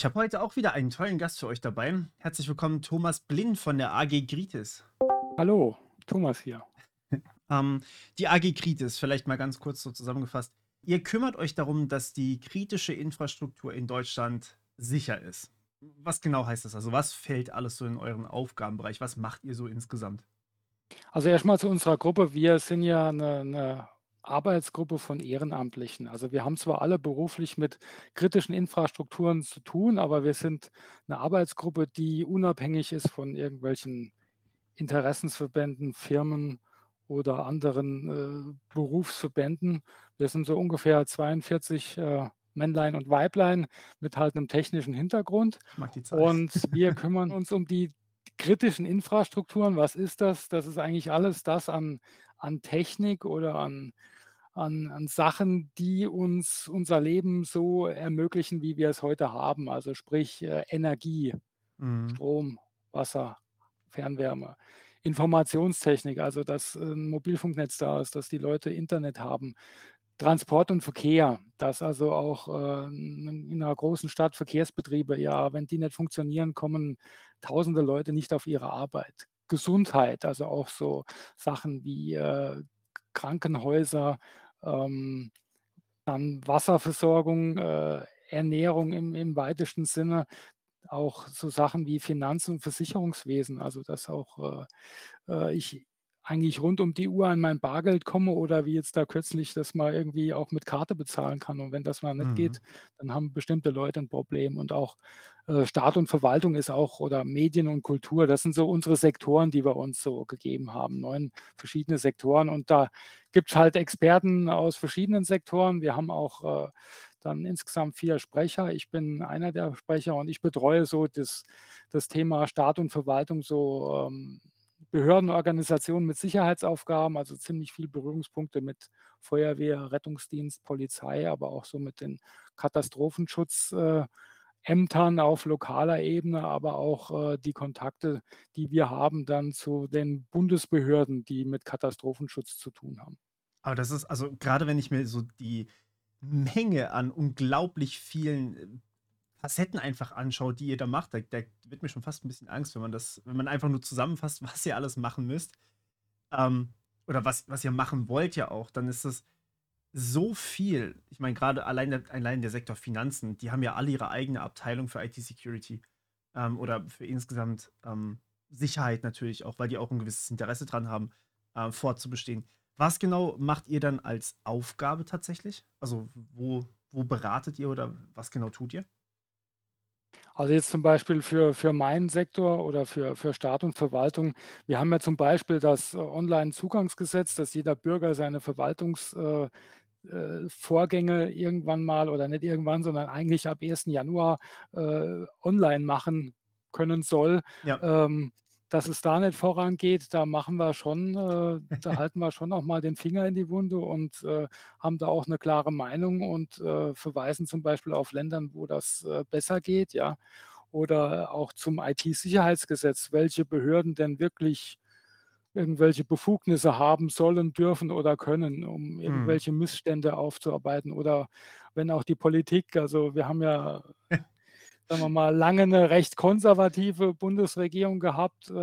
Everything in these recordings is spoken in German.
Ich habe heute auch wieder einen tollen Gast für euch dabei. Herzlich willkommen, Thomas Blind von der AG Gritis. Hallo, Thomas hier. Ähm, die AG Kritis, vielleicht mal ganz kurz so zusammengefasst. Ihr kümmert euch darum, dass die kritische Infrastruktur in Deutschland sicher ist. Was genau heißt das? Also, was fällt alles so in euren Aufgabenbereich? Was macht ihr so insgesamt? Also erstmal zu unserer Gruppe. Wir sind ja eine, eine Arbeitsgruppe von Ehrenamtlichen. Also wir haben zwar alle beruflich mit kritischen Infrastrukturen zu tun, aber wir sind eine Arbeitsgruppe, die unabhängig ist von irgendwelchen Interessensverbänden, Firmen oder anderen äh, Berufsverbänden. Wir sind so ungefähr 42 äh, Männlein und Weiblein mit halt einem technischen Hintergrund. Und wir kümmern uns um die kritischen Infrastrukturen. Was ist das? Das ist eigentlich alles das an, an Technik oder an, an, an Sachen, die uns unser Leben so ermöglichen, wie wir es heute haben. Also sprich äh, Energie, Mhm. Strom, Wasser, Fernwärme. Informationstechnik, also dass äh, ein Mobilfunknetz da ist, dass die Leute Internet haben. Transport und Verkehr, dass also auch äh, in in einer großen Stadt Verkehrsbetriebe, ja, wenn die nicht funktionieren, kommen tausende Leute nicht auf ihre Arbeit. Gesundheit, also auch so Sachen wie äh, Krankenhäuser, ähm, dann Wasserversorgung, äh, Ernährung im, im weitesten Sinne, auch so Sachen wie Finanz- und Versicherungswesen, also dass auch äh, äh, ich eigentlich rund um die Uhr an mein Bargeld komme oder wie jetzt da kürzlich, dass man irgendwie auch mit Karte bezahlen kann. Und wenn das mal nicht Mhm. geht, dann haben bestimmte Leute ein Problem. Und auch äh, Staat und Verwaltung ist auch oder Medien und Kultur, das sind so unsere Sektoren, die wir uns so gegeben haben. Neun verschiedene Sektoren. Und da gibt es halt Experten aus verschiedenen Sektoren. Wir haben auch äh, dann insgesamt vier Sprecher. Ich bin einer der Sprecher und ich betreue so das, das Thema Staat und Verwaltung, so ähm, Behörden, Organisationen mit Sicherheitsaufgaben, also ziemlich viel Berührungspunkte mit Feuerwehr, Rettungsdienst, Polizei, aber auch so mit den Katastrophenschutzämtern auf lokaler Ebene, aber auch äh, die Kontakte, die wir haben dann zu den Bundesbehörden, die mit Katastrophenschutz zu tun haben. Aber das ist, also gerade wenn ich mir so die Menge an unglaublich vielen äh, Facetten einfach anschaue, die ihr da macht, da, da wird mir schon fast ein bisschen Angst, wenn man das, wenn man einfach nur zusammenfasst, was ihr alles machen müsst. Ähm, oder was, was ihr machen wollt ja auch, dann ist das so viel. Ich meine, gerade allein der, allein der Sektor Finanzen, die haben ja alle ihre eigene Abteilung für IT-Security ähm, oder für insgesamt ähm, Sicherheit natürlich auch, weil die auch ein gewisses Interesse dran haben, äh, fortzubestehen. Was genau macht ihr dann als Aufgabe tatsächlich? Also wo, wo beratet ihr oder was genau tut ihr? Also jetzt zum Beispiel für, für meinen Sektor oder für, für Staat und Verwaltung. Wir haben ja zum Beispiel das Online-Zugangsgesetz, dass jeder Bürger seine Verwaltungsvorgänge äh, äh, irgendwann mal oder nicht irgendwann, sondern eigentlich ab 1. Januar äh, online machen können soll. Ja. Ähm, dass es da nicht vorangeht, da machen wir schon, äh, da halten wir schon auch mal den Finger in die Wunde und äh, haben da auch eine klare Meinung und äh, verweisen zum Beispiel auf Ländern, wo das äh, besser geht, ja. Oder auch zum IT-Sicherheitsgesetz, welche Behörden denn wirklich irgendwelche Befugnisse haben sollen, dürfen oder können, um Mhm. irgendwelche Missstände aufzuarbeiten. Oder wenn auch die Politik, also wir haben ja sagen wir mal, lange eine recht konservative Bundesregierung gehabt äh,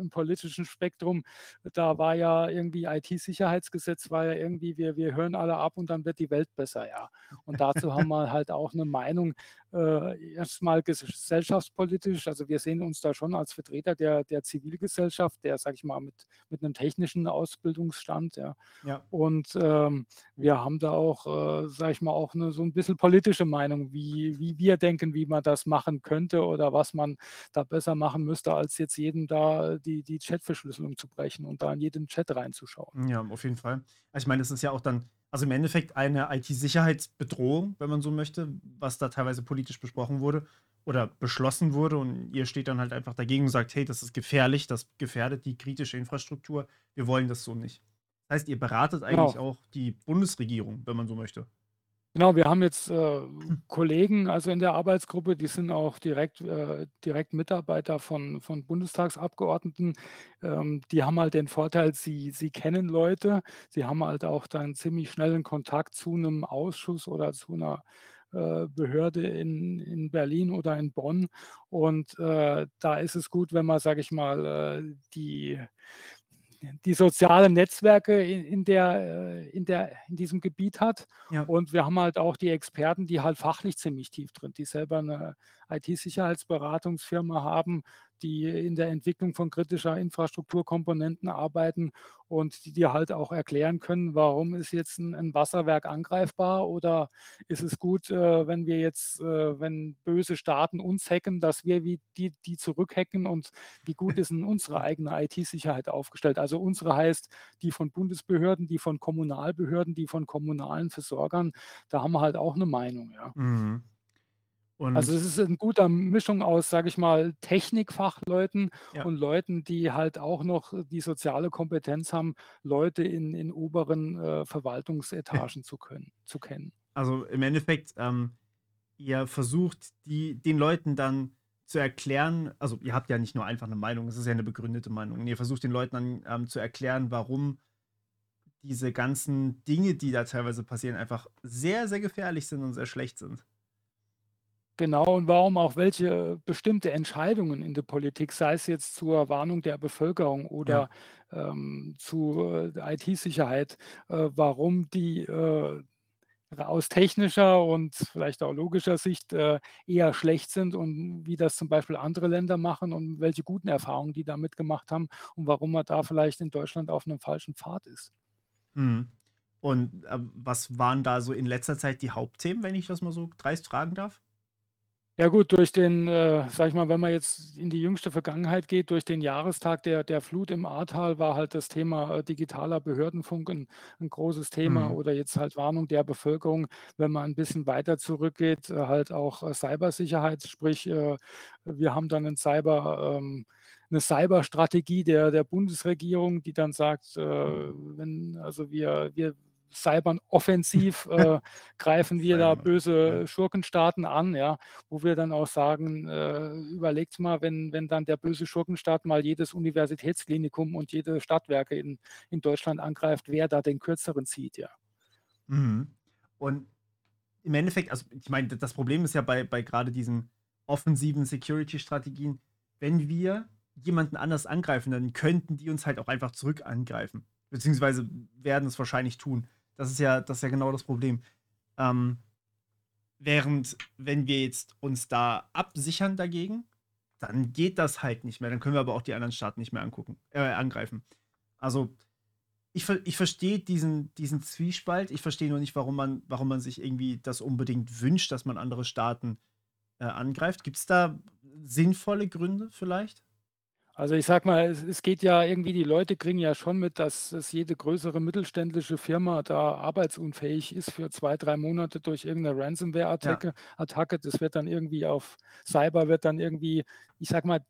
im politischen Spektrum. Da war ja irgendwie IT-Sicherheitsgesetz, war ja irgendwie, wir, wir hören alle ab und dann wird die Welt besser, ja. Und dazu haben wir halt auch eine Meinung, äh, erstmal gesellschaftspolitisch, also wir sehen uns da schon als Vertreter der, der Zivilgesellschaft, der, sag ich mal, mit, mit einem technischen Ausbildungsstand, ja. Ja. Und ähm, wir haben da auch, äh, sag ich mal, auch eine, so ein bisschen politische Meinung, wie, wie wir denken, wie man das machen könnte oder was man da besser machen müsste, als jetzt jedem da die, die Chatverschlüsselung zu brechen und da in jeden Chat reinzuschauen. Ja, auf jeden Fall. Also ich meine, das ist ja auch dann, also im Endeffekt eine IT-Sicherheitsbedrohung, wenn man so möchte, was da teilweise politisch besprochen wurde oder beschlossen wurde und ihr steht dann halt einfach dagegen und sagt, hey, das ist gefährlich, das gefährdet die kritische Infrastruktur, wir wollen das so nicht. Das heißt, ihr beratet eigentlich Genau. auch die Bundesregierung, wenn man so möchte. Genau, wir haben jetzt äh, Hm. Kollegen, also in der Arbeitsgruppe, die sind auch direkt, äh, direkt Mitarbeiter von, von Bundestagsabgeordneten. Ähm, die haben halt den Vorteil, sie, sie kennen Leute, sie haben halt auch dann ziemlich schnellen Kontakt zu einem Ausschuss oder zu einer äh, Behörde in, in Berlin oder in Bonn. Und äh, da ist es gut, wenn man, sage ich mal, äh, die die sozialen Netzwerke in, in, der, äh, in, der, in diesem Gebiet hat. Ja. Und wir haben halt auch die Experten, die halt fachlich ziemlich tief drin, die selber eine IT-Sicherheitsberatungsfirma haben, die in der Entwicklung von kritischer Infrastrukturkomponenten arbeiten und die dir halt auch erklären können, warum ist jetzt ein, ein Wasserwerk angreifbar oder ist es gut, äh, wenn wir jetzt, äh, wenn böse Staaten uns hacken, dass wir wie die, die zurückhacken und wie gut ist denn unsere eigene IT-Sicherheit aufgestellt? Also unsere heißt die von Bundesbehörden, die von Kommunalbehörden, die von kommunalen Versorgern. Da haben wir halt auch eine Meinung, ja. Mhm. Also es ist eine gute Mischung aus, sage ich mal, Technikfachleuten Ja. und Leuten, die halt auch noch die soziale Kompetenz haben, Leute in, in oberen äh, Verwaltungsetagen zu können, zu kennen. Also im Endeffekt, ähm, ihr versucht, die, den Leuten dann zu erklären, also ihr habt ja nicht nur einfach eine Meinung, es ist ja eine begründete Meinung. Und ihr versucht den Leuten dann ähm, zu erklären, warum diese ganzen Dinge, die da teilweise passieren, einfach sehr, sehr gefährlich sind und sehr schlecht sind. Genau, und warum auch welche bestimmte Entscheidungen in der Politik, sei es jetzt zur Warnung der Bevölkerung oder ja. ähm, zu äh, IT-Sicherheit, äh, warum die äh, aus technischer und vielleicht auch logischer Sicht äh, eher schlecht sind und wie das zum Beispiel andere Länder machen und welche guten Erfahrungen die damit gemacht haben und warum man da vielleicht in Deutschland auf einem falschen Pfad ist. Mhm. Und äh, was waren da so in letzter Zeit die Hauptthemen, wenn ich das mal so dreist fragen darf? Ja gut, durch den, äh, sage ich mal, wenn man jetzt in die jüngste Vergangenheit geht, durch den Jahrestag der, der Flut im Ahrtal war halt das Thema äh, digitaler Behördenfunk ein, ein großes Thema Mhm. oder jetzt halt Warnung der Bevölkerung. Wenn man ein bisschen weiter zurückgeht, äh, halt auch äh, Cybersicherheit, sprich, äh, wir haben dann ein Cyber, ähm, eine Cyberstrategie der, der Bundesregierung, die dann sagt, äh, wenn, also wir, wir cybern offensiv, äh, greifen wir da böse Schurkenstaaten an, ja, wo wir dann auch sagen, äh, überlegt mal, wenn, wenn dann der böse Schurkenstaat mal jedes Universitätsklinikum und jede Stadtwerke in, in Deutschland angreift, wer da den kürzeren zieht, ja. Mhm. Und im Endeffekt, also ich meine, das Problem ist ja bei, bei gerade diesen offensiven Security-Strategien, wenn wir jemanden anders angreifen, dann könnten die uns halt auch einfach zurück angreifen. Beziehungsweise werden es wahrscheinlich tun. Das ist ja, das ist ja genau das Problem. Ähm, während, wenn wir jetzt uns da absichern dagegen, dann geht das halt nicht mehr. Dann können wir aber auch die anderen Staaten nicht mehr angucken, äh, angreifen. Also, ich, ich verstehe diesen, diesen Zwiespalt. Ich verstehe nur nicht, warum man, warum man sich irgendwie das unbedingt wünscht, dass man andere Staaten äh, angreift. Gibt es da sinnvolle Gründe vielleicht? Also ich sag mal, es, es, geht ja irgendwie, die Leute kriegen ja schon mit, dass, dass jede größere mittelständische Firma da arbeitsunfähig ist für zwei, drei Monate durch irgendeine Ransomware-Attacke. Ja. Attacke. Das wird dann irgendwie auf Cyber, wird dann irgendwie, ich sag mal,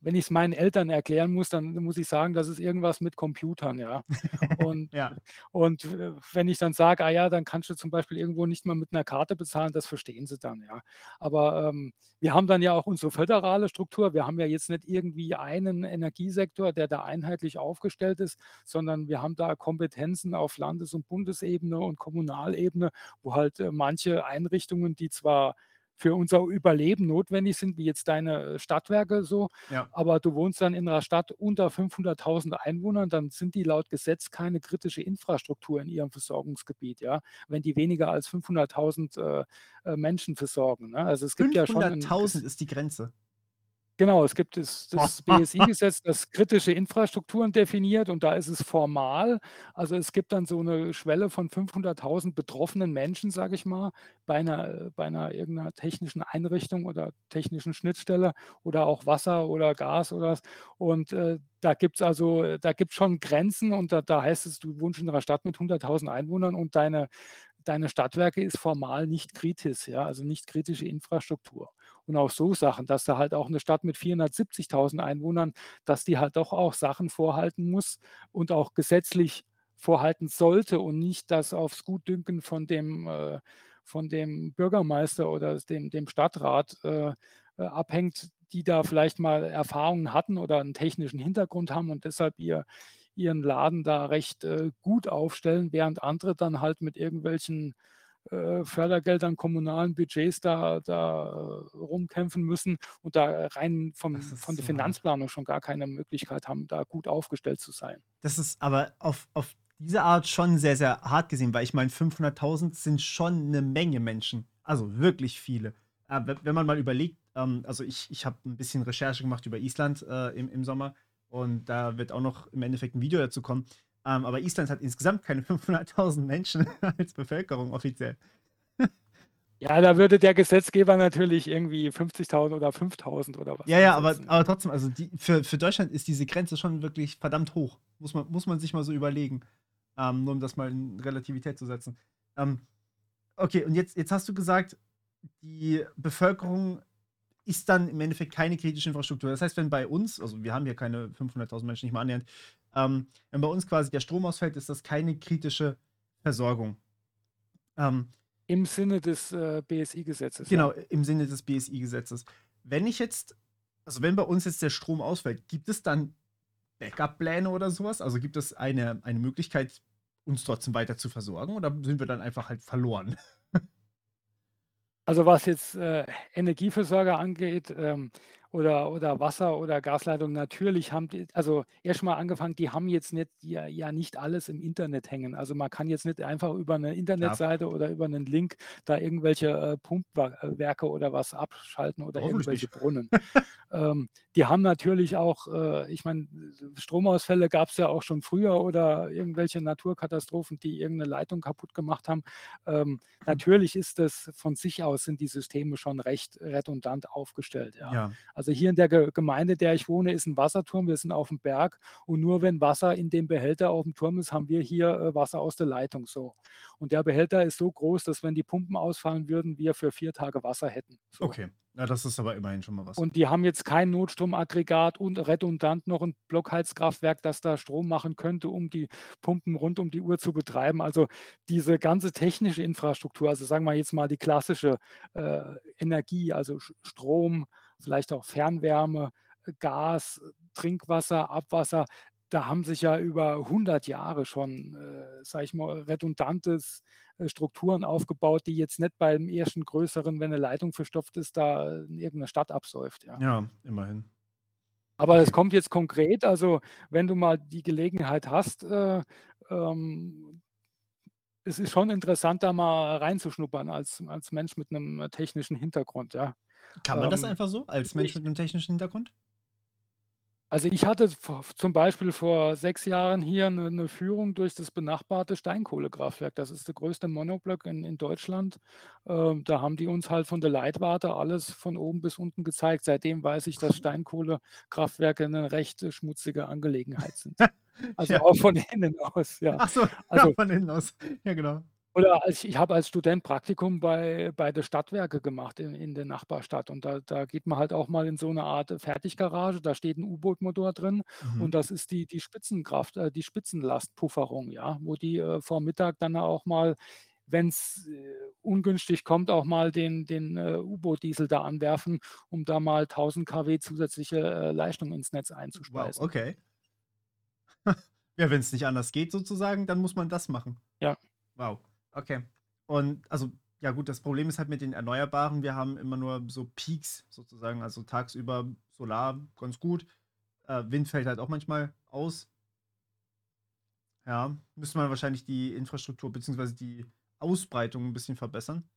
wenn ich es meinen Eltern erklären muss, dann muss ich sagen, das ist irgendwas mit Computern, ja. Und, ja. und äh, wenn ich dann sage, ah ja, dann kannst du zum Beispiel irgendwo nicht mal mit einer Karte bezahlen, das verstehen sie dann, ja. Aber ähm, wir haben dann ja auch unsere föderale Struktur. Wir haben ja jetzt nicht irgendwie einen Energiesektor, der da einheitlich aufgestellt ist, sondern wir haben da Kompetenzen auf Landes- und Bundesebene und Kommunalebene, wo halt äh, manche Einrichtungen, die zwar für unser Überleben notwendig sind, wie jetzt deine äh, Stadtwerke so. Ja. Aber du wohnst dann in einer Stadt unter 500.000 Einwohnern, dann sind die laut Gesetz keine kritische Infrastruktur in ihrem Versorgungsgebiet, ja, wenn die weniger als 500.000 äh, äh, Menschen versorgen. Ne? Also es gibt ja schon 500.000 ist die Grenze. Genau, es gibt das, das BSI-Gesetz, das kritische Infrastrukturen definiert und da ist es formal. Also es gibt dann so eine Schwelle von 500.000 betroffenen Menschen, sage ich mal, bei einer, bei einer irgendeiner technischen Einrichtung oder technischen Schnittstelle oder auch Wasser oder Gas oder was. Und äh, da gibt es also, da gibt schon Grenzen und da, da heißt es, du wohnst in einer Stadt mit 100.000 Einwohnern und deine, deine Stadtwerke ist formal nicht kritisch, ja, also nicht kritische Infrastruktur und auch so Sachen, dass da halt auch eine Stadt mit 470.000 Einwohnern, dass die halt doch auch Sachen vorhalten muss und auch gesetzlich vorhalten sollte und nicht das aufs Gutdünken von dem, äh, von dem Bürgermeister oder dem, dem Stadtrat äh, äh, abhängt, die da vielleicht mal Erfahrungen hatten oder einen technischen Hintergrund haben und deshalb ihr, ihren Laden da recht äh, gut aufstellen, während andere dann halt mit irgendwelchen äh, Fördergeldern, kommunalen Budgets da, da äh, rumkämpfen müssen und da rein vom, von der so Finanzplanung schon gar keine Möglichkeit haben, da gut aufgestellt zu sein. Das ist aber auf, auf diese Art schon sehr, sehr hart gesehen, weil ich meine, 500.000 sind schon eine Menge Menschen. Also wirklich viele. Aber wenn man mal überlegt, ähm, also ich, ich habe ein bisschen Recherche gemacht über Island äh, im, im Sommer und da wird auch noch im Endeffekt ein Video dazu kommen. Ähm, aber Island hat insgesamt keine 500.000 Menschen als Bevölkerung offiziell. Ja, da würde der Gesetzgeber natürlich irgendwie 50.000 oder 5.000 oder was. Ja, ja, aber, aber trotzdem, also die, für, für Deutschland ist diese Grenze schon wirklich verdammt hoch. Muss man, muss man sich mal so überlegen, ähm, nur um das mal in Relativität zu setzen. Ähm, okay, und jetzt, jetzt hast du gesagt, die Bevölkerung ist dann im Endeffekt keine kritische Infrastruktur. Das heißt, wenn bei uns, also wir haben hier keine 500.000 Menschen, nicht mal annähernd, ähm, wenn bei uns quasi der Strom ausfällt, ist das keine kritische Versorgung. Ähm, Im Sinne des äh, BSI-Gesetzes. Genau, ja. im Sinne des BSI-Gesetzes. Wenn ich jetzt, also wenn bei uns jetzt der Strom ausfällt, gibt es dann Backup-Pläne oder sowas? Also gibt es eine, eine Möglichkeit, uns trotzdem weiter zu versorgen oder sind wir dann einfach halt verloren? Also was jetzt äh, Energieversorger angeht, ähm, oder, oder Wasser- oder Gasleitung, natürlich haben die, also erstmal angefangen, die haben jetzt nicht, ja, ja nicht alles im Internet hängen. Also man kann jetzt nicht einfach über eine Internetseite ja. oder über einen Link da irgendwelche äh, Pumpwerke oder was abschalten oder irgendwelche Brunnen. ähm, die haben natürlich auch, äh, ich meine, Stromausfälle gab es ja auch schon früher oder irgendwelche Naturkatastrophen, die irgendeine Leitung kaputt gemacht haben. Ähm, natürlich ist das von sich aus, sind die Systeme schon recht redundant aufgestellt. Ja. ja. Also hier in der Gemeinde, der ich wohne, ist ein Wasserturm. Wir sind auf dem Berg und nur wenn Wasser in dem Behälter auf dem Turm ist, haben wir hier äh, Wasser aus der Leitung so. Und der Behälter ist so groß, dass wenn die Pumpen ausfallen würden, wir für vier Tage Wasser hätten. So. Okay, ja, das ist aber immerhin schon mal was. Und die haben jetzt kein Notstromaggregat und redundant noch ein Blockheizkraftwerk, das da Strom machen könnte, um die Pumpen rund um die Uhr zu betreiben. Also diese ganze technische Infrastruktur, also sagen wir jetzt mal die klassische äh, Energie, also Strom, vielleicht auch Fernwärme, Gas, Trinkwasser, Abwasser. Da haben sich ja über 100 Jahre schon, äh, sage ich mal, redundantes äh, Strukturen aufgebaut, die jetzt nicht beim ersten größeren, wenn eine Leitung verstopft ist, da in irgendeiner Stadt absäuft. Ja, ja immerhin. Aber es kommt jetzt konkret, also wenn du mal die Gelegenheit hast, äh, ähm, es ist schon interessant, da mal reinzuschnuppern als, als Mensch mit einem technischen Hintergrund, ja. Kann man das ähm, einfach so als Mensch mit einem technischen Hintergrund? Also ich hatte zum Beispiel vor sechs Jahren hier eine, eine Führung durch das benachbarte Steinkohlekraftwerk. Das ist der größte Monoblock in, in Deutschland. Ähm, da haben die uns halt von der Leitwarte alles von oben bis unten gezeigt. Seitdem weiß ich, dass Steinkohlekraftwerke eine recht schmutzige Angelegenheit sind. Also ja. auch von innen aus, ja. Ach so, also, ja, von innen aus. Ja, genau. Oder als ich habe als Student Praktikum bei bei der Stadtwerke gemacht in in der Nachbarstadt und da da geht man halt auch mal in so eine Art Fertiggarage, da steht ein U-Boot-Motor drin Mhm. und das ist die die Spitzenkraft äh, die Spitzenlastpufferung, ja, wo die, äh, vor Mittag dann auch mal, wenn's, äh, ungünstig kommt, auch mal den den, äh, U-Boot-Diesel da anwerfen, um da mal 1000 kW zusätzliche, äh, Leistung ins Netz Wow, einzuspeisen. okay. Ja, wenn es nicht anders geht sozusagen, dann muss man das machen. Ja. Wow. Okay. Und also, ja gut, das Problem ist halt mit den Erneuerbaren, wir haben immer nur so Peaks sozusagen, also tagsüber Solar ganz gut. Äh, Wind fällt halt auch manchmal aus. Ja, müsste man wahrscheinlich die Infrastruktur bzw. die Ausbreitung ein bisschen verbessern.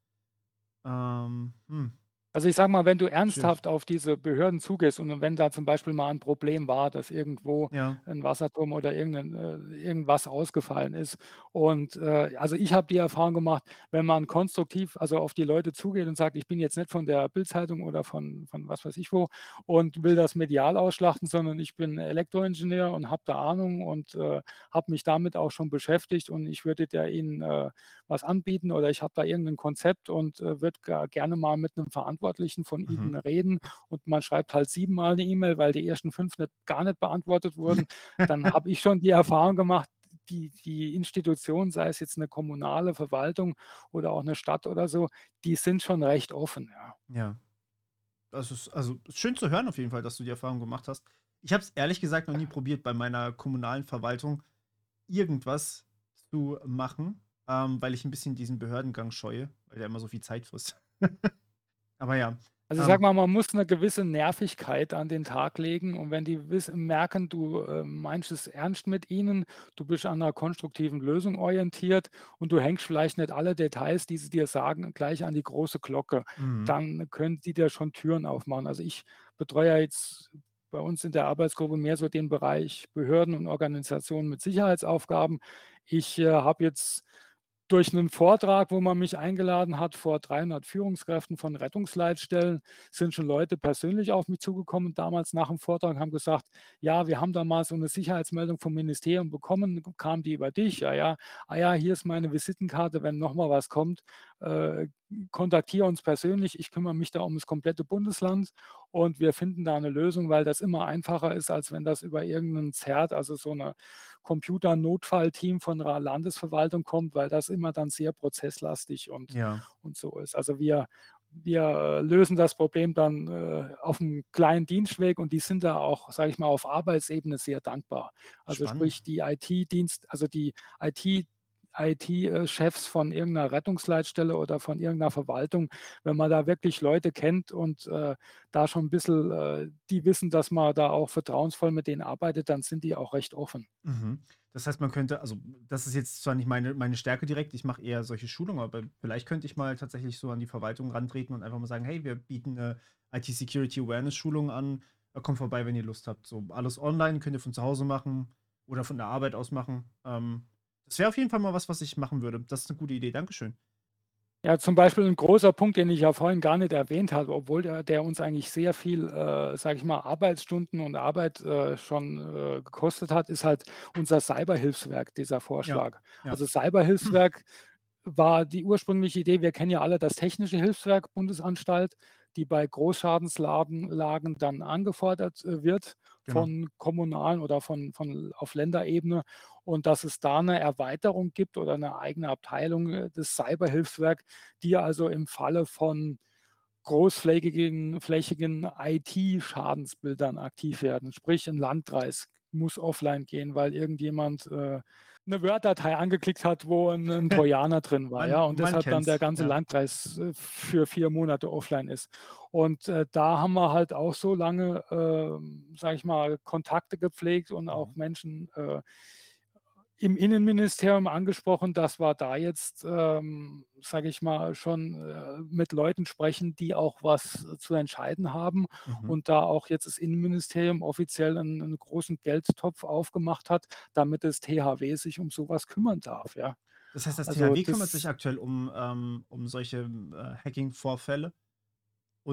Ähm, hm. Also ich sage mal, wenn du ernsthaft auf diese Behörden zugehst und wenn da zum Beispiel mal ein Problem war, dass irgendwo Ja. ein Wasserturm oder irgendein, äh, irgendwas ausgefallen ist. Und äh, also ich habe die Erfahrung gemacht, wenn man konstruktiv also auf die Leute zugeht und sagt, ich bin jetzt nicht von der Bildzeitung oder von, von was weiß ich wo und will das medial ausschlachten, sondern ich bin Elektroingenieur und habe da Ahnung und äh, habe mich damit auch schon beschäftigt und ich würde da Ihnen äh, was anbieten oder ich habe da irgendein Konzept und äh, würde gerne mal mit einem Verantwortlichen von mhm. Ihnen reden und man schreibt halt siebenmal eine E-Mail, weil die ersten fünf nicht, gar nicht beantwortet wurden, dann habe ich schon die Erfahrung gemacht, die, die Institution, sei es jetzt eine kommunale Verwaltung oder auch eine Stadt oder so, die sind schon recht offen. Ja. Ja. Das ist also schön zu hören auf jeden Fall, dass du die Erfahrung gemacht hast. Ich habe es ehrlich gesagt noch nie probiert, bei meiner kommunalen Verwaltung irgendwas zu machen. Ähm, weil ich ein bisschen diesen Behördengang scheue, weil der immer so viel Zeit frisst. Aber ja, Also sag ähm, mal, man muss eine gewisse Nervigkeit an den Tag legen und wenn die merken, du, äh, meinst es ernst mit ihnen, du bist an einer konstruktiven Lösung orientiert und du hängst vielleicht nicht alle Details, die sie dir sagen, gleich an die große Glocke, mhm, dann können die dir schon Türen aufmachen. Also ich betreue ja jetzt bei uns in der Arbeitsgruppe mehr so den Bereich Behörden und Organisationen mit Sicherheitsaufgaben. Ich, äh, habe jetzt durch einen Vortrag, wo man mich eingeladen hat vor 300 Führungskräften von Rettungsleitstellen, sind schon Leute persönlich auf mich zugekommen, damals nach dem Vortrag, haben gesagt: „Ja, wir haben da mal so eine Sicherheitsmeldung vom Ministerium bekommen. Kam die über dich?“ „Ja, ja.“ „Ah ja, hier ist meine Visitenkarte, wenn noch mal was kommt, äh, kontaktiere uns persönlich. Ich kümmere mich da um das komplette Bundesland und wir finden da eine Lösung, weil das immer einfacher ist, als wenn das über irgendeinen ZERT, also so eine Computer-Notfallteam von einer Landesverwaltung kommt, weil das immer dann sehr prozesslastig und ja, und so ist. Also wir wir, äh, lösen das Problem dann, äh, auf einem kleinen Dienstweg und die sind da auch, sage ich mal, auf Arbeitsebene sehr dankbar. Also spannend. sprich die IT-Dienst also die IT IT-Chefs von irgendeiner Rettungsleitstelle oder von irgendeiner Verwaltung, wenn man da wirklich Leute kennt und, äh, da schon ein bisschen, äh die wissen, dass man da auch vertrauensvoll mit denen arbeitet, dann sind die auch recht offen. Mhm. Das heißt, man könnte also, das ist jetzt zwar nicht meine meine Stärke direkt, ich mache eher solche Schulungen, aber vielleicht könnte ich mal tatsächlich so an die Verwaltung rantreten und einfach mal sagen: „Hey, wir bieten 'ne IT-Security Awareness Schulung an. Äh, kommt vorbei, wenn ihr Lust habt.“ So alles online, könnt ihr von zu Hause machen oder von der Arbeit aus machen. Ähm, das wäre auf jeden Fall mal was, was ich machen würde. Das ist eine gute Idee. Dankeschön. Ja, zum Beispiel ein großer Punkt, den ich ja vorhin gar nicht erwähnt habe, obwohl der der uns eigentlich sehr viel, äh, sage ich mal, Arbeitsstunden und Arbeit, äh, schon, äh, gekostet hat, ist halt unser Cyberhilfswerk, dieser Ja, Vorschlag. ja. Also, Cyberhilfswerk war die ursprüngliche Idee wir kennen ja alle das Technische Hilfswerk Bundesanstalt, die bei Großschadenslagen Lagen dann angefordert, äh, wird Genau. von kommunalen oder von von auf Länderebene und dass es da eine Erweiterung gibt oder eine eigene Abteilung, äh, des Cyberhilfswerk, die also im Falle von großflächigen flächigen IT-Schadensbildern aktiv werden. Sprich, ein Landkreis muss offline gehen, weil irgendjemand, äh, 'ne Word-Datei angeklickt hat, wo ein 'n Trojaner drin war, ja, Man und man deshalb dann der ganze ja. Landkreis, äh, für 4 Monate offline ist. Und, äh, da haben wir halt auch so lange, ähm, sage ich mal, Kontakte gepflegt und auch Mhm. Menschen, äh im Innenministerium angesprochen, dass wir da jetzt, ähm, sage ich mal, schon, äh, mit Leuten sprechen, die auch was äh, zu entscheiden haben Mhm. und da auch jetzt das Innenministerium offiziell einen 'n großen Geldtopf aufgemacht hat, damit das THW sich um sowas kümmern darf, ja. Das heißt, das Also, THW kümmert sich aktuell um, ähm um solche, äh, Hacking-Vorfälle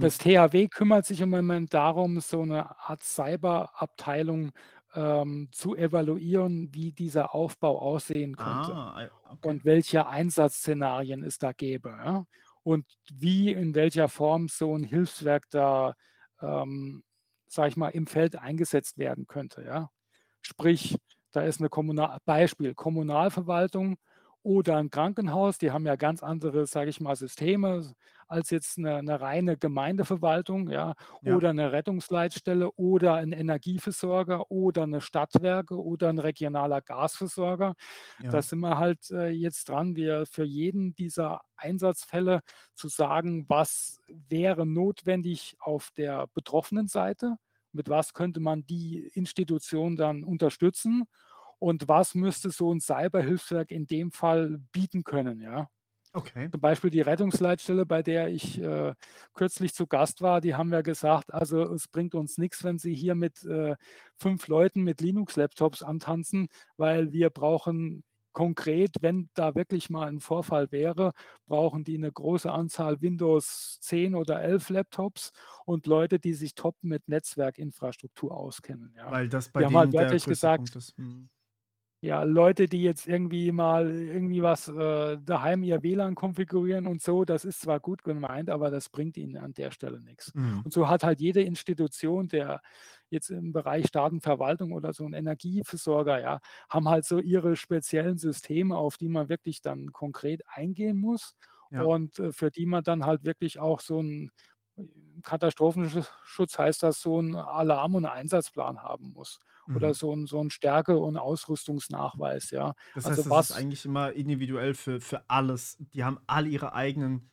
Das THW kümmert sich im Moment darum, so 'ne Art Cyberabteilung, ähm, zu evaluieren, wie dieser Aufbau aussehen könnte ah, okay. und welche Einsatzszenarien es da gäbe, ja? Und wie, in welcher Form so 'n Hilfswerk da, ähm, sage ich mal, im Feld eingesetzt werden könnte, ja? Sprich, da ist 'ne Kommunal Beispiel, Kommunalverwaltung oder 'n Krankenhaus, die haben ja ganz andere, sage ich mal, Systeme als jetzt 'ne 'ne reine Gemeindeverwaltung, ja, Ja, oder 'ne Rettungsleitstelle oder 'n Energieversorger oder 'ne Stadtwerke oder 'n regionaler Gasversorger. Da ja. sind wir halt, äh, jetzt dran, wir für jeden dieser Einsatzfälle zu sagen, was wäre notwendig auf der betroffenen Seite? Mit was könnte man die Institution dann unterstützen? Und was müsste so 'n Cyberhilfswerk in dem Fall bieten können, ja? Okay. Zum Beispiel die Rettungsleitstelle, bei der ich, äh, kürzlich zu Gast war, die haben ja gesagt: „Also, es bringt uns nix, wenn Sie hier mit, äh, 5 Leuten mit Linux-Laptops antanzen, weil wir brauchen konkret, wenn da wirklich mal 'n Vorfall wäre, brauchen die 'ne große Anzahl Windows 10 oder 11 Laptops und Leute, die sich top mit Netzwerkinfrastruktur auskennen“, ja. Weil das bei Die haben halt Punkt gesagt ist. Ja, Leute, die jetzt irgendwie mal irgendwie was, äh, daheim ihr WLAN konfigurieren und so, das ist zwar gut gemeint, aber das bringt ihnen an der Stelle nix. Mhm. Und so hat halt jede Institution, der jetzt im Bereich Staatenverwaltung oder so 'n Energieversorger, ja, haben halt so ihre speziellen Systeme, auf die man wirklich dann konkret eingehen muss Ja. und, äh, für die man dann halt wirklich auch so 'n Katastrophenschutz heißt das, so 'n Alarm und Einsatzplan haben muss. Oder Mhm. so ein, so ein Stärke- und Ausrüstungsnachweis, ja. Das heißt, Also das ist was eigentlich immer individuell für für alles. Die haben alle ihre eigenen,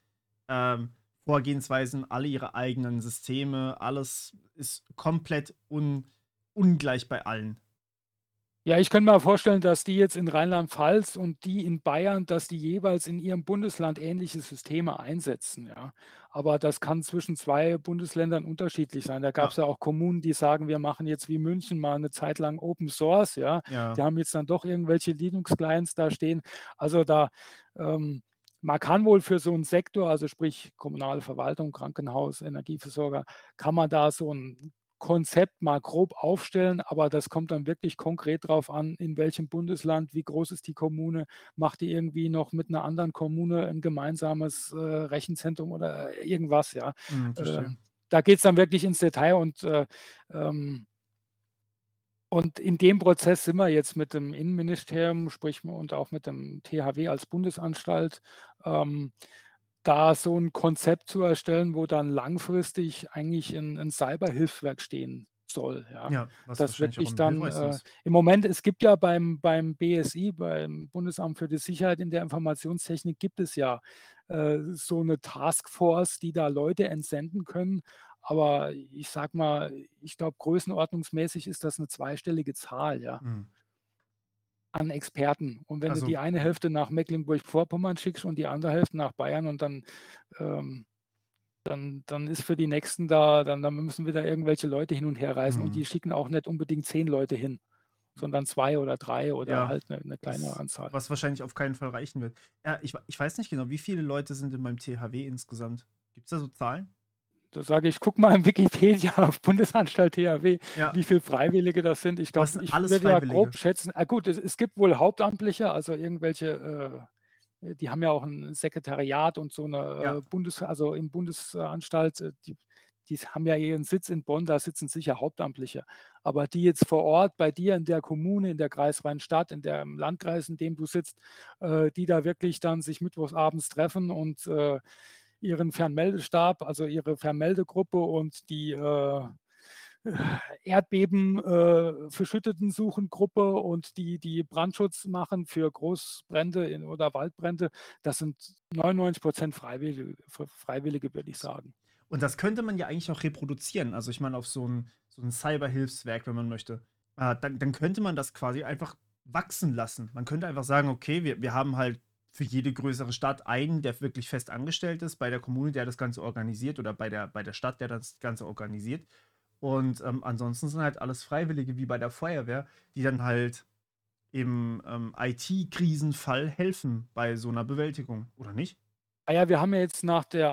ähm, Vorgehensweisen, alle ihre eigenen Systeme. Alles ist komplett un ungleich bei allen. Ja, ich könnte mir vorstellen, dass die jetzt in Rheinland-Pfalz und die in Bayern, dass die jeweils in ihrem Bundesland ähnliche Systeme einsetzen, ja. Aber das kann zwischen 2 Bundesländern unterschiedlich sein. Da gab Ja. es ja auch Kommunen, die sagen: „Wir machen jetzt wie München mal eine Zeit lang Open Source“, ja. Ja. Die haben jetzt dann doch irgendwelche Linux-Clients da stehen. Also, da ähm, man kann wohl für so einen Sektor, also sprich kommunale Verwaltung, Krankenhaus, Energieversorger, kann man da so ein Konzept mal grob aufstellen, aber das kommt dann wirklich konkret drauf an, in welchem Bundesland, wie groß ist die Kommune, macht die irgendwie noch mit einer anderen Kommune ein gemeinsames, äh, Rechenzentrum oder irgendwas, ja. Mhm, Äh, da geht's dann wirklich ins Detail und, äh, ähm und in dem Prozess sind wir jetzt mit dem Innenministerium, sprich und auch mit dem THW als Bundesanstalt, ähm, da so ein Konzept zu erstellen, wo dann langfristig eigentlich ein 'n Cyberhilfswerk stehen soll, ja. Ja, was Das wirklich dann, äh im Moment es gibt ja beim beim BSI, beim Bundesamt für die Sicherheit in der Informationstechnik gibt es ja, äh, so eine Taskforce, die da Leute entsenden können. Aber ich sage mal, ich glaube, größenordnungsmäßig ist das eine zweistellige Zahl, ja, Mhm. An Experten. Und wenn du Also die eine Hälfte nach Mecklenburg-Vorpommern schickst und die andere Hälfte nach Bayern und dann, ähm dann dann ist für die Nächsten da dann dann müssen wieder irgendwelche Leute hin und her reisen und Mhm. die schicken auch nicht unbedingt 10 Leute hin, sondern 2 oder 3 oder Ja, halt eine 'ne kleinere das Anzahl. was wahrscheinlich auf keinen Fall reichen wird. Ja, ich ich weiß nicht genau, wie viele Leute sind denn beim THW insgesamt? Gibt's da so Zahlen? Da sage ich: „Guck mal in Wikipedia auf Bundesanstalt THW, Ja. wie viel Freiwillige das sind.“ Ich glaube, ich alles würde ja grob schätzen ah gut, es es gibt wohl Hauptamtliche, also irgendwelche, äh die haben ja auch ein Sekretariat und so eine Ja. äh, Bundes also im Bundesanstalt, äh, die die haben ja ihren Sitz in Bonn, da sitzen sicher Hauptamtliche. Aber die jetzt vor Ort bei dir in der Kommune, in der kreisfreien Stadt, in dem Landkreis, in dem du sitzt, äh, die da wirklich dann sich mittwochs abends treffen und, äh, ihren Fernmeldestab, also ihre Fernmeldegruppe und die, äh, Erdbeben, äh, Verschütteten suchen Gruppe und die die Brandschutz machen für Großbrände in oder Waldbrände, das sind 99 Freiwillige F Freiwillige, würde ich sagen. Und das könnte man ja eigentlich auch reproduzieren. Also, ich meine, auf so 'n so 'n Cyberhilfswerk, wenn man möchte. Äh, dann dann könnte man das quasi einfach wachsen lassen. Man könnte einfach sagen: „Okay, wir wir haben halt für jede größere Stadt einen, der wirklich fest angestellt ist, bei der Kommune, der das Ganze organisiert oder bei der bei der Stadt, der das Ganze organisiert. Und, ähm, ansonsten sind halt alles Freiwillige wie bei der Feuerwehr, die dann halt im, ähm, IT-Krisenfall helfen bei so 'ner Bewältigung, oder nicht? Ah ja, wir haben ja jetzt nach der, äh,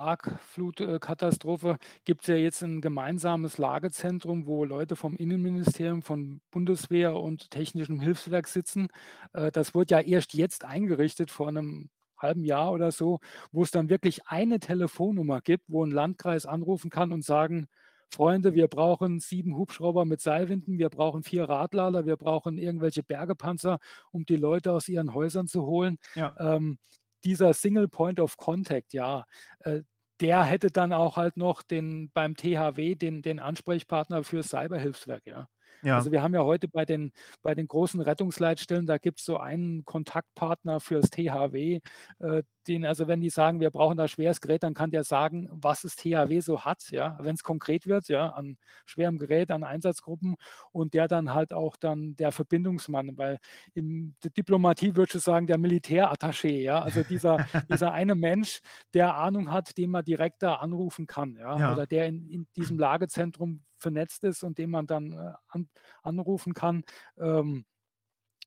Argflut äh, Katastrophe gibt's ja jetzt 'n gemeinsames Lagezentrum, wo Leute vom Innenministerium, von Bundeswehr und Technischem Hilfswerk sitzen. Äh, das wurde ja erst jetzt eingerichtet vor 'nem halben Jahr oder so, wo es dann wirklich eine Telefonnummer gibt, wo 'n Landkreis anrufen kann und sagen: „Freunde, wir brauchen 7 Hubschrauber mit Seilwinden, wir brauchen 4 Radlader, wir brauchen irgendwelche Bergepanzer, um die Leute aus ihren Häusern zu holen.“ Ja. Ähm, dieser Single Point of Contact, ja, äh, der hätte dann auch halt noch den beim THW den den Ansprechpartner fürs Cyberhilfswerk, ja. Ja. Also, wir haben ja heute bei den bei den großen Rettungsleitstellen, da gibt's so einen Kontaktpartner fürs THW, äh, den also, wenn die sagen: „Wir brauchen da schweres Gerät“, dann kann der sagen, was das THW so hat, ja, wenn's konkret wird, ja, an schwerem Gerät, an Einsatzgruppen und der dann halt auch dann der Verbindungsmann, weil in der Diplomatie würdest du sagen, der Militärattaché, ja, also dieser dieser eine Mensch, der Ahnung hat, den man direkt da anrufen kann, ja, Ja. oder der in in diesem Lagezentrum vernetzt ist und den man dann, äh, an anrufen kann. Ähm,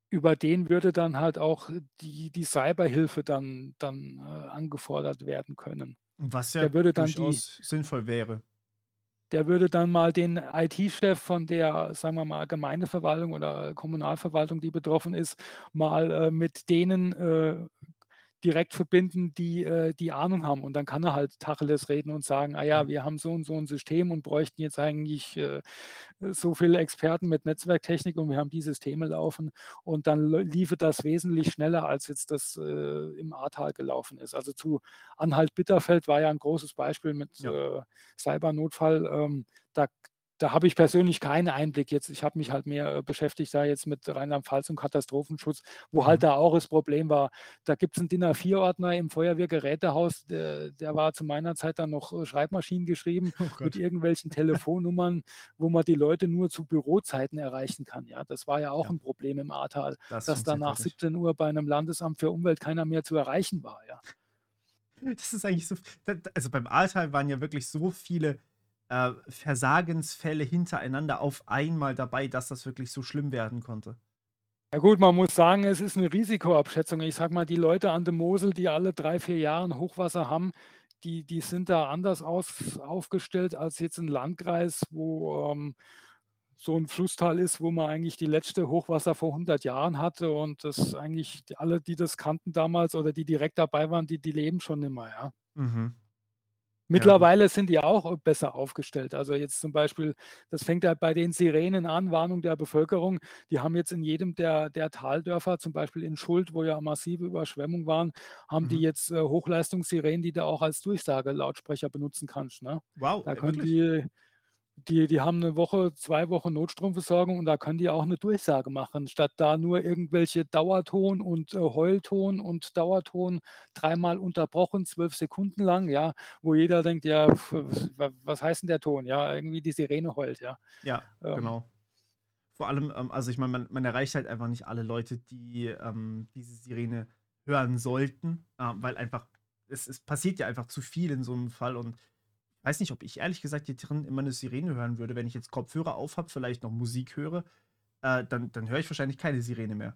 über den würde dann halt auch die die Cyberhilfe dann dann, äh, angefordert werden können. Was ja Der würde dann die durchaus sinnvoll wäre. der würde dann mal den IT-Chef von der, sagen wir mal, Gemeindeverwaltung oder Kommunalverwaltung, die betroffen ist, mal, äh, mit denen, äh, direkt verbinden, die, äh, die Ahnung haben. Und dann kann er halt Tacheles reden und sagen: „Ah ja, wir haben so und so 'n System und bräuchten jetzt eigentlich, äh, so viele Experten mit Netzwerktechnik und wir haben die Systeme laufen.“ Und dann liefe das wesentlich schneller, als jetzt das, äh, im Ahrtal gelaufen ist. Also, zu Anhalt-Bitterfeld war ja 'n großes Beispiel mit, Ja. äh, Cybernotfall. Ähm, da da habe ich persönlich keinen Einblick jetzt. Ich habe mich halt mehr äh, beschäftigt da jetzt mit Rheinland-Pfalz und Katastrophenschutz, wo halt mhm. da auch das Problem war. Da gibt es einen DIN A4-Ordner im Feuerwehrgerätehaus, der, der, war zu meiner Zeit dann noch äh, Schreibmaschinen geschrieben oh mit irgendwelchen Telefonnummern, wo man die Leute nur zu Bürozeiten erreichen kann. Ja, das war ja auch ja. ein Problem im Ahrtal, das dass da nach 17 Uhr bei einem Landesamt für Umwelt keiner mehr zu erreichen war. Ja. Das ist eigentlich so. Also beim Ahrtal waren ja wirklich so viele äh, Versagensfälle hintereinander auf einmal dabei, dass das wirklich so schlimm werden konnte. Ja gut, man muss sagen, es ist eine Risikoabschätzung. Ich sage mal, die Leute an der Mosel, die alle drei, vier Jahre Hochwasser haben, die, die sind da anders aus, aufgestellt als jetzt ein Landkreis, wo ähm, so ein Flusstal ist, wo man eigentlich die letzte Hochwasser vor 100 Jahren hatte und das eigentlich alle, die das kannten damals oder die direkt dabei waren, die, die leben schon immer, ja. Mhm. Mittlerweile sind die auch besser aufgestellt. Also jetzt zum Beispiel, das fängt ja bei den Sirenen an, Warnung der Bevölkerung. Die haben jetzt in jedem der, der Taldörfer, zum Beispiel in Schuld, wo ja massive Überschwemmungen waren, haben die mhm. jetzt äh, Hochleistungssirenen, die du auch als Durchsagelautsprecher benutzen kannst. Ne? Wow, Da können die, die, die haben eine Woche, zwei Wochen Notstromversorgung und da können die auch eine Durchsage machen, statt da nur irgendwelche Dauerton und äh, Heulton und Dauerton dreimal unterbrochen, zwölf Sekunden lang, ja, wo jeder denkt, ja, was heißt denn der Ton? Ja, irgendwie die Sirene heult, ja. Ja, ähm, genau. Vor allem, ähm, also ich meine, man, man, erreicht halt einfach nicht alle Leute, die ähm, diese Sirene hören sollten, äh, weil einfach, es, es passiert ja einfach zu viel in so einem Fall und weiß nicht, ob ich ehrlich gesagt hier drin immer eine Sirene hören würde. Wenn ich jetzt Kopfhörer auf habe, vielleicht noch Musik höre, äh, dann, dann höre ich wahrscheinlich keine Sirene mehr.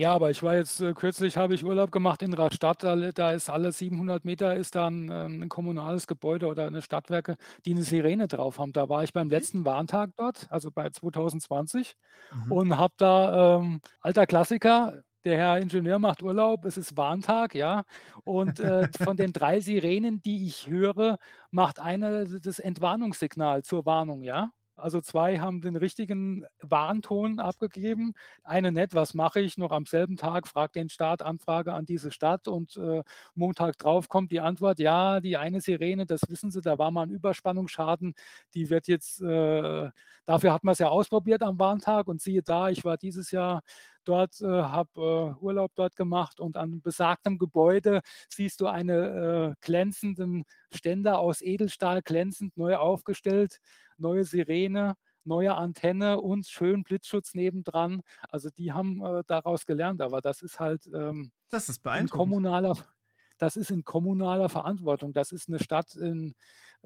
Ja, aber ich war jetzt äh, kürzlich, habe ich Urlaub gemacht in Rastatt, da, da ist alle 700 Meter ist da ein, ähm, ein, kommunales Gebäude oder eine Stadtwerke, die eine Sirene drauf haben. Da war ich beim letzten Warntag dort, also bei 2020 mhm. und habe da ähm, alter Klassiker, der Herr Ingenieur macht Urlaub, es ist Warntag, ja. Und äh, von den drei Sirenen, die ich höre, macht eine das Entwarnungssignal zur Warnung, ja. Also zwei haben den richtigen Warnton abgegeben, eine nicht, was mache ich noch am selben Tag, fragt den Staat, Anfrage an diese Stadt und äh, Montag drauf kommt die Antwort, ja, die eine Sirene, das wissen Sie, da war mal ein Überspannungsschaden, die wird jetzt, äh, dafür hat man es ja ausprobiert am Warntag und siehe da, ich war dieses Jahr dort, äh, habe äh, Urlaub dort gemacht und an besagtem Gebäude siehst du eine äh, glänzenden Ständer aus Edelstahl, glänzend neu aufgestellt, neue Sirene, neue Antenne und schön Blitzschutz nebendran. Also die haben äh, daraus gelernt, aber das ist halt ähm, das ist beeindruckend. kommunaler, das ist in kommunaler Verantwortung. Das ist eine Stadt in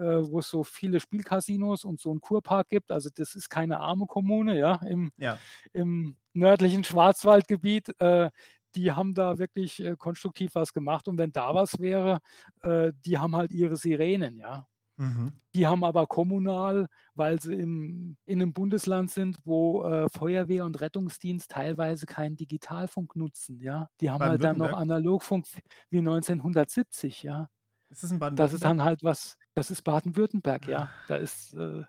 wo es so viele Spielcasinos und so einen Kurpark gibt. Also das ist keine arme Kommune, ja, im, ja. im nördlichen Schwarzwaldgebiet. Äh, die haben da wirklich äh, konstruktiv was gemacht. Und wenn da was wäre, äh, die haben halt ihre Sirenen, ja. Mhm. Die haben aber kommunal, weil sie im, in einem Bundesland sind, wo äh, Feuerwehr und Rettungsdienst teilweise keinen Digitalfunk nutzen. Ja, die haben halt dann noch Analogfunk wie 1970. Ja, ist das, das ist dann halt was. Das ist Baden-Württemberg, ja. Da ist, äh,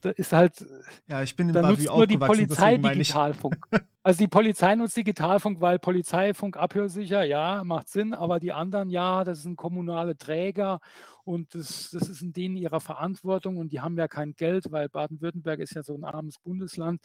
da ist halt. Ja, ich bin in da nutzt nur die Polizei Digitalfunk. also die Polizei nutzt Digitalfunk, weil Polizeifunk abhörsicher, ja, macht Sinn, aber die anderen, ja, das sind kommunale Träger und das, das ist in denen ihrer Verantwortung und die haben ja kein Geld, weil Baden-Württemberg ist ja so ein armes Bundesland.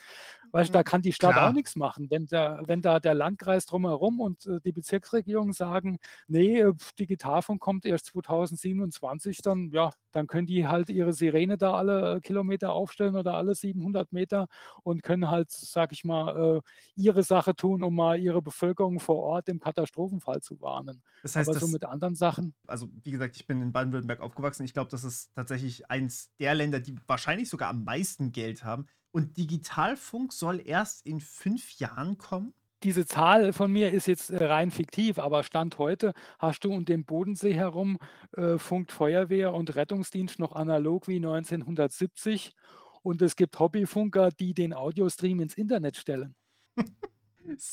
Weißt da mhm. kann die Stadt Klar. auch nichts machen. Wenn, der, wenn da der Landkreis drumherum und äh, die Bezirksregierung sagen, nee, äh, Digitalfunk kommt erst 2027, dann ja, dann können die halt ihre Sirene da alle äh, Kilometer aufstellen oder alle 700 Meter und können halt, sag ich mal, äh, ihre Sache tun, um mal ihre Bevölkerung vor Ort im Katastrophenfall zu warnen. Das heißt, Aber so mit anderen Sachen. Also, wie gesagt, ich bin in Baden-Württemberg aufgewachsen. Ich glaube, das ist tatsächlich eins der Länder, die wahrscheinlich sogar am meisten Geld haben. Und Digitalfunk soll erst in fünf Jahren kommen? Diese Zahl von mir ist jetzt äh, rein fiktiv, aber Stand heute hast du um den Bodensee herum äh, funkt Feuerwehr und Rettungsdienst noch analog wie 1970 und es gibt Hobbyfunker, die den Audiostream ins Internet stellen.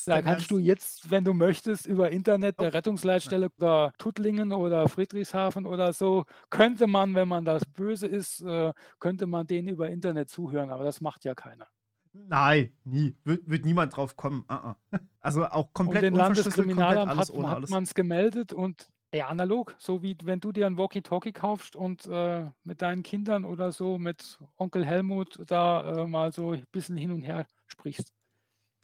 da kannst du jetzt, wenn du möchtest, über Internet der Rettungsleitstelle oder Tuttlingen oder Friedrichshafen oder so, könnte man, wenn man das böse ist, äh, könnte man denen über Internet zuhören, aber das macht ja keiner. Nein, nie. Wird, wird niemand drauf kommen. Uh -uh. Also auch komplett und den Landeskriminalamt hat, hat man es gemeldet und Ja, analog, so wie wenn du dir ein Walkie-Talkie kaufst und, äh, mit deinen Kindern oder so, mit Onkel Helmut da, äh, mal so 'n bisschen hin und her sprichst.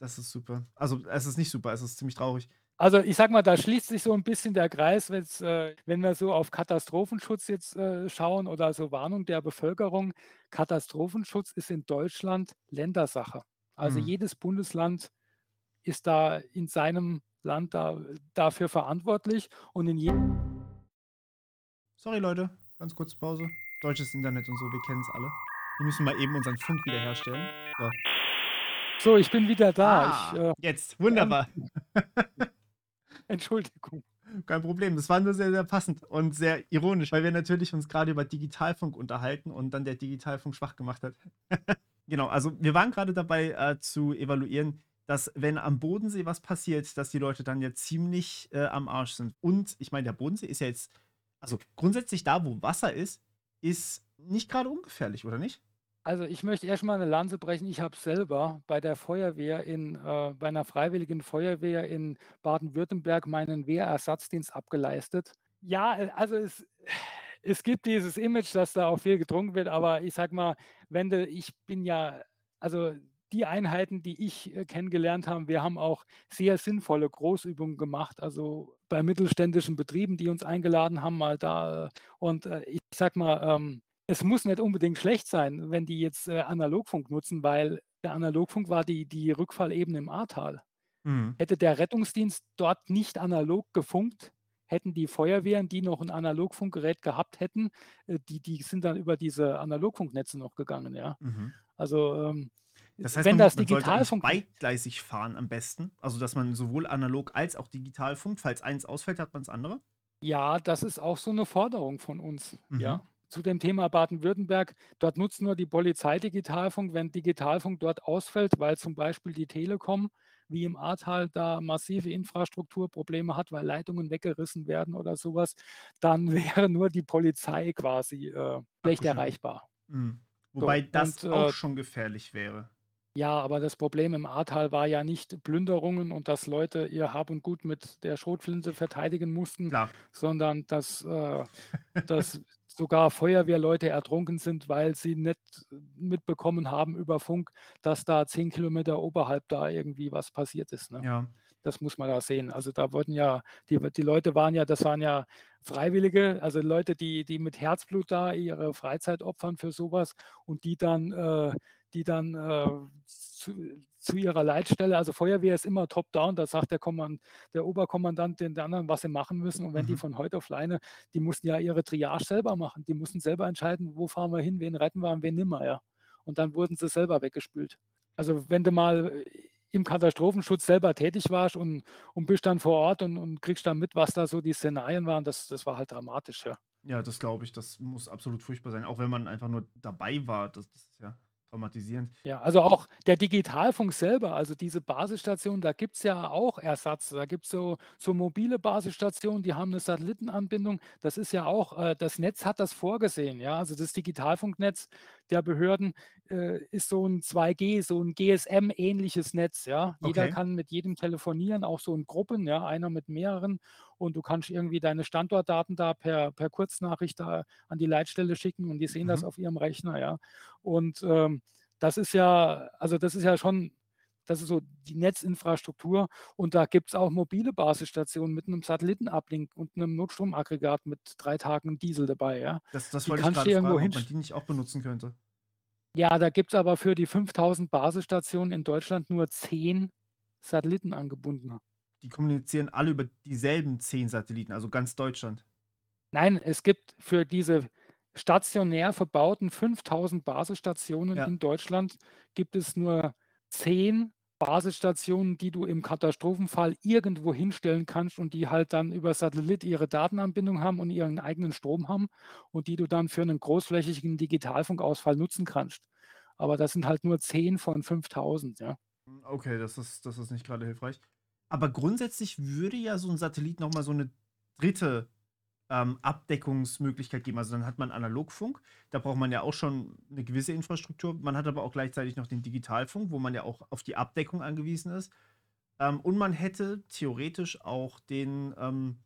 Das ist super. Also, es ist nicht super, es ist ziemlich traurig. Also, ich sage mal, da schließt sich so ein bisschen der Kreis, äh, wenn wir so auf Katastrophenschutz jetzt, äh, schauen oder so Warnung der Bevölkerung. Katastrophenschutz ist in Deutschland Ländersache. Also, Mhm. jedes Bundesland ist da in seinem Land da dafür verantwortlich und in jedem Sorry, Leute, ganz kurze Pause. Deutsches Internet und so, wir kennen's alle. Wir müssen mal eben unseren Funk wiederherstellen. So. So, ich bin wieder da. Ah, Ich, äh jetzt, wunderbar. Entschuldigung. Kein Problem. Das war nur sehr, sehr passend und sehr ironisch, weil wir natürlich uns gerade über Digitalfunk unterhalten und dann der Digitalfunk schwach gemacht hat. Genau, also wir waren gerade dabei, äh, zu evaluieren, dass, wenn am Bodensee was passiert, dass die Leute dann ja ziemlich, äh, am Arsch sind. Und ich meine, der Bodensee ist ja jetzt also grundsätzlich da, wo Wasser ist, ist nicht gerade ungefährlich, oder nicht? Also, ich möchte erst mal 'ne Lanze brechen. Ich habe selber bei der Feuerwehr in äh, bei 'ner freiwilligen Feuerwehr in Baden-Württemberg meinen Wehrersatzdienst abgeleistet. Ja, äh, also es es gibt dieses Image, dass da auch viel getrunken wird, aber ich sage mal, wenn du ich bin ja also die Einheiten, die ich, äh, kennengelernt habe, wir haben auch sehr sinnvolle Großübungen gemacht, also bei mittelständischen Betrieben, die uns eingeladen haben, mal da äh, und, ich sage mal, ähm, es muss nicht unbedingt schlecht sein, wenn die jetzt, äh, Analogfunk nutzen, weil der Analogfunk war die die Rückfallebene im Ahrtal. Mhm. Hätte der Rettungsdienst dort nicht analog gefunkt, hätten die Feuerwehren, die noch 'n Analogfunkgerät gehabt hätten, äh, die die sind dann über diese Analogfunknetze noch gegangen, ja. Mhm. Also, ähm, Das heißt, wenn man das man eigentlich Digitalfunk beidgleisig fahren am besten? Also, dass man sowohl analog als auch digital funkt. Falls eins ausfällt, hat man das andere? Ja, das ist auch so 'ne Forderung von uns, Mhm. ja. Zu dem Thema Baden-Württemberg, dort nutzt nur die Polizei Digitalfunk. Wenn Digitalfunk dort ausfällt, weil zum Beispiel die Telekom, wie im Ahrtal, da massive Infrastrukturprobleme hat, weil Leitungen weggerissen werden oder so was, dann wäre nur die Polizei quasi, äh, schlecht erreichbar. Mhm. So, Wobei das und, auch äh schon gefährlich wäre. Ja, aber das Problem im Ahrtal war ja nicht Plünderungen und dass Leute ihr Hab und Gut mit der Schrotflinte verteidigen mussten, Klar. sondern dass, äh dass sogar Feuerwehrleute ertrunken sind, weil sie nicht mitbekommen haben über Funk, dass da 10 Kilometer oberhalb da irgendwie was passiert ist, ne? Ja. Das muss man da sehen. Also, da wurden ja die die Leute waren ja das waren ja Freiwillige, also Leute, die die mit Herzblut da ihre Freizeit opfern für so was und die dann äh, die dann, äh, zu zu ihrer Leitstelle also Feuerwehr ist immer top down, da sagt der Komman der Oberkommandant den anderen, was sie machen müssen. Und wenn die Mhm. von heute auf Leine die mussten ja ihre Triage selber machen. Die mussten selber entscheiden: „Wo fahren wir hin, wen retten wir und wen nimmer“, ja. Und dann wurden sie selber weggespült. Also, wenn du mal im Katastrophenschutz selber tätig warst und und bist dann vor Ort und und kriegst dann mit, was da so die Szenarien waren, das das war halt dramatisch, ja. Ja, das glaube ich. Das muss absolut furchtbar sein, auch wenn man einfach nur dabei war. Das das ist ja traumatisierend. Ja, also auch der Digitalfunk selber, also diese Basisstation, da gibt's ja auch Ersatz. Da gibt's so so mobile Basisstationen, die haben 'ne Satellitenanbindung. Das ist ja auch äh, das Netz hat das vorgesehen, ja. Also, das Digitalfunknetz der Behörden, äh, ist so 'n 2G, so 'n GSM-ähnliches Netz, ja. Jeder Okay. kann mit jedem telefonieren, auch so in Gruppen, ja, einer mit mehreren. Und du kannst irgendwie deine Standortdaten da per per Kurznachricht da an die Leitstelle schicken und die sehen das Mhm. auf ihrem Rechner, ja. Und, ähm, das ist ja also, das ist ja schon das ist so die Netzinfrastruktur und da gibt's auch mobile Basisstationen mit 'nem Satellitenuplink und 'nem Notstromaggregat mit 3 Tagen Diesel dabei, ja. Das das Die wollte ich kannst du grade irgendwo fragen, ob man die nicht auch benutzen könnte. Ja, da gibt's aber für die 5.000 Basisstationen in Deutschland nur 10 Satellitenangebundene. Die kommunizieren alle über dieselben 10 Satelliten, also ganz Deutschland? Nein, es gibt für diese stationär verbauten 5.000 Basisstationen Ja. in Deutschland gibt es nur 10 Basisstationen, die du im Katastrophenfall irgendwo hinstellen kannst und die halt dann über Satellit ihre Datenanbindung haben und ihren eigenen Strom haben und die du dann für 'nen großflächigen Digitalfunkausfall nutzen kannst. Aber das sind halt nur 10 von 5.000, ja. Okay, das ist das ist nicht grade hilfreich. Aber grundsätzlich würde ja so 'n Satellit noch mal so 'ne 3., ähm, Abdeckungsmöglichkeit geben. Also, dann hat man Analogfunk, da braucht man ja auch schon 'ne gewisse Infrastruktur. Man hat aber auch gleichzeitig noch den Digitalfunk, wo man ja auch auf die Abdeckung angewiesen ist. Ähm, und man hätte theoretisch auch den, ähm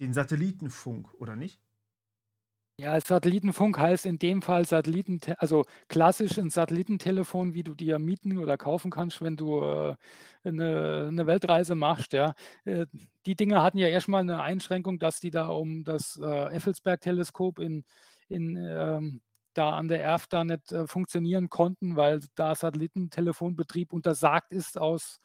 den Satellitenfunk, oder nicht? Ja, Satellitenfunk heißt in dem Fall Satelliten, also klassisch ein Satellitentelefon, wie du dir mieten oder kaufen kannst, wenn du äh, eine, eine Weltreise machst. Ja. Äh, die Dinge hatten ja erstmal eine Einschränkung, dass die da um das äh, Effelsberg-Teleskop in, in ähm, da an der Erft da nicht äh, funktionieren konnten, weil da Satellitentelefonbetrieb untersagt ist aus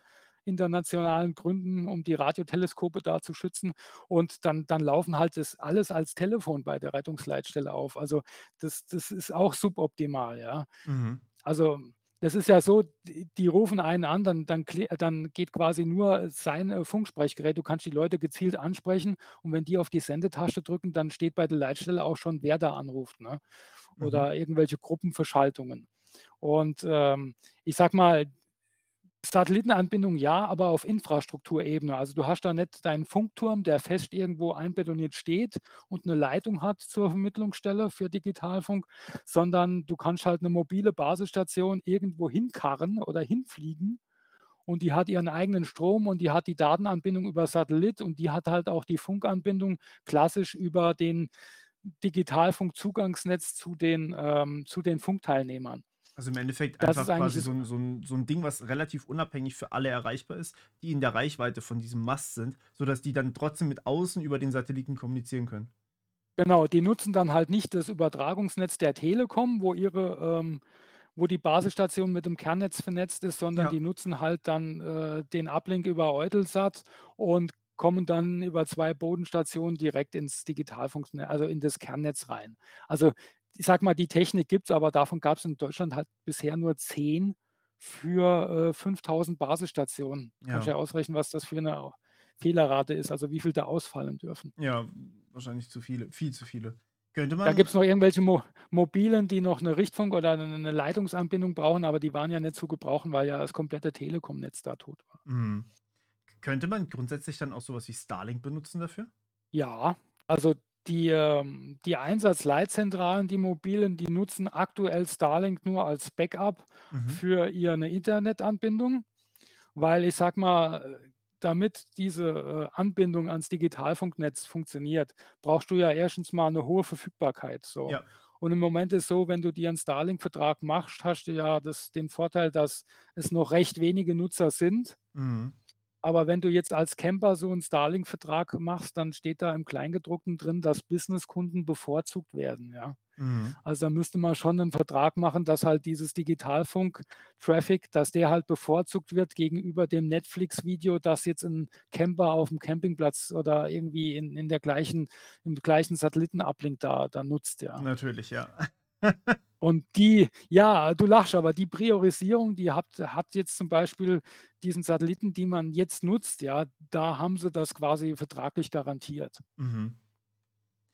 internationalen Gründen, um die Radioteleskope da zu schützen. Und dann, dann laufen halt das alles als Telefon bei der Rettungsleitstelle auf. Also das, das ist auch suboptimal, ja. Mhm. Also das ist ja so, die, rufen einen an, dann, dann, dann geht quasi nur sein äh, Funksprechgerät. Du kannst die Leute gezielt ansprechen und wenn die auf die Sendetasche drücken, dann steht bei der Leitstelle auch schon, wer da anruft. Ne? Oder mhm. irgendwelche Gruppenverschaltungen. Und ähm, ich sag mal, Satellitenanbindung ja, aber auf Infrastrukturebene. Also du hast da nicht deinen Funkturm, der fest irgendwo einbetoniert steht und eine Leitung hat zur Vermittlungsstelle für Digitalfunk, sondern du kannst halt eine mobile Basisstation irgendwo hinkarren oder hinfliegen und die hat ihren eigenen Strom und die hat die Datenanbindung über Satellit und die hat halt auch die Funkanbindung klassisch über den Digitalfunkzugangsnetz zu den, ähm, zu den Funkteilnehmern. Also im Endeffekt Das einfach quasi so ein, so, ein, so ein Ding, was relativ unabhängig für alle erreichbar ist, die in der Reichweite von diesem Mast sind, sodass die dann trotzdem mit außen über den Satelliten kommunizieren können. Genau, die nutzen dann halt nicht das Übertragungsnetz der Telekom, wo ihre, ähm, wo die Basisstation mit dem Kernnetz vernetzt ist, sondern Ja. die nutzen halt dann äh, den Uplink über Eutelsat und kommen dann über zwei Bodenstationen direkt ins Digitalfunknetz, also in das Kernnetz rein. Also ich sage mal, die Technik gibt es, aber davon gab es in Deutschland halt bisher nur 10 für äh, 5000 Basisstationen. Ja. Kannst ja ausrechnen, was das für eine Fehlerrate ist, also wie viel da ausfallen dürfen. Ja, wahrscheinlich zu viele, viel zu viele. Könnte man. Da gibt es noch irgendwelche Mo Mobilen, die noch eine Richtfunk oder eine Leitungsanbindung brauchen, aber die waren ja nicht zu gebrauchen, weil ja das komplette Telekom-Netz da tot war. Mhm. Könnte man grundsätzlich dann auch sowas wie Starlink benutzen dafür? Ja, also die, ähm, die Einsatzleitzentralen, die mobilen, die nutzen aktuell Starlink nur als Backup Mhm. für ihre Internetanbindung, weil ich sag mal, damit diese äh, Anbindung ans Digitalfunknetz funktioniert, brauchst du ja erstens mal eine hohe Verfügbarkeit. So. Ja. Und im Moment ist so, wenn du dir einen Starlink-Vertrag machst, hast du ja das, den Vorteil, dass es noch recht wenige Nutzer sind. Mhm. Aber wenn du jetzt als Camper so einen Starlink-Vertrag machst, dann steht da im Kleingedruckten drin, dass Businesskunden bevorzugt werden, ja. Mhm. Also da müsste man schon einen Vertrag machen, dass halt dieses Digitalfunk-Traffic, dass der halt bevorzugt wird gegenüber dem Netflix-Video, das jetzt ein Camper auf dem Campingplatz oder irgendwie in, in der gleichen, im gleichen Satellitenablink da, da nutzt, ja. Natürlich, ja. Und die, ja, du lachst, aber die Priorisierung, die hat, hat jetzt zum Beispiel diesen Satelliten, die man jetzt nutzt, ja, da haben sie das quasi vertraglich garantiert. Mhm.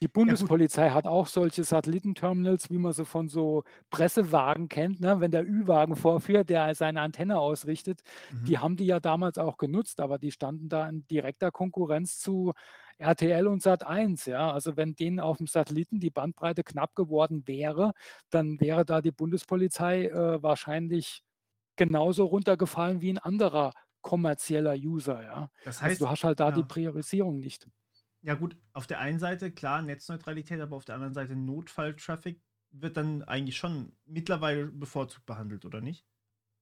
Die Bundespolizei hat auch solche Satellitenterminals, wie man sie von so Pressewagen kennt, ne? wenn der Ü-Wagen vorführt, der seine Antenne ausrichtet. Mhm. Die haben die ja damals auch genutzt, aber die standen da in direkter Konkurrenz zu RTL und Sat1. Ja? Also wenn denen auf dem Satelliten die Bandbreite knapp geworden wäre, dann wäre da die Bundespolizei äh, wahrscheinlich genauso runtergefallen wie ein anderer kommerzieller User. Ja? Das heißt, also du hast halt da ja. die Priorisierung nicht. Ja, gut, auf der einen Seite, klar, Netzneutralität, aber auf der anderen Seite Notfalltraffic wird dann eigentlich schon mittlerweile bevorzugt behandelt, oder nicht?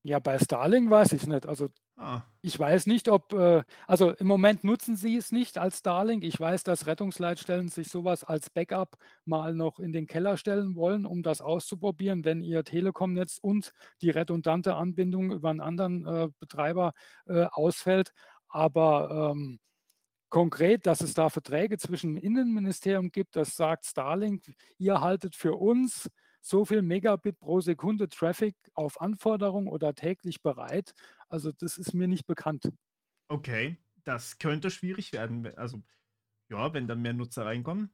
Ja, bei Starlink weiß ich es nicht. Also ah. ich weiß nicht, ob, äh, also im Moment nutzen sie es nicht als Starlink. Ich weiß, dass Rettungsleitstellen sich sowas als Backup mal noch in den Keller stellen wollen, um das auszuprobieren, wenn ihr Telekom-Netz und die redundante Anbindung über einen anderen äh, Betreiber äh, ausfällt. Aber ähm, konkret, dass es da Verträge zwischen dem Innenministerium gibt, das sagt Starlink, ihr haltet für uns so viel Megabit pro Sekunde Traffic auf Anforderung oder täglich bereit. Also das ist mir nicht bekannt. Okay, das könnte schwierig werden. Also ja, wenn dann mehr Nutzer reinkommen.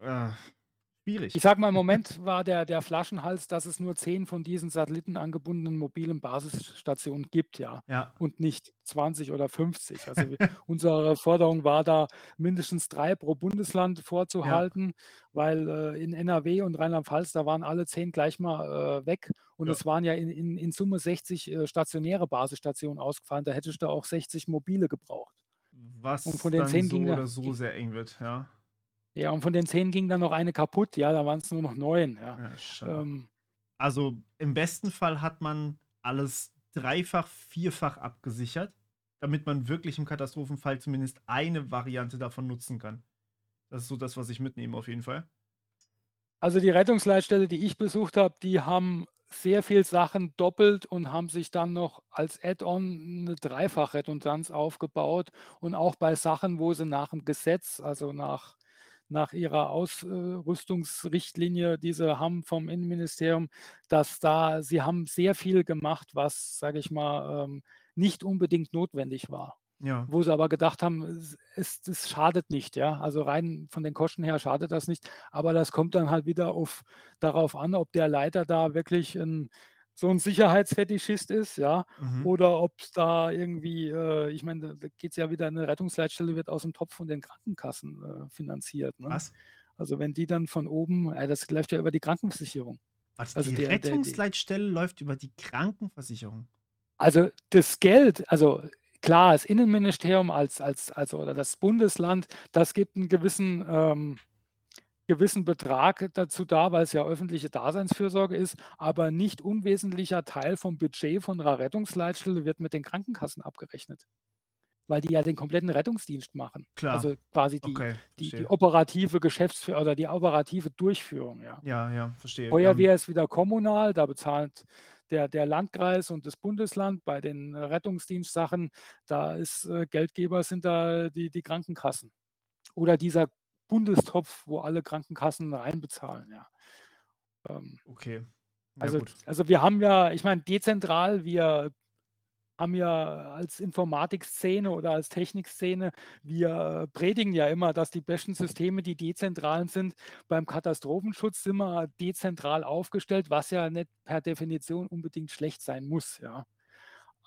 Äh, Schwierig. Ich sage mal, im Moment war der, der Flaschenhals, dass es nur zehn von diesen satellitenangebundenen mobilen Basisstationen gibt, ja. ja. Und nicht 20 oder 50. Also unsere Forderung war da, mindestens drei pro Bundesland vorzuhalten, ja. weil äh, in NRW und Rheinland-Pfalz, da waren alle zehn gleich mal äh, weg. Und ja. es waren ja in, in, in Summe 60 äh, stationäre Basisstationen ausgefallen. Da hättest du auch 60 mobile gebraucht. Was und von den dann 10 so oder so sehr eng wird, ja. Ja, und von den zehn ging dann noch eine kaputt. Ja, da waren es nur noch neun. Ja. Ja. Ähm, Also im besten Fall hat man alles dreifach, vierfach abgesichert, damit man wirklich im Katastrophenfall zumindest eine Variante davon nutzen kann. Das ist so das, was ich mitnehme auf jeden Fall. also die Rettungsleitstelle, die ich besucht habe, die haben sehr viel Sachen doppelt und haben sich dann noch als Add-on eine Dreifachredundanz aufgebaut. Und auch bei Sachen, wo sie nach dem Gesetz, also nach, nach ihrer Ausrüstungsrichtlinie, die sie haben vom Innenministerium, dass da, sie haben sehr viel gemacht, was, sage ich mal, ähm, nicht unbedingt notwendig war. Ja. Wo sie aber gedacht haben, es, es, es schadet nicht, ja. Also rein von den Kosten her schadet das nicht. Aber das kommt dann halt wieder auf, darauf an, ob der Leiter da wirklich ein, so ein Sicherheitsfetischist ist, ja, Mhm. oder ob es da irgendwie, äh, ich meine, da, geht es ja wieder, eine Rettungsleitstelle wird aus dem Topf von den Krankenkassen äh, finanziert. Ne? Was? Also wenn die dann von oben, äh, das läuft ja über die Krankenversicherung. Was? Also die die, Rettungsleitstelle läuft über die Krankenversicherung. Also das Geld, also klar, das Innenministerium als, als, also oder das Bundesland, das gibt einen gewissen, ähm, gewissen Betrag dazu da, weil es ja öffentliche Daseinsfürsorge ist, aber nicht unwesentlicher Teil vom Budget von einer Rettungsleitstelle wird mit den Krankenkassen abgerechnet. Weil die ja den kompletten Rettungsdienst machen. Klar. Also quasi die, Okay, die, die operative Geschäftsführung oder die operative Durchführung, ja. Ja, ja, verstehe. Ähm, Feuerwehr ist wieder kommunal, da bezahlt der, der Landkreis und das Bundesland. Bei den Rettungsdienstsachen, da ist äh, Geldgeber sind da die, die Krankenkassen. Oder dieser Bundestopf, wo alle Krankenkassen reinbezahlen, ja. Ähm, okay. Ja, also, gut. also wir haben ja, ich meine, dezentral, wir haben ja als Informatikszene oder als Technikszene, wir predigen ja immer, dass die besten Systeme die dezentralen sind. Beim Katastrophenschutz sind wir dezentral aufgestellt, was ja nicht per Definition unbedingt schlecht sein muss. Ja.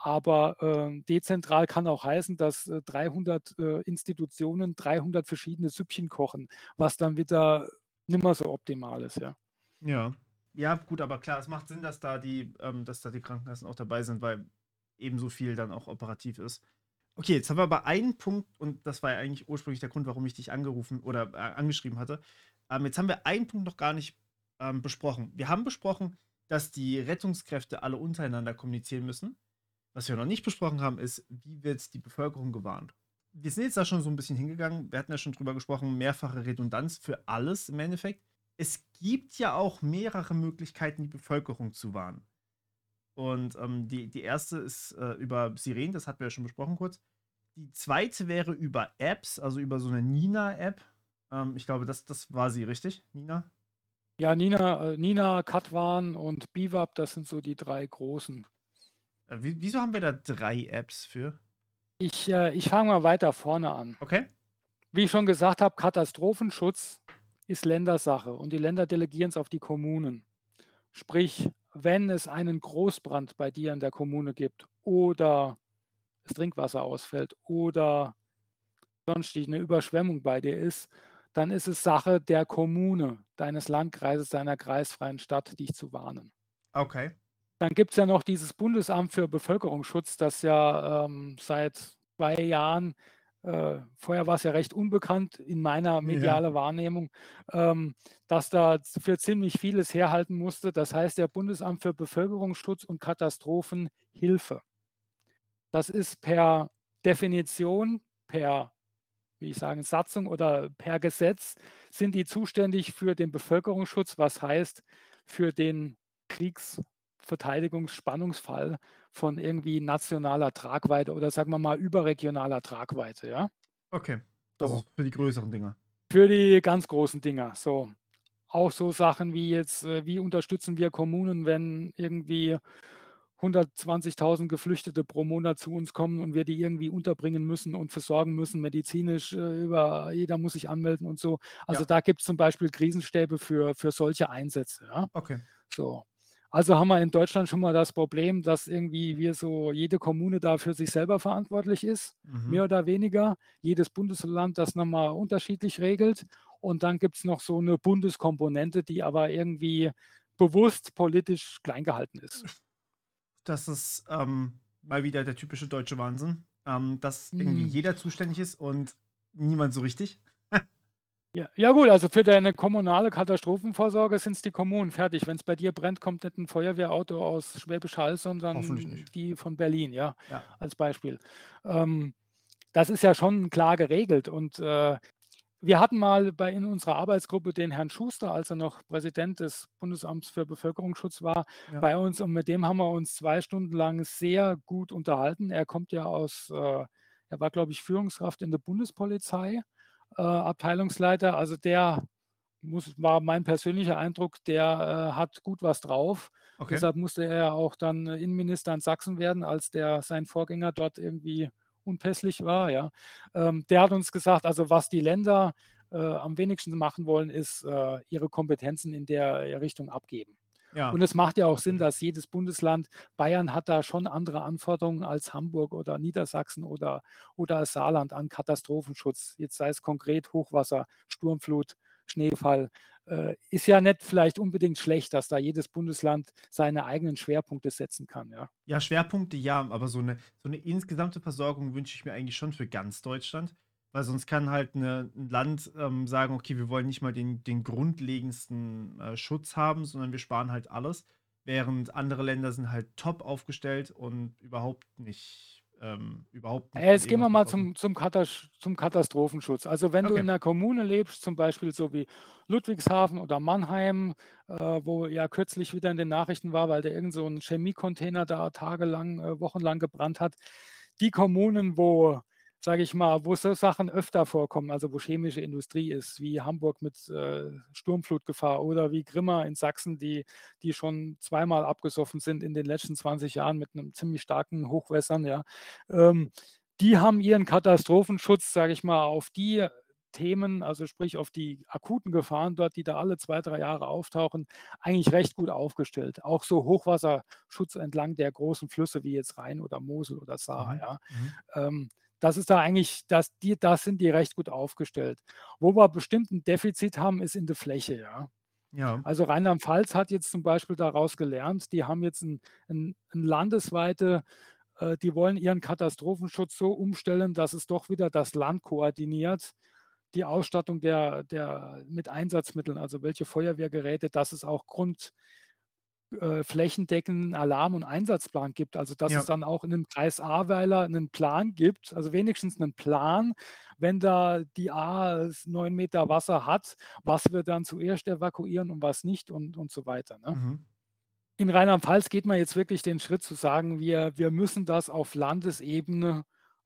Aber äh, dezentral kann auch heißen, dass äh, 300 äh, Institutionen 300 verschiedene Süppchen kochen, was dann wieder nimmer so optimal ist. Ja. Ja. Ja, gut, aber klar, es macht Sinn, dass da die, ähm, dass da die Krankenkassen auch dabei sind, weil ebenso viel dann auch operativ ist. Okay, jetzt haben wir aber einen Punkt, und das war ja eigentlich ursprünglich der Grund, warum ich dich angerufen oder äh, angeschrieben hatte. Ähm, jetzt haben wir einen Punkt noch gar nicht ähm, besprochen. Wir haben besprochen, dass die Rettungskräfte alle untereinander kommunizieren müssen. Was wir noch nicht besprochen haben, ist, wie wird die Bevölkerung gewarnt? Wir sind jetzt da schon so ein bisschen hingegangen. Wir hatten ja schon drüber gesprochen, mehrfache Redundanz für alles im Endeffekt. Es gibt ja auch mehrere Möglichkeiten, die Bevölkerung zu warnen. Und ähm, die, die erste ist äh, über Sirenen, das hatten wir ja schon besprochen kurz. Die zweite wäre über Apps, also über so eine Nina-App. Ähm, ich glaube, das, das war sie, richtig? Nina? Ja, Nina, äh, Nina, Katwan und Bivap, das sind so die drei großen. Äh, wie, wieso haben wir da drei Apps für? Ich, äh, ich fange mal weiter vorne an. Okay. Wie ich schon gesagt habe, Katastrophenschutz ist Ländersache und die Länder delegieren es auf die Kommunen. Sprich, wenn es einen Großbrand bei dir in der Kommune gibt oder das Trinkwasser ausfällt oder sonstig eine Überschwemmung bei dir ist, dann ist es Sache der Kommune, deines Landkreises, deiner kreisfreien Stadt, dich zu warnen. Okay. Dann gibt es ja noch dieses Bundesamt für Bevölkerungsschutz, das ja ähm, seit zwei Jahren, äh, vorher war es ja recht unbekannt in meiner medialen Wahrnehmung, ähm, dass da für ziemlich vieles herhalten musste. Das heißt, der Bundesamt für Bevölkerungsschutz und Katastrophenhilfe. Das ist per Definition, per, wie ich sagen, Satzung oder per Gesetz, sind die zuständig für den Bevölkerungsschutz, was heißt für den Kriegs- Verteidigungsspannungsfall von irgendwie nationaler Tragweite oder sagen wir mal überregionaler Tragweite, ja. Okay. Das So. ist für die größeren Dinger. Für die ganz großen Dinger. So. Auch so Sachen wie jetzt, äh, wie unterstützen wir Kommunen, wenn irgendwie 120.000 Geflüchtete pro Monat zu uns kommen und wir die irgendwie unterbringen müssen und versorgen müssen, medizinisch, äh, über, jeder muss sich anmelden und so. Also Ja. da gibt es zum Beispiel Krisenstäbe für, für solche Einsätze. Ja? Okay. So. Also haben wir in Deutschland schon mal das Problem, dass irgendwie wir so jede Kommune da für sich selber verantwortlich ist, Mhm. mehr oder weniger. Jedes Bundesland das nochmal unterschiedlich regelt. Und dann gibt es noch so eine Bundeskomponente, die aber irgendwie bewusst politisch klein gehalten ist. Das ist ähm, mal wieder der typische deutsche Wahnsinn, ähm, dass irgendwie Mhm. jeder zuständig ist und niemand so richtig. Ja, ja gut, also für deine kommunale Katastrophenvorsorge sind es die Kommunen, fertig. Wenn es bei dir brennt, kommt nicht ein Feuerwehrauto aus Schwäbisch Hall, sondern die von Berlin, ja, Ja. als Beispiel. Ähm, das ist ja schon klar geregelt und, äh, wir hatten mal bei in unserer Arbeitsgruppe den Herrn Schuster, als er noch Präsident des Bundesamts für Bevölkerungsschutz war, Ja. bei uns und mit dem haben wir uns 2 Stunden lang sehr gut unterhalten. Er kommt ja aus äh, er war, glaube ich, Führungskraft in der Bundespolizei, äh, Abteilungsleiter. Also der muss war mein persönlicher Eindruck, der, äh, hat gut was drauf. Okay. Deshalb musste er auch dann Innenminister in Sachsen werden, als der sein Vorgänger dort irgendwie unpässlich war, ja. Ähm, der hat uns gesagt, also was die Länder, äh, am wenigsten machen wollen, ist, äh, ihre Kompetenzen in der Richtung abgeben. Ja. Und es macht ja auch Sinn, dass jedes Bundesland Bayern hat da schon andere Anforderungen als Hamburg oder Niedersachsen oder oder Saarland an Katastrophenschutz. Jetzt sei es konkret Hochwasser, Sturmflut, Schneefall. Äh, ist ja nicht vielleicht unbedingt schlecht, dass da jedes Bundesland seine eigenen Schwerpunkte setzen kann, ja. Ja, Schwerpunkte ja, aber so 'ne so 'ne insgesamte Versorgung wünsche ich mir eigentlich schon für ganz Deutschland, weil sonst kann halt 'ne 'n Land, ähm, sagen: „Okay, wir wollen nicht mal den den grundlegendsten, äh, Schutz haben, sondern wir sparen halt alles“, während andere Länder sind halt top aufgestellt und überhaupt nicht ähm, überhaupt nicht Äh, jetzt gehen wir mal zum zum Katas zum Katastrophenschutz. Also, wenn du Okay. in 'ner Kommune lebst, zum Beispiel so wie Ludwigshafen oder Mannheim, äh, wo ja kürzlich wieder in den Nachrichten war, weil da irgend so 'n Chemiecontainer da tagelang, äh, wochenlang gebrannt hat. Die Kommunen, wo, sage ich mal wo so Sachen öfter vorkommen, also wo chemische Industrie ist, wie Hamburg mit, äh, Sturmflutgefahr oder wie Grimma in Sachsen, die die schon zweimal abgesoffen sind in den letzten 20 Jahren mit 'nem ziemlich starken Hochwässern, ja. Ähm, die haben ihren Katastrophenschutz, sage ich mal, auf die Themen, also sprich auf die akuten Gefahren dort, die da alle 2, 3 Jahre auftauchen, eigentlich recht gut aufgestellt. Auch so Hochwasserschutz entlang der großen Flüsse wie jetzt Rhein oder Mosel oder Saar, Mhm, ja. mhm. Ähm, das ist da eigentlich das die da sind die recht gut aufgestellt. Wo wir bestimmt 'n Defizit haben, ist in der Fläche, ja. Ja. Also, Rheinland-Pfalz hat jetzt zum Beispiel daraus gelernt, die haben jetzt 'n 'n 'n landesweite äh, die wollen ihren Katastrophenschutz so umstellen, dass es doch wieder das Land koordiniert, die Ausstattung der der mit Einsatzmitteln, also welche Feuerwehrgeräte, dass es auch Grund äh, flächendeckenden Alarm und Einsatzplan gibt. Also, dass es Ja. dann auch in 'nem Kreis Ahrweiler 'nen Plan gibt, also wenigstens 'nen Plan, wenn da die s 9 Meter Wasser hat, was wir dann zuerst evakuieren und was nicht und und so weiter, ne? Mhm. In Rheinland-Pfalz geht man jetzt wirklich den Schritt zu sagen, wir wir müssen das auf Landesebene,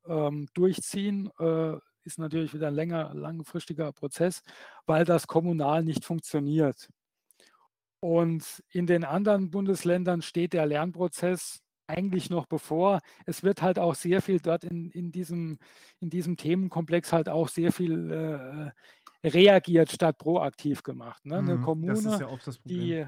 ähm, durchziehen. Äh, ist natürlich wieder 'n länger langfristiger Prozess, weil das kommunal nicht funktioniert. Und in den anderen Bundesländern steht der Lernprozess eigentlich noch bevor. Es wird halt auch sehr viel dort in in diesem in diesem Themenkomplex halt auch sehr viel, äh, reagiert statt proaktiv gemacht, ne? 'Ne Mhm. Kommune, ja die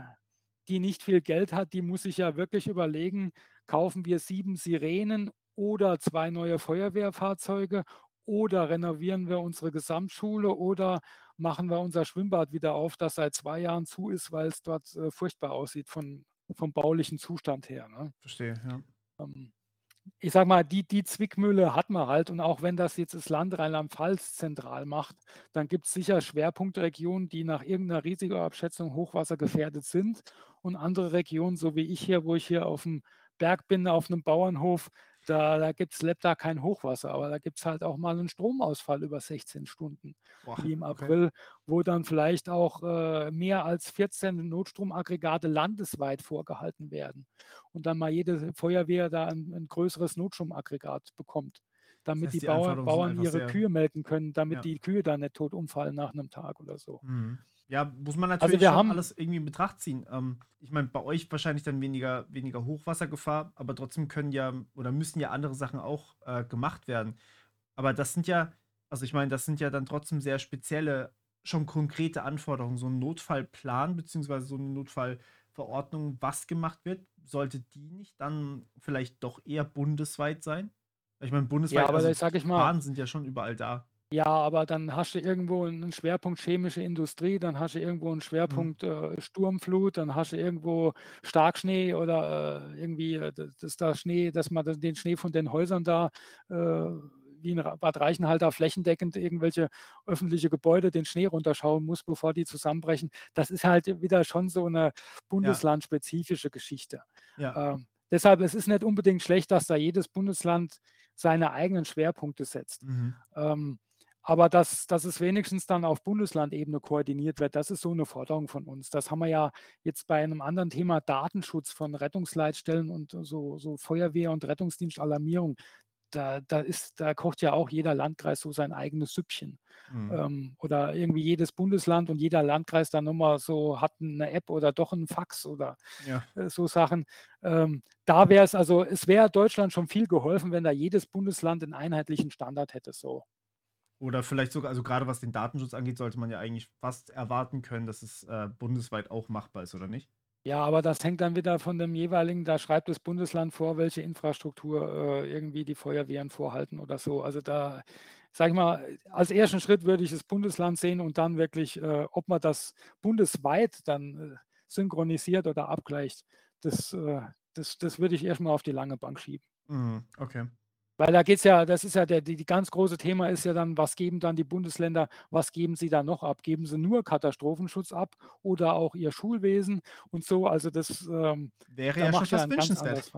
die nicht viel Geld hat, die muss sich ja wirklich überlegen: „Kaufen wir 7 Sirenen oder 2 neue Feuerwehrfahrzeuge oder renovieren wir unsere Gesamtschule oder machen wir unser Schwimmbad wieder auf, das seit 2 Jahren zu ist, weil's dort, äh, furchtbar aussieht von vom baulichen Zustand her“, ne? Verstehe, ja. Ähm, ich sage mal, die die Zwickmühle hat man halt und auch wenn das jetzt das Land Rheinland-Pfalz zentral macht, dann gibt's sicher Schwerpunktregionen, die nach irgend 'ner Risikoabschätzung hochwassergefährdet sind und andere Regionen, so wie ich hier, wo ich hier auf'm Berg bin, auf 'nem Bauernhof, da da gibt's läuft da kein Hochwasser, aber da gibt's halt auch mal 'nen Stromausfall über 16 Stunden, Boah, wie im okay. April, wo dann vielleicht auch, äh, mehr als 14 Notstromaggregate landesweit vorgehalten werden und dann mal jede Feuerwehr da 'n 'n größeres Notstromaggregat bekommt, Das damit heißt, die die Bauern einfach ihre Kühe melken können, damit Ja. die Kühe da nicht tot umfallen nach 'nem Tag oder so. Mhm. Ja, muss man Also, natürlich wir schon haben alles irgendwie in Betracht ziehen. Ähm, ich meine, bei euch wahrscheinlich dann weniger weniger Hochwassergefahr, aber trotzdem können ja oder müssen ja andere Sachen auch, äh, gemacht werden. Aber das sind ja also, ich meine, das sind ja dann trotzdem sehr spezielle, schon konkrete Anforderungen. So 'n Notfallplan beziehungsweise so 'ne Notfallverordnung, was gemacht wird, sollte die nicht dann vielleicht doch eher bundesweit sein? Ich meine, Ja, bundesweit aber also, da sage ich mal Gefahren sind ja schon überall da. Ja, aber dann hast du irgendwo 'nen Schwerpunkt chemische Industrie, dann hast du irgendwo 'n Mhm. Schwerpunkt, äh, Sturmflut, dann hast du irgendwo Starkschnee oder, äh, irgendwie, äh, dass da Schnee dass man den Schnee von den Häusern da, äh, wie in Bad Reichenhall da flächendeckend irgendwelche öffentliche Gebäude den Schnee runterschauen muss, bevor die zusammenbrechen. Das ist halt wieder schon so eine bundeslandspezifische Geschichte. Ja. Ähm, deshalb es ist nicht unbedingt schlecht, dass da jedes Bundesland seine eigenen Schwerpunkte setzt. Mhm. Ähm, aber dass, dass es wenigstens dann auf Bundeslandebene koordiniert wird, das ist so eine Forderung von uns. Das haben wir ja jetzt bei einem anderen Thema Datenschutz von Rettungsleitstellen und so, so Feuerwehr- und Rettungsdienstalarmierung. Da, da, ist, da kocht ja auch jeder Landkreis so sein eigenes Süppchen. Mhm. Ähm, oder irgendwie jedes Bundesland und jeder Landkreis dann nochmal so hat eine App oder doch ein Fax oder ja. äh, so Sachen. Ähm, da wäre es, also es wäre Deutschland schon viel geholfen, wenn da jedes Bundesland einen einheitlichen Standard hätte. So. Oder vielleicht sogar, also gerade was den Datenschutz angeht, sollte man ja eigentlich fast erwarten können, dass es äh, bundesweit auch machbar ist, oder nicht? Ja, aber das hängt dann wieder von dem jeweiligen, da schreibt das Bundesland vor, welche Infrastruktur äh, irgendwie die Feuerwehren vorhalten oder so. Also da, sag ich mal, als ersten Schritt würde ich das Bundesland sehen und dann wirklich, äh, ob man das bundesweit dann äh, synchronisiert oder abgleicht, das, äh, das, das würde ich erstmal auf die lange Bank schieben. Mhm, okay. Weil da geht es ja, das ist ja der, die, die ganz große Thema ist ja dann, was geben dann die Bundesländer, was geben sie da noch ab? Geben sie nur Katastrophenschutz ab oder auch ihr Schulwesen und so? Also das ähm, wäre da ja schon fast wünschenswert.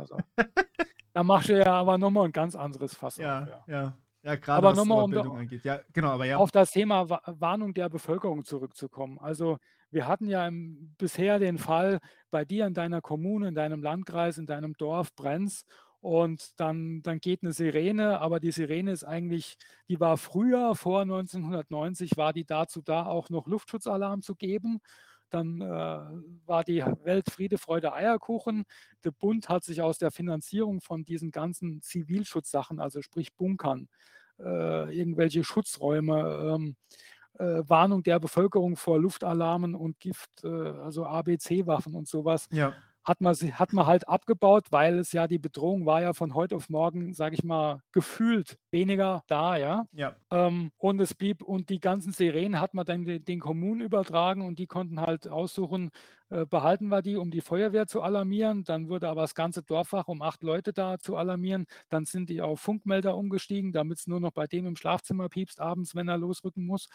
da machst du ja aber nochmal ein ganz anderes Fass. Ja, auf, ja. ja. Ja, gerade aber was nochmal, Bildung um, angeht. Ja, genau, aber ja. Auf das Thema Warnung der Bevölkerung zurückzukommen. Also wir hatten ja im, bisher den Fall bei dir in deiner Kommune, in deinem Landkreis, in deinem Dorf Brenz und dann, dann geht eine Sirene, aber die Sirene ist eigentlich, die war früher, vor 1990, war die dazu da, auch noch Luftschutzalarm zu geben. Dann äh, war die Welt Friede, Freude, Eierkuchen. Der Bund hat sich aus der Finanzierung von diesen ganzen Zivilschutzsachen, also sprich Bunkern, äh, irgendwelche Schutzräume, ähm, äh, Warnung der Bevölkerung vor Luftalarmen und Gift, äh, also ABC-Waffen und sowas, ja hat man, hat man halt abgebaut, weil es ja die Bedrohung war ja von heute auf morgen, sage ich mal, gefühlt weniger da, ja. ja. Ähm, und es blieb, und die ganzen Sirenen hat man dann den, den Kommunen übertragen und die konnten halt aussuchen, äh, behalten wir die, um die Feuerwehr zu alarmieren. Dann wurde aber das ganze Dorfwach um acht Leute da zu alarmieren. Dann sind die auf Funkmelder umgestiegen, damit es nur noch bei dem im Schlafzimmer piepst abends, wenn er losrücken muss.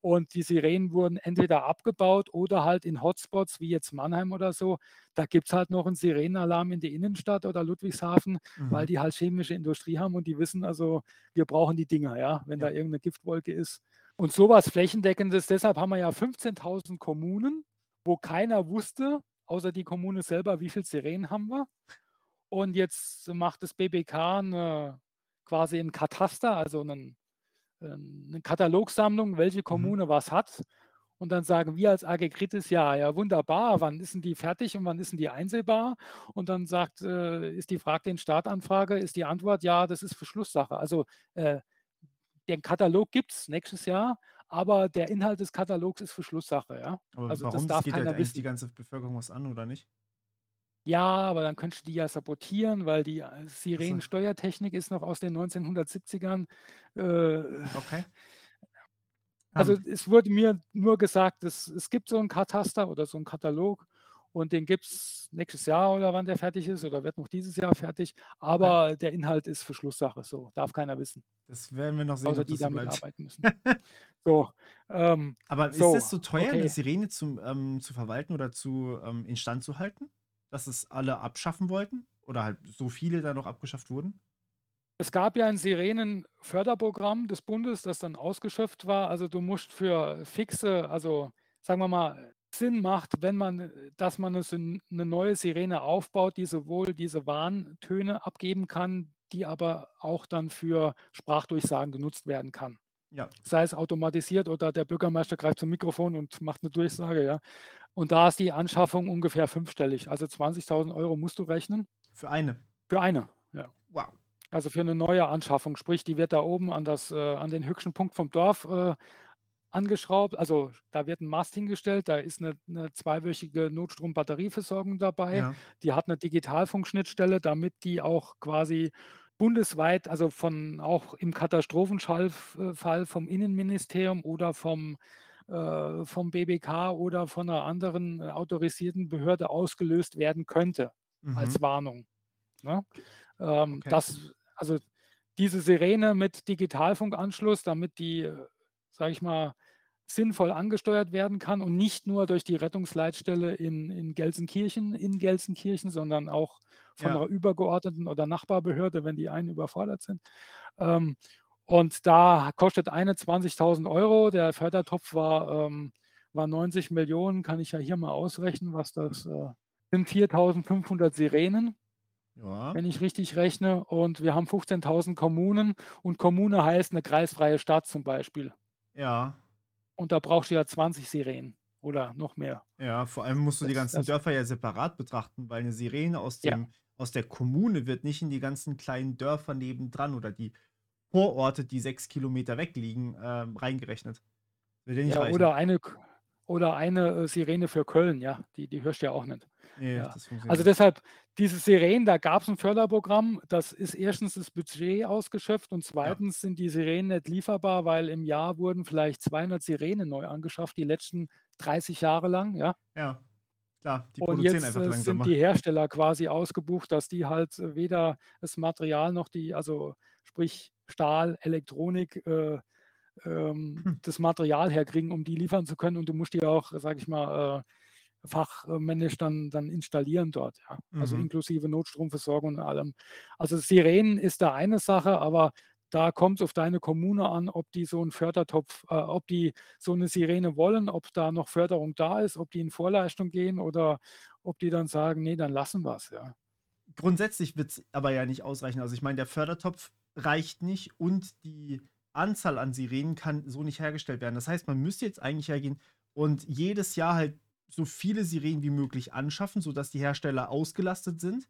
Und die Sirenen wurden entweder abgebaut oder halt in Hotspots wie jetzt Mannheim oder so. Da gibt es halt noch einen Sirenenalarm in die Innenstadt oder Ludwigshafen, mhm. weil die halt chemische Industrie haben und die wissen also, wir brauchen die Dinger, ja, wenn ja. da irgendeine Giftwolke ist. Und sowas flächendeckendes, deshalb haben wir ja 15.000 Kommunen, wo keiner wusste, außer die Kommune selber, wie viele Sirenen haben wir. Und jetzt macht das BBK eine, quasi ein Kataster, also einen eine Katalogsammlung, welche mhm. Kommune mhm. was hat. Und dann sagen wir als AG Kritis, ja, ja, wunderbar, wann ist denn die fertig und wann ist denn die einsehbar? Und dann sagt, äh, ist die Frage den Startanfrage, ist die Antwort, ja, das ist Verschlusssache. Also äh, den Katalog gibt es nächstes Jahr, aber der Inhalt des Katalogs ist Verschlusssache, ja. Aber also warum? das darf geht keiner ja wissen. die ganze Bevölkerung was an, oder nicht? Ja, aber dann könntest du die ja sabotieren, weil die äh, Sirenensteuertechnik ist noch aus den 1970ern. Äh, okay. Also um. es wurde mir nur gesagt, es, es gibt so einen Kataster oder so einen Katalog und den gibt es nächstes Jahr oder wann der fertig ist oder wird noch dieses Jahr fertig. Aber okay. der Inhalt ist Verschlusssache, so darf keiner wissen. Das werden wir noch sehen, außer die damit bleibt. arbeiten müssen. so, ähm, Aber so, ist es so teuer, okay. eine Sirene zu, ähm, zu verwalten oder zu ähm, instand zu halten? Dass es alle abschaffen wollten? Oder halt so viele da noch abgeschafft wurden? Es gab ja ein Sirenenförderprogramm des Bundes, das dann ausgeschöpft war. Also du musst für fixe, also sagen wir mal, Sinn macht, wenn man, dass man eine neue Sirene aufbaut, die sowohl diese Warntöne abgeben kann, die aber auch dann für Sprachdurchsagen genutzt werden kann. Ja. Sei es automatisiert oder der Bürgermeister greift zum Mikrofon und macht eine Durchsage, ja. Und da ist die Anschaffung ungefähr fünfstellig. Also 20.000 Euro musst du rechnen. Für eine? Für eine, ja. Wow. Also für eine neue Anschaffung. Sprich, die wird da oben an, das, äh, an den höchsten Punkt vom Dorf äh, angeschraubt. Also da wird ein Mast hingestellt, da ist eine, eine zweiwöchige Notstrom-Batterieversorgung dabei. Ja. Die hat eine Digitalfunkschnittstelle, damit die auch quasi bundesweit, also von auch im Katastrophenfall äh, vom Innenministerium oder vom vom BBK oder von einer anderen äh, autorisierten Behörde ausgelöst werden könnte mhm. als Warnung. Ne? Ähm, okay. das, also diese Sirene mit Digitalfunkanschluss, damit die, äh, sage ich mal, sinnvoll angesteuert werden kann und nicht nur durch die Rettungsleitstelle in, in Gelsenkirchen, in Gelsenkirchen, sondern auch von Ja. einer übergeordneten oder Nachbarbehörde, wenn die einen überfordert sind. Ähm, und da kostet eine 20.000 Euro. Der Fördertopf war, ähm, war 90 Millionen. Kann ich ja hier mal ausrechnen, was das äh, sind. 4.500 Sirenen, Ja. wenn ich richtig rechne. Und wir haben 15.000 Kommunen. Und Kommune heißt eine kreisfreie Stadt zum Beispiel. Ja. Und da brauchst du ja 20 Sirenen oder noch mehr. Ja, vor allem musst du die Das, ganzen das, Dörfer ja separat betrachten, weil eine Sirene aus ja, dem, aus der Kommune wird nicht in die ganzen kleinen Dörfer nebendran oder die Vororte, die sechs Kilometer weg liegen, ähm, reingerechnet. Ja ja, oder eine, oder eine äh, Sirene für Köln, ja, die, die hörst du ja auch nicht. Nee, Ja. Also deshalb, diese Sirenen, da gab es ein Förderprogramm, das ist erstens das Budget ausgeschöpft und Ja. zweitens sind die Sirenen nicht lieferbar, weil im Jahr wurden vielleicht 200 Sirenen neu angeschafft, die letzten 30 Jahre lang, ja. Ja, klar, die Und produzieren jetzt einfach äh, sind langsamer. die Hersteller quasi ausgebucht, dass die halt äh, weder das Material noch die, also sprich Stahl, Elektronik, äh, ähm, Hm. das Material herkriegen, um die liefern zu können. Und du musst die auch, sage ich mal, äh, fachmännisch dann, dann installieren dort. Ja. Also Mhm. inklusive Notstromversorgung und allem. Also Sirenen ist da eine Sache, aber da kommt es auf deine Kommune an, ob die so einen Fördertopf, äh, ob die so eine Sirene wollen, ob da noch Förderung da ist, ob die in Vorleistung gehen oder ob die dann sagen, nee, dann lassen wir es. Ja. Grundsätzlich wird es aber ja nicht ausreichen. Also ich meine, der Fördertopf reicht nicht und die Anzahl an Sirenen kann so nicht hergestellt werden. Das heißt, man müsste jetzt eigentlich hergehen und jedes Jahr halt so viele Sirenen wie möglich anschaffen, sodass die Hersteller ausgelastet sind.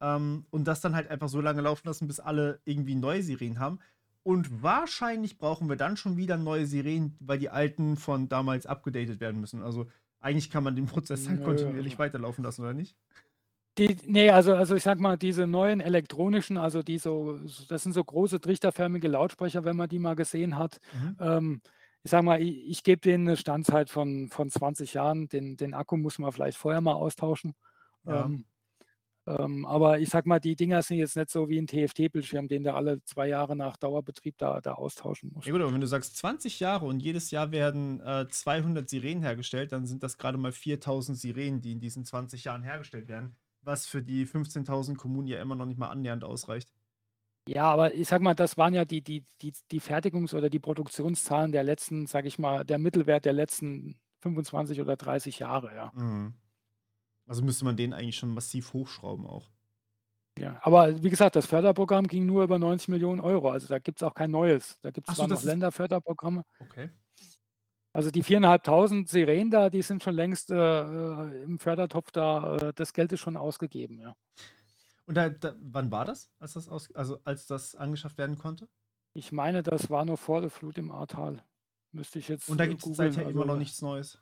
Ähm, und das dann halt einfach so lange laufen lassen, bis alle irgendwie neue Sirenen haben. Und wahrscheinlich brauchen wir dann schon wieder neue Sirenen, weil die alten von damals abgedatet werden müssen. Also eigentlich kann man den Prozess dann Nö. kontinuierlich weiterlaufen lassen, oder nicht? Die, nee, also, also ich sag mal, diese neuen elektronischen, also die so, das sind so große trichterförmige Lautsprecher, wenn man die mal gesehen hat. Mhm. Ähm, ich sag mal, ich, ich gebe denen eine Standzeit von, von 20 Jahren. Den, den Akku muss man vielleicht vorher mal austauschen. Ja. Ähm, ähm, aber ich sag mal, die Dinger sind jetzt nicht so wie ein TFT-Bildschirm, den du alle zwei Jahre nach Dauerbetrieb da, da austauschen musst. Ja gut, aber wenn du sagst 20 Jahre und jedes Jahr werden äh, 200 Sirenen hergestellt, dann sind das gerade mal 4000 Sirenen, die in diesen 20 Jahren hergestellt werden, was für die 15.000 Kommunen ja immer noch nicht mal annähernd ausreicht. Ja, aber ich sag mal, das waren ja die, die, die, die Fertigungs- oder die Produktionszahlen der letzten, sag ich mal, der Mittelwert der letzten 25 oder 30 Jahre, ja. Mhm. Also müsste man den eigentlich schon massiv hochschrauben auch. Ja, aber wie gesagt, das Förderprogramm ging nur über 90 Millionen Euro. Also da gibt es auch kein neues. Da gibt es zwar noch Länderförderprogramme. Okay. Also die 4.500 Sirenen da, die sind schon längst äh, äh, im Fördertopf da. Äh, das Geld ist schon ausgegeben, ja. Und da, da, wann war das, als das, aus, also als das angeschafft werden konnte? Ich meine, das war noch vor der Flut im Ahrtal. Müsste ich jetzt Und da äh, gibt es seither immer Also, noch nichts Neues.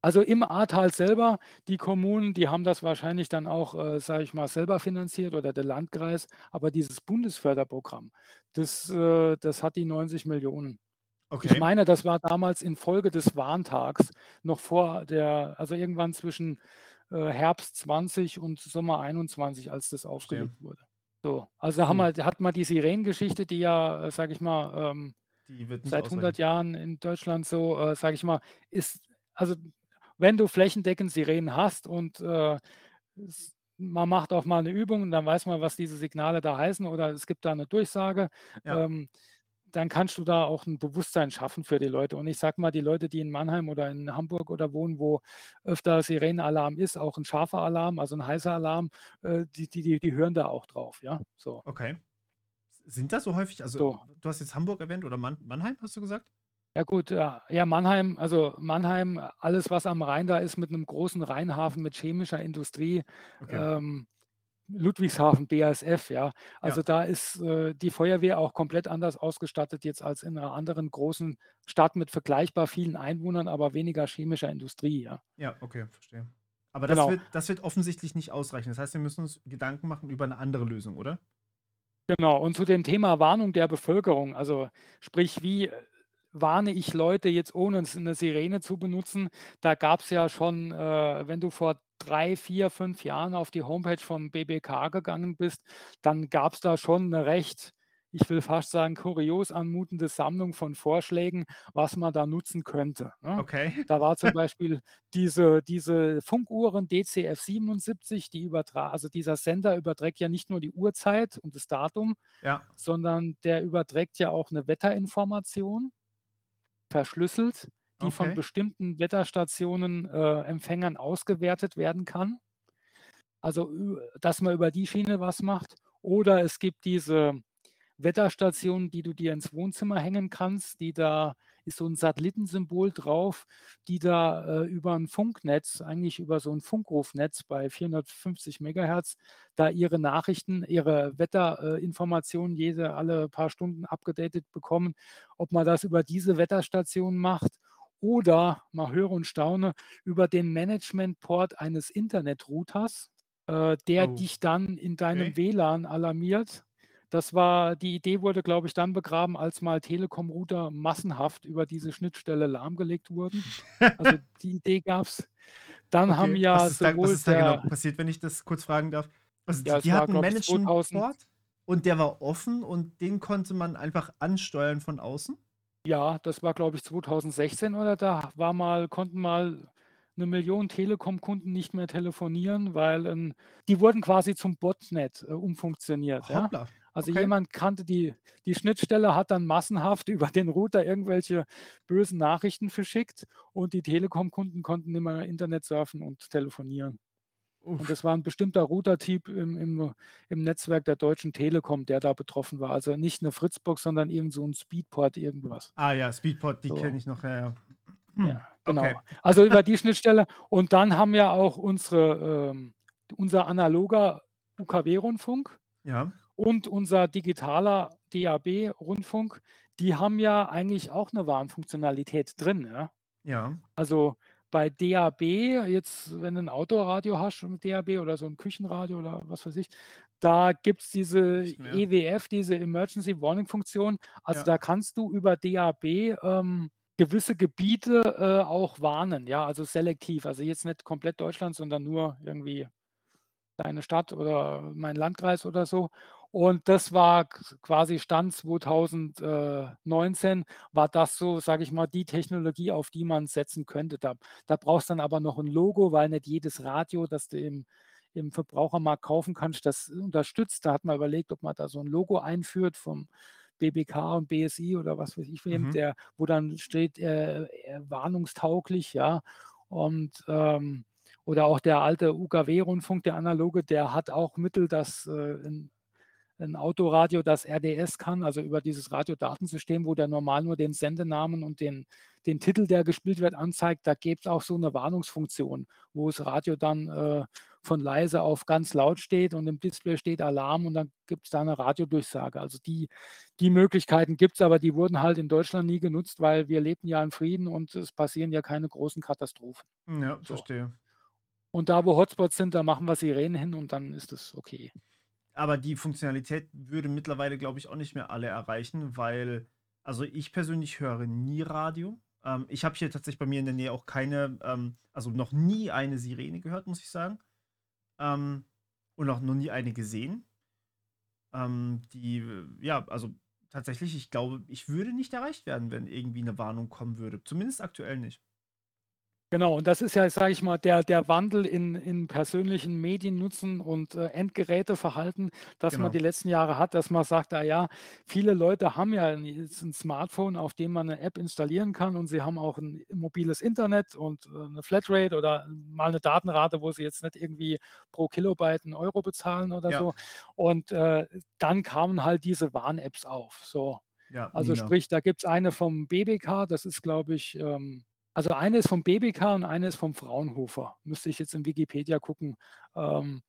Also im Ahrtal selber, die Kommunen, die haben das wahrscheinlich dann auch, äh, sage ich mal, selber finanziert oder der Landkreis. Aber dieses Bundesförderprogramm, das, äh, das hat die 90 Millionen. Ich Okay. meine, das war damals infolge des Warntags, noch vor der, also irgendwann zwischen äh, Herbst 20 und Sommer 21, als das aufgelegt wurde. So, also da haben Hm. wir, hat man die Sirenengeschichte, die ja, sage ich mal, ähm, seit 100 ausreichen. Jahren in Deutschland so, äh, sage ich mal, ist, also wenn du flächendeckend Sirenen hast und äh, man macht auch mal eine Übung und dann weiß man, was diese Signale da heißen oder es gibt da eine Durchsage, Ja. ähm, dann kannst du da auch ein Bewusstsein schaffen für die Leute. Und ich sag mal, die Leute, die in Mannheim oder in Hamburg oder wohnen, wo öfter Sirenenalarm ist, auch ein scharfer Alarm, also ein heißer Alarm, äh, die, die, die, hören da auch drauf, ja. So. Okay. Sind das so häufig? Also, So. du hast jetzt Hamburg erwähnt oder Mann, Mannheim, hast du gesagt? Ja gut, ja, ja, Mannheim, also Mannheim, alles was am Rhein da ist mit einem großen Rheinhafen mit chemischer Industrie, Okay. ähm, Ludwigshafen, BASF, ja. Also da ist äh, die Feuerwehr auch komplett anders ausgestattet jetzt als in einer anderen großen Stadt mit vergleichbar vielen Einwohnern, aber weniger chemischer Industrie, ja. Ja, okay, verstehe. Aber das, Genau. wird, das wird offensichtlich nicht ausreichen. Das heißt, wir müssen uns Gedanken machen über eine andere Lösung, oder? Genau, und zu dem Thema Warnung der Bevölkerung, also sprich, wie, warne ich Leute jetzt ohne eine Sirene zu benutzen. Da gab es ja schon, äh, wenn du vor drei, vier, fünf Jahren auf die Homepage vom BBK gegangen bist, dann gab es da schon eine recht ich will fast sagen, kurios anmutende Sammlung von Vorschlägen, was man da nutzen könnte. Ne? Okay. Da war zum Beispiel diese, diese Funkuhren DCF 77, die übertragen, also dieser Sender überträgt ja nicht nur die Uhrzeit und das Datum, ja. sondern der überträgt ja auch eine Wetterinformation, verschlüsselt, die okay. von bestimmten Wetterstationen äh, Empfängern ausgewertet werden kann. Also, dass man über die Schiene was macht. Oder es gibt diese Wetterstation, die du dir ins Wohnzimmer hängen kannst, die da ist so ein Satellitensymbol drauf, die da äh, über ein Funknetz, eigentlich über so ein Funkrufnetz bei 450 Megahertz, da ihre Nachrichten, ihre Wetterinformationen jede alle paar Stunden abgedatet bekommen. Ob man das über diese Wetterstation macht oder, mal höre und staune, über den Managementport eines Internetrouters, äh, der oh. dich dann in deinem okay. WLAN alarmiert das war, die Idee wurde, glaube ich, dann begraben, als mal Telekom-Router massenhaft über diese Schnittstelle lahmgelegt wurden. Also die Idee gab es. Dann okay. haben ja was ist, da, was ist da genau passiert, wenn ich das kurz fragen darf? Also ja, die hatten einen Management-Port und der war offen und den konnte man einfach ansteuern von außen? Ja, das war, glaube ich, 2016 oder da war mal, konnten mal eine Million Telekom-Kunden nicht mehr telefonieren, weil ähm, die wurden quasi zum Botnet äh, umfunktioniert. Ja? Also okay. jemand kannte die, die Schnittstelle, hat dann massenhaft über den Router irgendwelche bösen Nachrichten verschickt und die Telekom-Kunden konnten immer Internet surfen und telefonieren. Uff. Und das war ein bestimmter Router-Typ im, im, im Netzwerk der Deutschen Telekom, der da betroffen war. Also nicht eine Fritzbox, sondern irgend so ein Speedport, irgendwas. Ah ja, Speedport, die so. kenne ich noch. Ja, ja. Hm. ja genau. Okay. Also über die Schnittstelle. Und dann haben wir auch unsere, ähm, unser analoger UKW-Rundfunk. Ja und unser digitaler DAB-Rundfunk, die haben ja eigentlich auch eine Warnfunktionalität drin. Ja? ja. Also bei DAB, jetzt, wenn du ein Autoradio hast mit DAB oder so ein Küchenradio oder was weiß ich, da gibt es diese EWF, diese Emergency Warning Funktion. Also ja. da kannst du über DAB ähm, gewisse Gebiete äh, auch warnen, ja, also selektiv. Also jetzt nicht komplett Deutschland, sondern nur irgendwie deine Stadt oder mein Landkreis oder so. Und das war quasi Stand 2019, war das so, sage ich mal, die Technologie, auf die man setzen könnte. Da, da brauchst du dann aber noch ein Logo, weil nicht jedes Radio, das du im, im Verbrauchermarkt kaufen kannst, das unterstützt. Da hat man überlegt, ob man da so ein Logo einführt vom BBK und BSI oder was weiß ich wem, mhm. der, wo dann steht, äh, äh, warnungstauglich, ja. Und ähm, oder auch der alte UKW-Rundfunk, der analoge, der hat auch Mittel, das äh, in ein Autoradio, das RDS kann, also über dieses Radiodatensystem, wo der normal nur den Sendenamen und den, den Titel, der gespielt wird, anzeigt, da gibt es auch so eine Warnungsfunktion, wo das Radio dann äh, von leise auf ganz laut steht und im Display steht Alarm und dann gibt es da eine Radiodurchsage. Also die, die Möglichkeiten gibt es, aber die wurden halt in Deutschland nie genutzt, weil wir leben ja in Frieden und es passieren ja keine großen Katastrophen. Ja, so. verstehe. Und da, wo Hotspots sind, da machen wir Sirenen hin und dann ist es okay. Aber die Funktionalität würde mittlerweile, glaube ich, auch nicht mehr alle erreichen, weil, also ich persönlich höre nie Radio. Ähm, ich habe hier tatsächlich bei mir in der Nähe auch keine, ähm, also noch nie eine Sirene gehört, muss ich sagen. Ähm, und auch noch nie eine gesehen. Ähm, die, ja, also tatsächlich, ich glaube, ich würde nicht erreicht werden, wenn irgendwie eine Warnung kommen würde. Zumindest aktuell nicht. Genau, und das ist ja, sage ich mal, der, der Wandel in, in persönlichen Mediennutzen und äh, Endgeräteverhalten, das genau. man die letzten Jahre hat, dass man sagt, ah ja, viele Leute haben ja ein, ein, Smartphone, auf dem man eine App installieren kann und sie haben auch ein mobiles Internet und äh, eine Flatrate oder mal eine Datenrate, wo sie jetzt nicht irgendwie pro Kilobyte einen Euro bezahlen oder ja. so. Und äh, dann kamen halt diese Warn-Apps auf. So. Ja, also sprich, da gibt es eine vom BBK, das ist, glaube ich, ähm, also eine ist vom BBK und eine ist vom Fraunhofer. Müsste ich jetzt in Wikipedia gucken, ähm,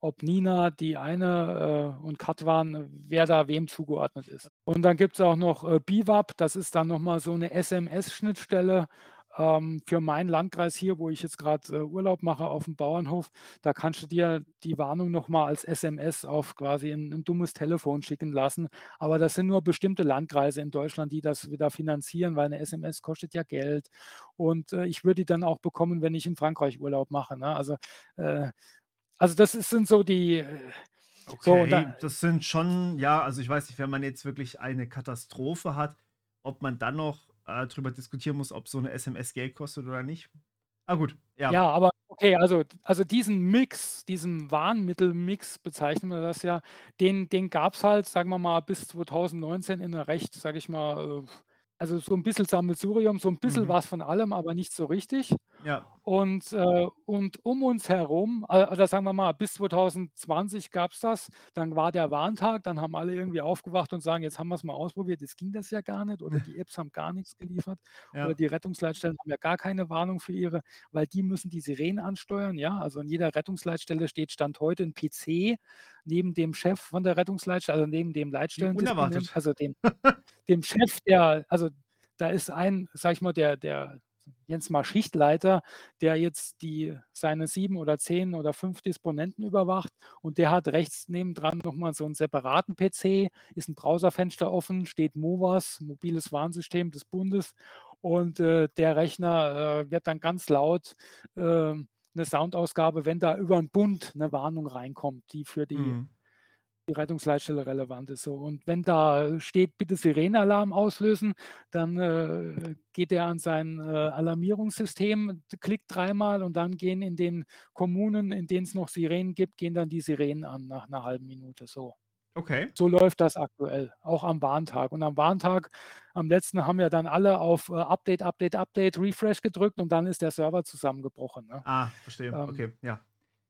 ob Nina die eine äh, und Katwan, wer da wem zugeordnet ist. Und dann gibt es auch noch äh, BIWAP, das ist dann nochmal so eine SMS-Schnittstelle, ähm, für meinen Landkreis hier, wo ich jetzt gerade äh, Urlaub mache auf dem Bauernhof, da kannst du dir die Warnung nochmal als SMS auf quasi ein, ein, dummes Telefon schicken lassen. Aber das sind nur bestimmte Landkreise in Deutschland, die das wieder finanzieren, weil eine SMS kostet ja Geld. Und äh, ich würde die dann auch bekommen, wenn ich in Frankreich Urlaub mache. Ne? Also, äh, also das ist, sind so die. Äh, okay, so, da, das sind schon, ja, also ich weiß nicht, wenn man jetzt wirklich eine Katastrophe hat, ob man dann noch äh, drüber diskutieren muss, ob so eine SMS Geld kostet oder nicht. Ah, gut, ja. Ja, aber okay, also, also diesen Mix, diesen Warnmittelmix bezeichnen wir das ja, den, den gab es halt, sagen wir mal, bis 2019 in einer recht, sage ich mal, äh, also so ein bisschen Sammelsurium, so ein bisschen Mhm. was von allem, aber nicht so richtig. Ja. Und, äh, und um uns herum, äh, oder sagen wir mal, bis 2020 gab es das, dann war der Warntag, dann haben alle irgendwie aufgewacht und sagen, jetzt haben wir es mal ausprobiert, jetzt ging das ja gar nicht oder die Apps haben gar nichts geliefert oder die Rettungsleitstellen haben ja gar keine Warnung für ihre, weil die müssen die Sirenen ansteuern, ja. Also in jeder Rettungsleitstelle steht Stand heute ein PC neben dem Chef von der Rettungsleitstelle, also neben dem Leitstellen, also dem, dem Chef, der, also da ist ein, sag ich mal, der, der Jens mal Schichtleiter, der jetzt die seine sieben oder zehn oder fünf Disponenten überwacht und der hat rechts nebendran nochmal so einen separaten PC, ist ein Browserfenster offen, steht MOVAS, mobiles Warnsystem des Bundes und äh, der Rechner äh, wird dann ganz laut äh, eine Soundausgabe, wenn da über den Bund eine Warnung reinkommt, die für die mhm die Rettungsleitstelle relevant ist. So. Und wenn da steht, bitte Sirenenalarm auslösen, dann äh, geht er an sein äh, Alarmierungssystem, klickt dreimal und dann gehen in den Kommunen, in denen es noch Sirenen gibt, gehen dann die Sirenen an nach einer halben Minute. So. Okay. So läuft das aktuell, auch am Warntag. Und am Warntag, am letzten, haben ja dann alle auf äh, Update, Update, Update, Refresh gedrückt und dann ist der Server zusammengebrochen. Ne? Ah, verstehe. Ähm, okay, ja.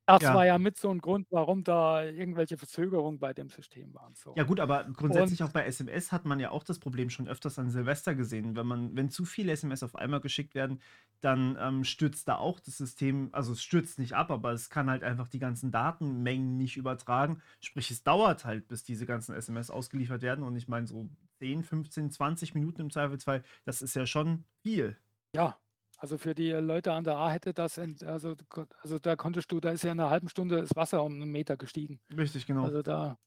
Das Ja. war ja mit so ein Grund, warum da irgendwelche Verzögerungen bei dem System waren, so. Ja gut, aber grundsätzlich auch bei SMS hat man ja auch das Problem schon öfters an Silvester gesehen. Wenn man wenn zu viele SMS auf einmal geschickt werden, dann, ähm, stürzt da auch das System also, es stürzt nicht ab, aber es kann halt einfach die ganzen Datenmengen nicht übertragen. Sprich, es dauert halt, bis diese ganzen SMS ausgeliefert werden und ich meine so 10, 15, 20 Minuten im Zweifelsfall, das ist ja schon viel. Ja. Also für die Leute an der A hätte das, also, also da konntest du, da ist ja in einer halben Stunde das Wasser um einen Meter gestiegen. Richtig, genau. Also da,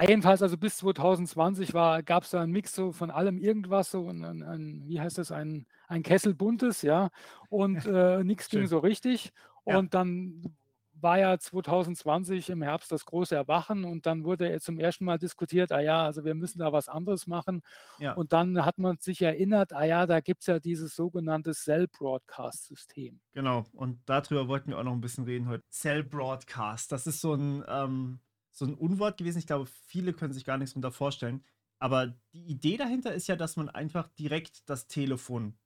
jedenfalls, also bis 2020 gab es da einen Mix so von allem irgendwas, so ein, ein, ein wie heißt das, ein, ein Kessel buntes, ja, und äh, nichts ging so richtig. Ja. Und dann war ja 2020 im Herbst das große Erwachen und dann wurde zum ersten Mal diskutiert, ah ja, also wir müssen da was anderes machen. Ja. Und dann hat man sich erinnert, ah ja, da gibt es ja dieses sogenannte Cell Broadcast System. Genau, und darüber wollten wir auch noch ein bisschen reden heute. Cell Broadcast, das ist so ein, ähm, so ein Unwort gewesen. Ich glaube, viele können sich gar nichts darunter vorstellen. Aber die Idee dahinter ist ja, dass man einfach direkt das Telefon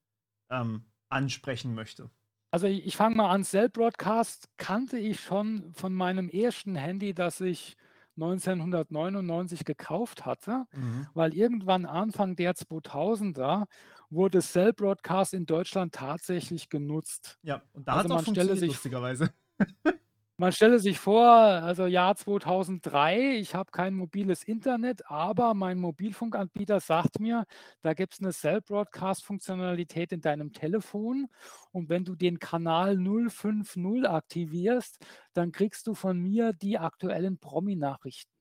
ähm, ansprechen möchte. Also ich, ich fange mal an. Cell Broadcast kannte ich schon von meinem ersten Handy, das ich 1999 gekauft hatte, mhm. weil irgendwann Anfang der 2000er wurde Cell Broadcast in Deutschland tatsächlich genutzt. Ja, und da also hat es auch funktioniert, sich, lustigerweise. Man stelle sich vor, also Jahr 2003, ich habe kein mobiles Internet, aber mein Mobilfunkanbieter sagt mir, da gibt es eine Cell-Broadcast-Funktionalität in deinem Telefon und wenn du den Kanal 050 aktivierst, dann kriegst du von mir die aktuellen Promi-Nachrichten.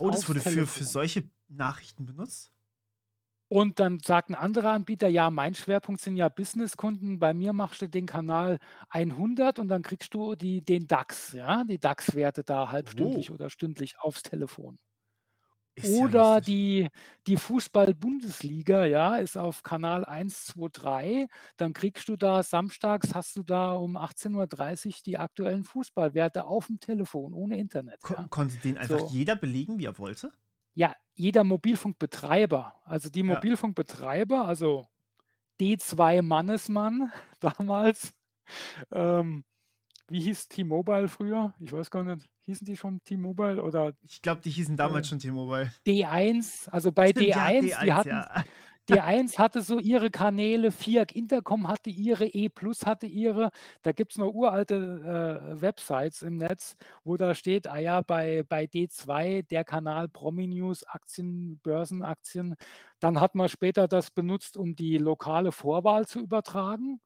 Oh, das wurde für, für solche Nachrichten benutzt? Und dann sagt ein anderer Anbieter, ja, mein Schwerpunkt sind ja Businesskunden. Bei mir machst du den Kanal 100 und dann kriegst du die, den DAX, ja, die DAX-Werte da halbstündlich oh. oder stündlich aufs Telefon. Ist oder ja die, die Fußball-Bundesliga, ja, ist auf Kanal 123. Dann kriegst du da samstags, hast du da um 18.30 Uhr die aktuellen Fußballwerte auf dem Telefon, ohne Internet. Ko ja. Konnte den einfach so. jeder belegen, wie er wollte? Ja, jeder Mobilfunkbetreiber, also die. Mobilfunkbetreiber, also D2 Mannesmann damals, ähm, wie hieß T-Mobile früher? Ich weiß gar nicht, hießen die schon T-Mobile oder Ich glaube, die hießen damals äh, schon T-Mobile. D1, also bei Stimmt, ja, D1, die D1, hatten, ja. D1 hatte so ihre Kanäle, FIAC Intercom hatte ihre, E Plus hatte ihre. Da gibt es noch uralte äh, Websites im Netz, wo da steht, ah ja, bei, bei D2 der Kanal Prominews, Aktien, Börsenaktien. Dann hat man später das benutzt, um die lokale Vorwahl zu übertragen.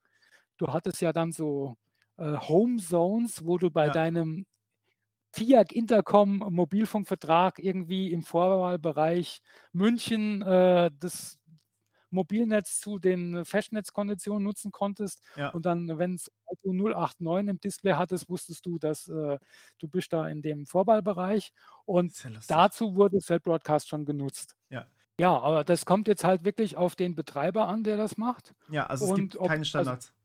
Du hattest ja dann so äh, Home Zones, wo du bei Ja. deinem FIAC Intercom Mobilfunkvertrag irgendwie im Vorwahlbereich München äh, das Mobilnetz zu den Festnetzkonditionen nutzen konntest. Ja. Und dann, wenn es Auto 089 im Display hattest, wusstest du, dass äh, du bist da in dem Vorwahlbereich. Und ja dazu wurde Cell Broadcast schon genutzt. Ja. Ja, aber das kommt jetzt halt wirklich auf den Betreiber an, der das macht. Ja, also es Und gibt ob- keine Standards. Also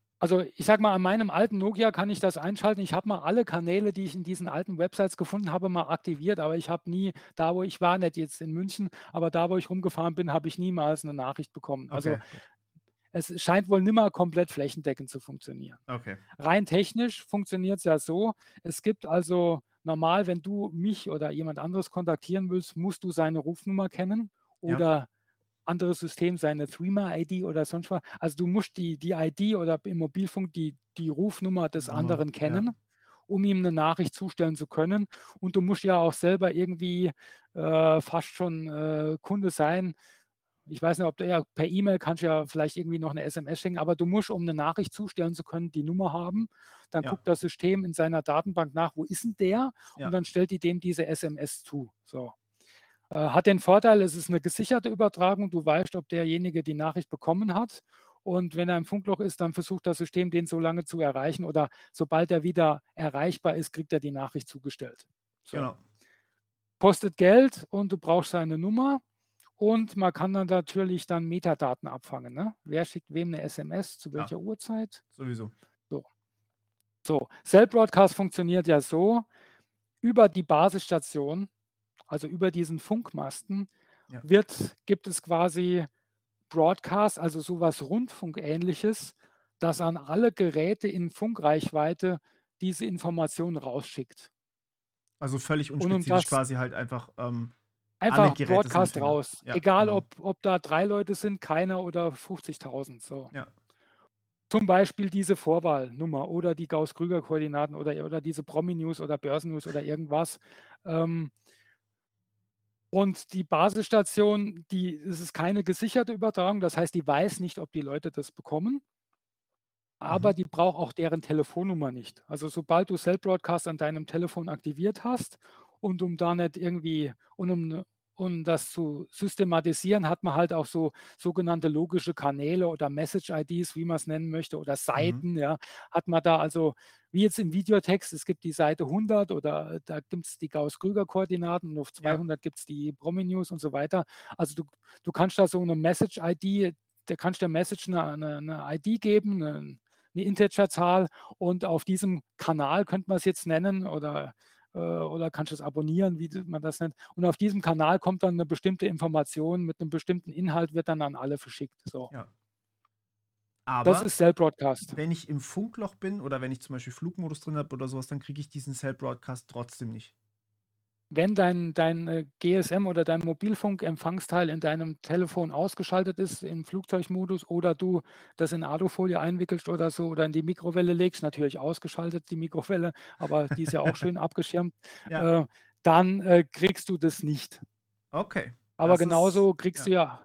ich sag mal, an meinem alten Nokia kann ich das einschalten. Ich habe mal alle Kanäle, die ich in diesen alten Websites gefunden habe, mal aktiviert, aber ich habe nie, da wo ich war, nicht jetzt in München, aber da wo ich rumgefahren bin, habe ich niemals eine Nachricht bekommen. Also Okay, es scheint wohl nimmer komplett flächendeckend zu funktionieren. okay. Rein technisch funktioniert es ja so, es gibt also normal, wenn du mich oder jemand anderes kontaktieren willst, musst du seine Rufnummer kennen Ja. Anderes System seine Threema-ID oder sonst was. Also du musst die, die ID oder im Mobilfunk die, die Rufnummer des anderen ja. kennen, um ihm eine Nachricht zustellen zu können. Und du musst ja auch selber irgendwie äh, fast schon äh, Kunde sein. Ich weiß nicht, ob du ja per E-Mail kannst du ja vielleicht irgendwie noch eine SMS schicken, aber du musst, um eine Nachricht zustellen zu können, die Nummer haben. Dann Ja. guckt das System in seiner Datenbank nach, wo ist denn der? Ja. Und dann stellt die dem diese SMS zu. So. Äh, hat den Vorteil, es ist eine gesicherte Übertragung. Du weißt, ob derjenige die Nachricht bekommen hat. Und wenn er im Funkloch ist, dann versucht das System, den so lange zu erreichen. Oder sobald er wieder erreichbar ist, kriegt er die Nachricht zugestellt. So. Genau. Kostet Geld und du brauchst seine Nummer. Und man kann dann natürlich dann Metadaten abfangen. Ne? Wer schickt wem eine SMS, zu Ja. welcher Uhrzeit? Sowieso. So, Cell Broadcast funktioniert ja so, über die Basisstation, also über diesen Funkmasten, Ja. wird, gibt es quasi Broadcast, also sowas Rundfunkähnliches, das an alle Geräte in Funkreichweite diese Informationen rausschickt. Also völlig um unspezifisch das- quasi halt einfach. Ähm, Einfach Broadcast raus. Ja, Egal, genau. ob, ob da drei Leute sind, keiner oder 50.000. So. Ja. Zum Beispiel diese Vorwahlnummer oder die Gauss-Krüger-Koordinaten oder, oder diese Promi-News oder Börsen-News oder irgendwas. Ähm, und die Basisstation, die, es ist keine gesicherte Übertragung, das heißt, die weiß nicht, ob die Leute das bekommen. Aber Mhm. die braucht auch deren Telefonnummer nicht. Also sobald du Cell Broadcast an deinem Telefon aktiviert hast und um da nicht irgendwie, und um, um das zu systematisieren, hat man halt auch so sogenannte logische Kanäle oder Message-IDs, wie man es nennen möchte, oder Seiten, ja, hat man da also, wie jetzt im Videotext, es gibt die Seite 100 oder da gibt es die Gauss-Krüger-Koordinaten und auf 200 gibt es die Promi-News und so weiter. Also du, du kannst da so eine Message-ID, da kannst du der Message eine, eine, eine ID geben, eine, eine Integerzahl und auf diesem Kanal könnte man es jetzt nennen oder, äh, oder kannst du es abonnieren, wie man das nennt. Und auf diesem Kanal kommt dann eine bestimmte Information mit einem bestimmten Inhalt, wird dann an alle verschickt. So. Ja. Das aber ist Cell Broadcast. wenn ich im Funkloch bin oder wenn ich zum Beispiel Flugmodus drin habe oder sowas, dann kriege ich diesen Cell Broadcast trotzdem nicht. Wenn dein, dein äh, GSM oder dein Mobilfunkempfangsteil in deinem Telefon ausgeschaltet ist im Flugzeugmodus oder du das in Alufolie einwickelst oder so oder in die Mikrowelle legst, natürlich ausgeschaltet die Mikrowelle, aber die ist ja auch schön abgeschirmt, Ja. äh, dann äh, kriegst du das nicht. Okay. Aber Das ist- genauso kriegst ja. du ja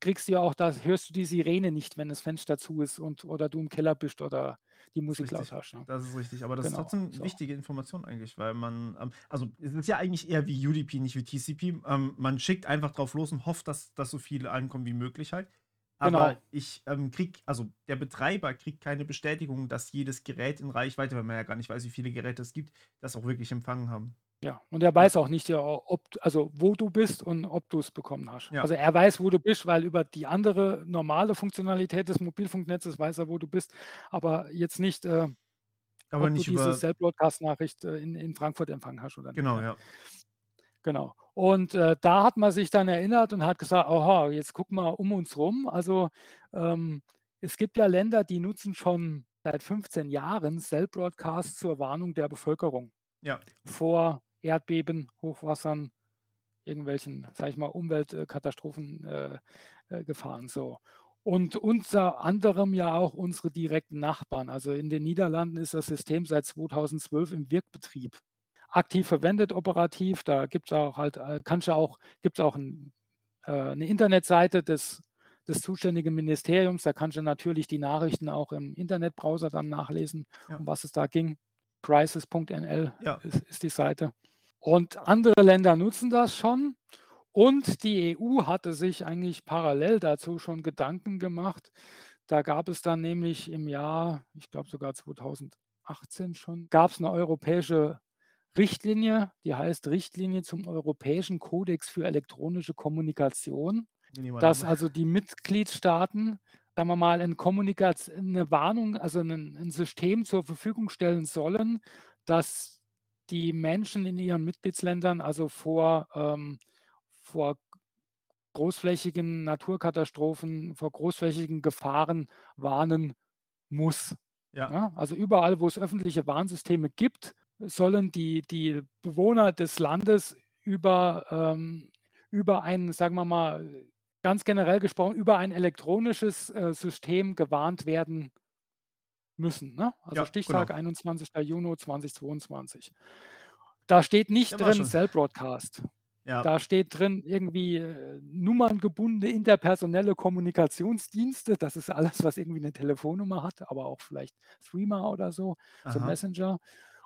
kriegst du ja auch das, hörst du die Sirene nicht, wenn das Fenster zu ist und oder du im Keller bist oder die Musik hast. Ne? Das ist richtig, aber das Genau, ist trotzdem so. wichtige Information eigentlich, weil man, ähm, also es ist ja eigentlich eher wie UDP, nicht wie TCP. Ähm, man schickt einfach drauf los und hofft, dass, dass so viele ankommen wie möglich halt. Aber Genau. ich ähm, krieg, also der Betreiber kriegt keine Bestätigung, dass jedes Gerät in Reichweite, weil man ja gar nicht weiß, wie viele Geräte es gibt, das auch wirklich empfangen haben. Ja, und er weiß auch nicht, ja, ob, also wo du bist und ob du es bekommen hast. Ja. Also er weiß, wo du bist, weil über die andere normale Funktionalität des Mobilfunknetzes weiß er, wo du bist, aber jetzt nicht, äh, Aber ob nicht du diese. Cell-Broadcast-Nachricht äh, in, in Frankfurt empfangen hast oder nicht. Genau, ja. ja. Genau. Und äh, da hat man sich dann erinnert und hat gesagt, aha, jetzt guck mal um uns rum. Also ähm, es gibt ja Länder, die nutzen schon seit 15 Jahren Cell-Broadcast zur Warnung der Bevölkerung Ja. vor Erdbeben, Hochwassern, irgendwelchen, sag ich mal, Umweltkatastrophen, äh, äh, gefahren. So. Und unter anderem ja auch unsere direkten Nachbarn. Also in den Niederlanden ist das System seit 2012 im Wirkbetrieb. Aktiv verwendet, operativ. Da gibt es auch halt, äh, kannst du auch, gibt es auch ein, äh, eine Internetseite des, des zuständigen Ministeriums. Da kannst du natürlich die Nachrichten auch im Internetbrowser dann nachlesen, ja. um was es da ging. Crisis.nl ja. ist, ist die Seite. Und andere Länder nutzen das schon. Und die EU hatte sich eigentlich parallel dazu schon Gedanken gemacht. Da gab es dann nämlich im Jahr, ich glaube sogar 2018 schon, gab es eine europäische Richtlinie, die heißt Richtlinie zum Europäischen Kodex für elektronische Kommunikation, dass also die Mitgliedstaaten, sagen wir mal, eine, Kommunikation, eine Warnung, also ein, ein System zur Verfügung stellen sollen, dass die Menschen in ihren Mitgliedsländern also vor ähm, vor großflächigen Naturkatastrophen, vor großflächigen Gefahren warnen muss. Ja. Ja, also überall, wo es öffentliche Warnsysteme gibt, sollen die, die Bewohner des Landes über, ähm, über ein, sagen wir mal, ganz generell gesprochen, über ein elektronisches äh, System gewarnt werden müssen. Ne? Also ja, Stichtag genau. 21. Juni 2022. Da steht nicht drin Cell Broadcast. Ja. Da steht drin irgendwie äh, nummerngebundene interpersonelle Kommunikationsdienste. Das ist alles, was irgendwie eine Telefonnummer hat, aber auch vielleicht Streamer oder so, so Messenger.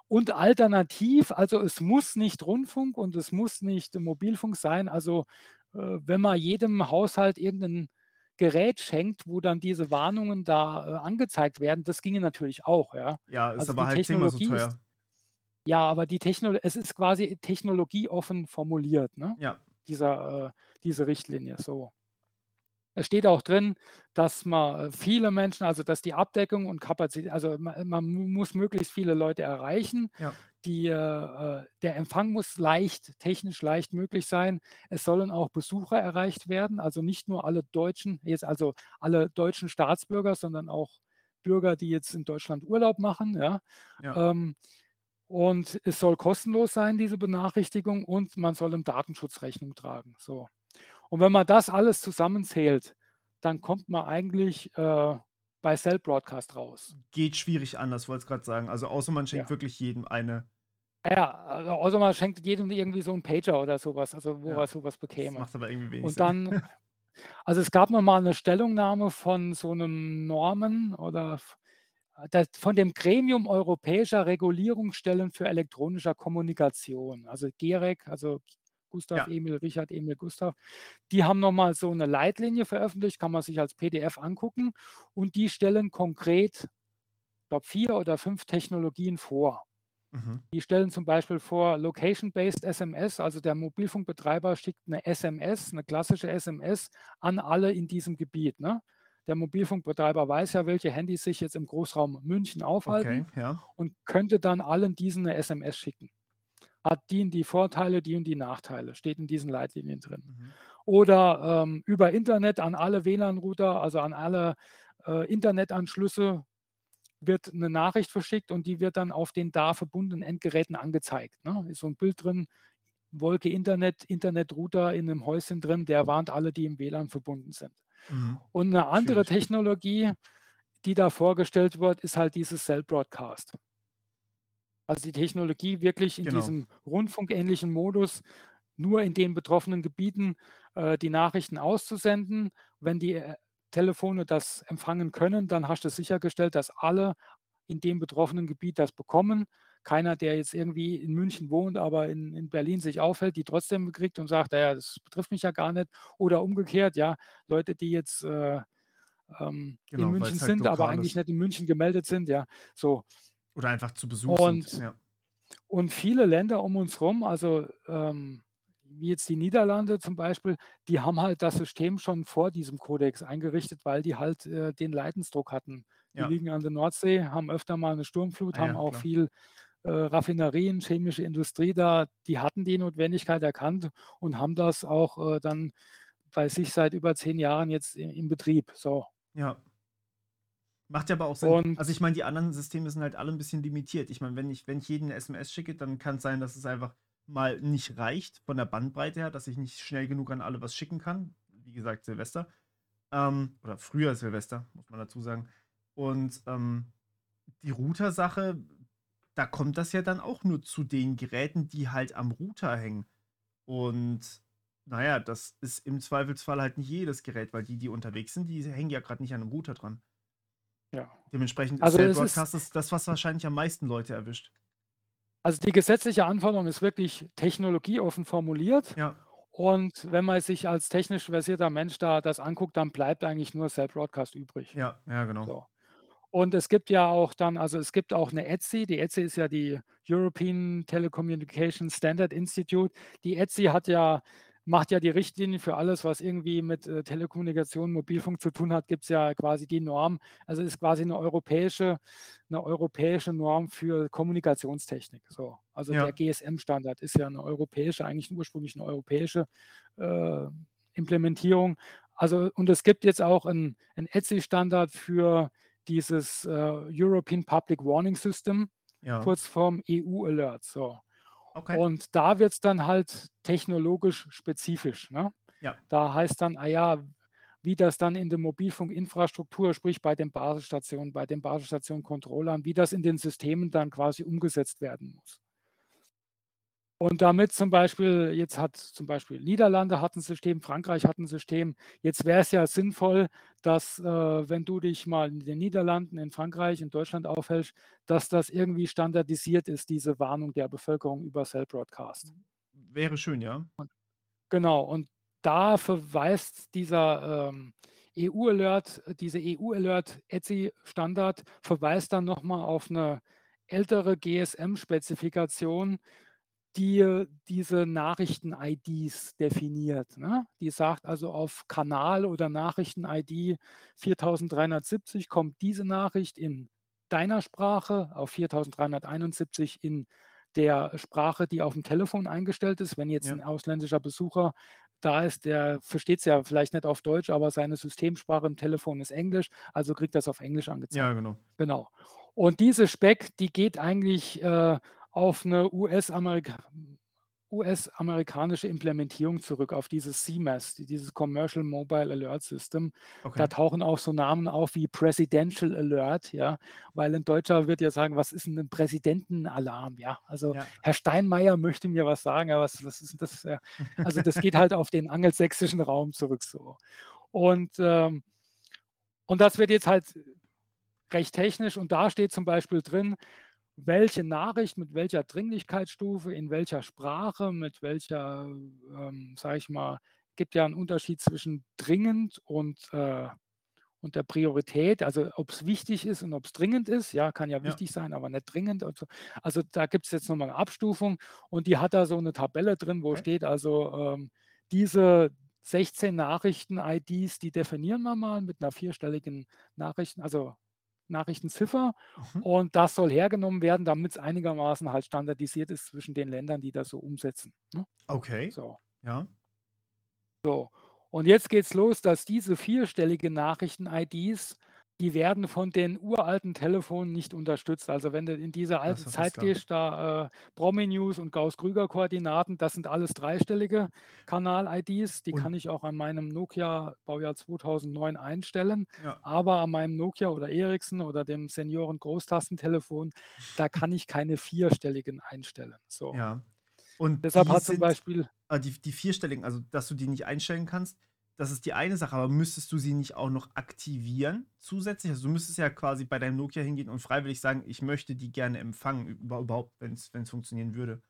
Und alternativ, also es muss nicht Rundfunk und es muss nicht Mobilfunk sein. Also äh, wenn man jedem Haushalt irgendein Gerät schenkt, wo dann diese Warnungen da äh, angezeigt werden, das ginge natürlich auch. Ja, ja ist also aber halt zehnmal so teuer. Ist, ja, aber die Technologie, es ist quasi technologieoffen formuliert, ne? Ja. Dieser, äh, diese Richtlinie, so. Es steht auch drin, dass man äh, viele Menschen, also dass die Abdeckung und Kapazität, also man, man muss möglichst viele Leute erreichen. Ja. Die, äh, der Empfang muss leicht, technisch leicht möglich sein. Es sollen auch Besucher erreicht werden, also nicht nur alle Deutschen, jetzt also alle deutschen Staatsbürger, sondern auch Bürger, die jetzt in Deutschland Urlaub machen. Ja. ja. Ähm, und es soll kostenlos sein, diese Benachrichtigung, und man soll im Datenschutz Rechnung tragen. So. Und wenn man das alles zusammenzählt, dann kommt man eigentlich äh, bei Cell Broadcast raus. Geht schwierig anders, wollte ich gerade sagen. Also außer man schenkt ja. wirklich jedem eine. Ja, also außer man schenkt jedem irgendwie so einen Pager oder sowas, also wo ja. er sowas bekäme. Das macht aber irgendwie wenig Und dann, also es gab noch mal eine Stellungnahme von so einem Norman oder von dem Gremium Europäischer Regulierungsstellen für elektronische Kommunikation, also GEREK, also Gustav ja. Emil, Richard Emil Gustav, die haben nochmal so eine Leitlinie veröffentlicht, kann man sich als PDF angucken und die stellen konkret, ich glaube, vier oder fünf Technologien vor. Mhm. Die stellen zum Beispiel vor Location-Based SMS, also der Mobilfunkbetreiber schickt eine SMS, eine klassische SMS an alle in diesem Gebiet. Ne? Der Mobilfunkbetreiber weiß ja, welche Handys sich jetzt im Großraum München aufhalten okay, ja. und könnte dann allen diesen eine SMS schicken. Hat die und die Vorteile, die und die Nachteile, steht in diesen Leitlinien drin. Mhm. Oder ähm, über Internet an alle WLAN-Router, also an alle äh, Internetanschlüsse wird eine Nachricht verschickt und die wird dann auf den da verbundenen Endgeräten angezeigt. Ne? Ist so ein Bild drin, Wolke Internet, Internetrouter in einem Häuschen drin, der warnt alle, die im WLAN verbunden sind. Mhm. Und eine andere. Technologie, die da vorgestellt wird, ist halt dieses Cell Broadcast. Also die Technologie wirklich in genau. diesem rundfunkähnlichen Modus nur in den betroffenen Gebieten äh, die Nachrichten auszusenden. Wenn die äh, Telefone das empfangen können, dann hast du sichergestellt, dass alle in dem betroffenen Gebiet das bekommen keiner, der jetzt irgendwie in München wohnt, aber in, in Berlin sich aufhält, die trotzdem kriegt und sagt, naja, das betrifft mich ja gar nicht. Oder umgekehrt, ja, Leute, die jetzt äh, ähm, genau, in München halt sind, aber eigentlich nicht in München gemeldet sind, ja, so. Oder einfach zu Besuch und, sind. Ja. Und viele Länder um uns herum, also ähm, wie jetzt die Niederlande zum Beispiel, die haben halt das System schon vor diesem Kodex eingerichtet, weil die halt äh, den Leidensdruck hatten. Die ja. liegen an der Nordsee, haben öfter mal eine Sturmflut, ah, haben ja, auch klar. viel äh, Raffinerien, chemische Industrie da, die hatten die Notwendigkeit erkannt und haben das auch äh, dann bei sich seit über zehn Jahren jetzt in, in Betrieb. So. Ja. Macht ja aber auch Sinn. Und also ich meine, die anderen Systeme sind halt alle ein bisschen limitiert. Ich meine, wenn ich, wenn ich jeden eine SMS schicke, dann kann es sein, dass es einfach mal nicht reicht von der Bandbreite her, dass ich nicht schnell genug an alle was schicken kann. Wie gesagt, Silvester. Ähm, oder früher Silvester, muss man dazu sagen. Und ähm, die Router-Sache, da kommt das ja dann auch nur zu den Geräten, die halt am Router hängen. Und naja, das ist im Zweifelsfall halt nicht jedes Gerät, weil die, die unterwegs sind, die hängen ja gerade nicht an einem Router dran. Ja. Dementsprechend ist Also ist Broadcast das, das, was wahrscheinlich am meisten Leute erwischt. Also die gesetzliche Anforderung ist wirklich technologieoffen formuliert. Ja, Und wenn man sich als technisch versierter Mensch da das anguckt, dann bleibt eigentlich nur Cell Broadcast übrig. ja, ja, genau. So. Und es gibt ja auch dann, also es gibt auch eine ETSI. Die ETSI ist ja die European Telecommunication Standard Institute. Die ETSI hat ja, macht ja die Richtlinien für alles, was irgendwie mit äh, Telekommunikation, Mobilfunk zu tun hat, gibt es ja quasi die Norm. Also ist quasi eine europäische, eine europäische Norm für Kommunikationstechnik. So. Also Ja, der GSM-Standard ist ja eine europäische, eigentlich ursprünglich eine europäische äh, Implementierung. Also, und es gibt jetzt auch einen, einen ETSI-Standard für dieses äh, European Public Warning System, ja. kurz vorm EU-Alert. So. Okay. Und da wird es dann halt technologisch spezifisch. Ne? Ja, Da heißt dann, ah ja, wie das dann in der Mobilfunkinfrastruktur, sprich bei den Basisstationen, bei den Basisstationen-Controllern, wie das in den Systemen dann quasi umgesetzt werden muss. Und damit zum Beispiel, jetzt hat zum Beispiel Niederlande hat ein System, Frankreich hat ein System. Jetzt wäre es ja sinnvoll, dass äh, wenn du dich mal in den Niederlanden, in Frankreich, in Deutschland aufhältst, dass das irgendwie standardisiert ist, diese Warnung der Bevölkerung über Cell Broadcast. wäre schön, ja. Genau, und da verweist dieser ähm, EU-Alert, diese EU-Alert-ETSI-Standard verweist dann nochmal auf eine ältere GSM-Spezifikation, die diese Nachrichten-IDs definiert. Ne? Die sagt also auf Kanal- oder Nachrichten-ID 4370 kommt diese Nachricht in deiner Sprache, auf 4371 in der Sprache, die auf dem Telefon eingestellt ist. Wenn jetzt Ja, ein ausländischer Besucher da ist, der versteht es ja vielleicht nicht auf Deutsch, aber seine Systemsprache im Telefon ist Englisch, also kriegt das auf Englisch angezeigt. ja, genau. Genau. Und diese Spec, die geht eigentlich äh, auf eine US-Amerika US-amerikanische Implementierung zurück, auf dieses CMAS, die- dieses Commercial Mobile Alert System. Da Okay. tauchen auch so Namen auf wie Presidential Alert, ja, weil ein Deutscher wird ja sagen, was ist denn ein Präsidentenalarm, ja? Also Ja. Herr Steinmeier möchte mir was sagen, aber was, was ist das? Ja? Also das geht halt auf den angelsächsischen Raum zurück so. Und, ähm, und das wird jetzt halt recht technisch und da steht zum Beispiel drin, welche Nachricht mit welcher Dringlichkeitsstufe, in welcher Sprache, mit welcher, ähm, sage ich mal, gibt ja einen Unterschied zwischen dringend und, äh, und der Priorität, also ob es wichtig ist und ob es dringend ist, ja, kann ja Ja, wichtig sein, aber nicht dringend. Und so. Also da gibt es jetzt nochmal eine Abstufung und die hat da so eine Tabelle drin, wo okay. steht also ähm, diese 16 Nachrichten-IDs, die definieren wir mal mit einer vierstelligen Nachrichten, also Nachrichtenziffer Mhm. und das soll hergenommen werden, damit es einigermaßen halt standardisiert ist zwischen den Ländern, die das so umsetzen. Ne? Okay. So. Ja. So, und jetzt geht's los, dass diese vierstellige Nachrichten-IDs, die werden von den uralten Telefonen nicht unterstützt. Also wenn du in diese alte Zeit gehst, da äh, Promi-News und Gauss-Krüger-Koordinaten, das sind alles dreistellige Kanal-IDs. Die Und kann ich auch an meinem Nokia Baujahr 2009 einstellen. ja. Aber an meinem Nokia oder Ericsson oder dem Senioren-Großtastentelefon, da kann ich keine vierstelligen einstellen. So. Ja. Und Deshalb hat zum sind, Beispiel äh, die, die vierstelligen, also dass du die nicht einstellen kannst, das ist die eine Sache, aber müsstest du sie nicht auch noch aktivieren zusätzlich? Also du müsstest ja quasi bei deinem Nokia hingehen und freiwillig sagen, ich möchte die gerne empfangen, über- überhaupt, wenn es funktionieren würde.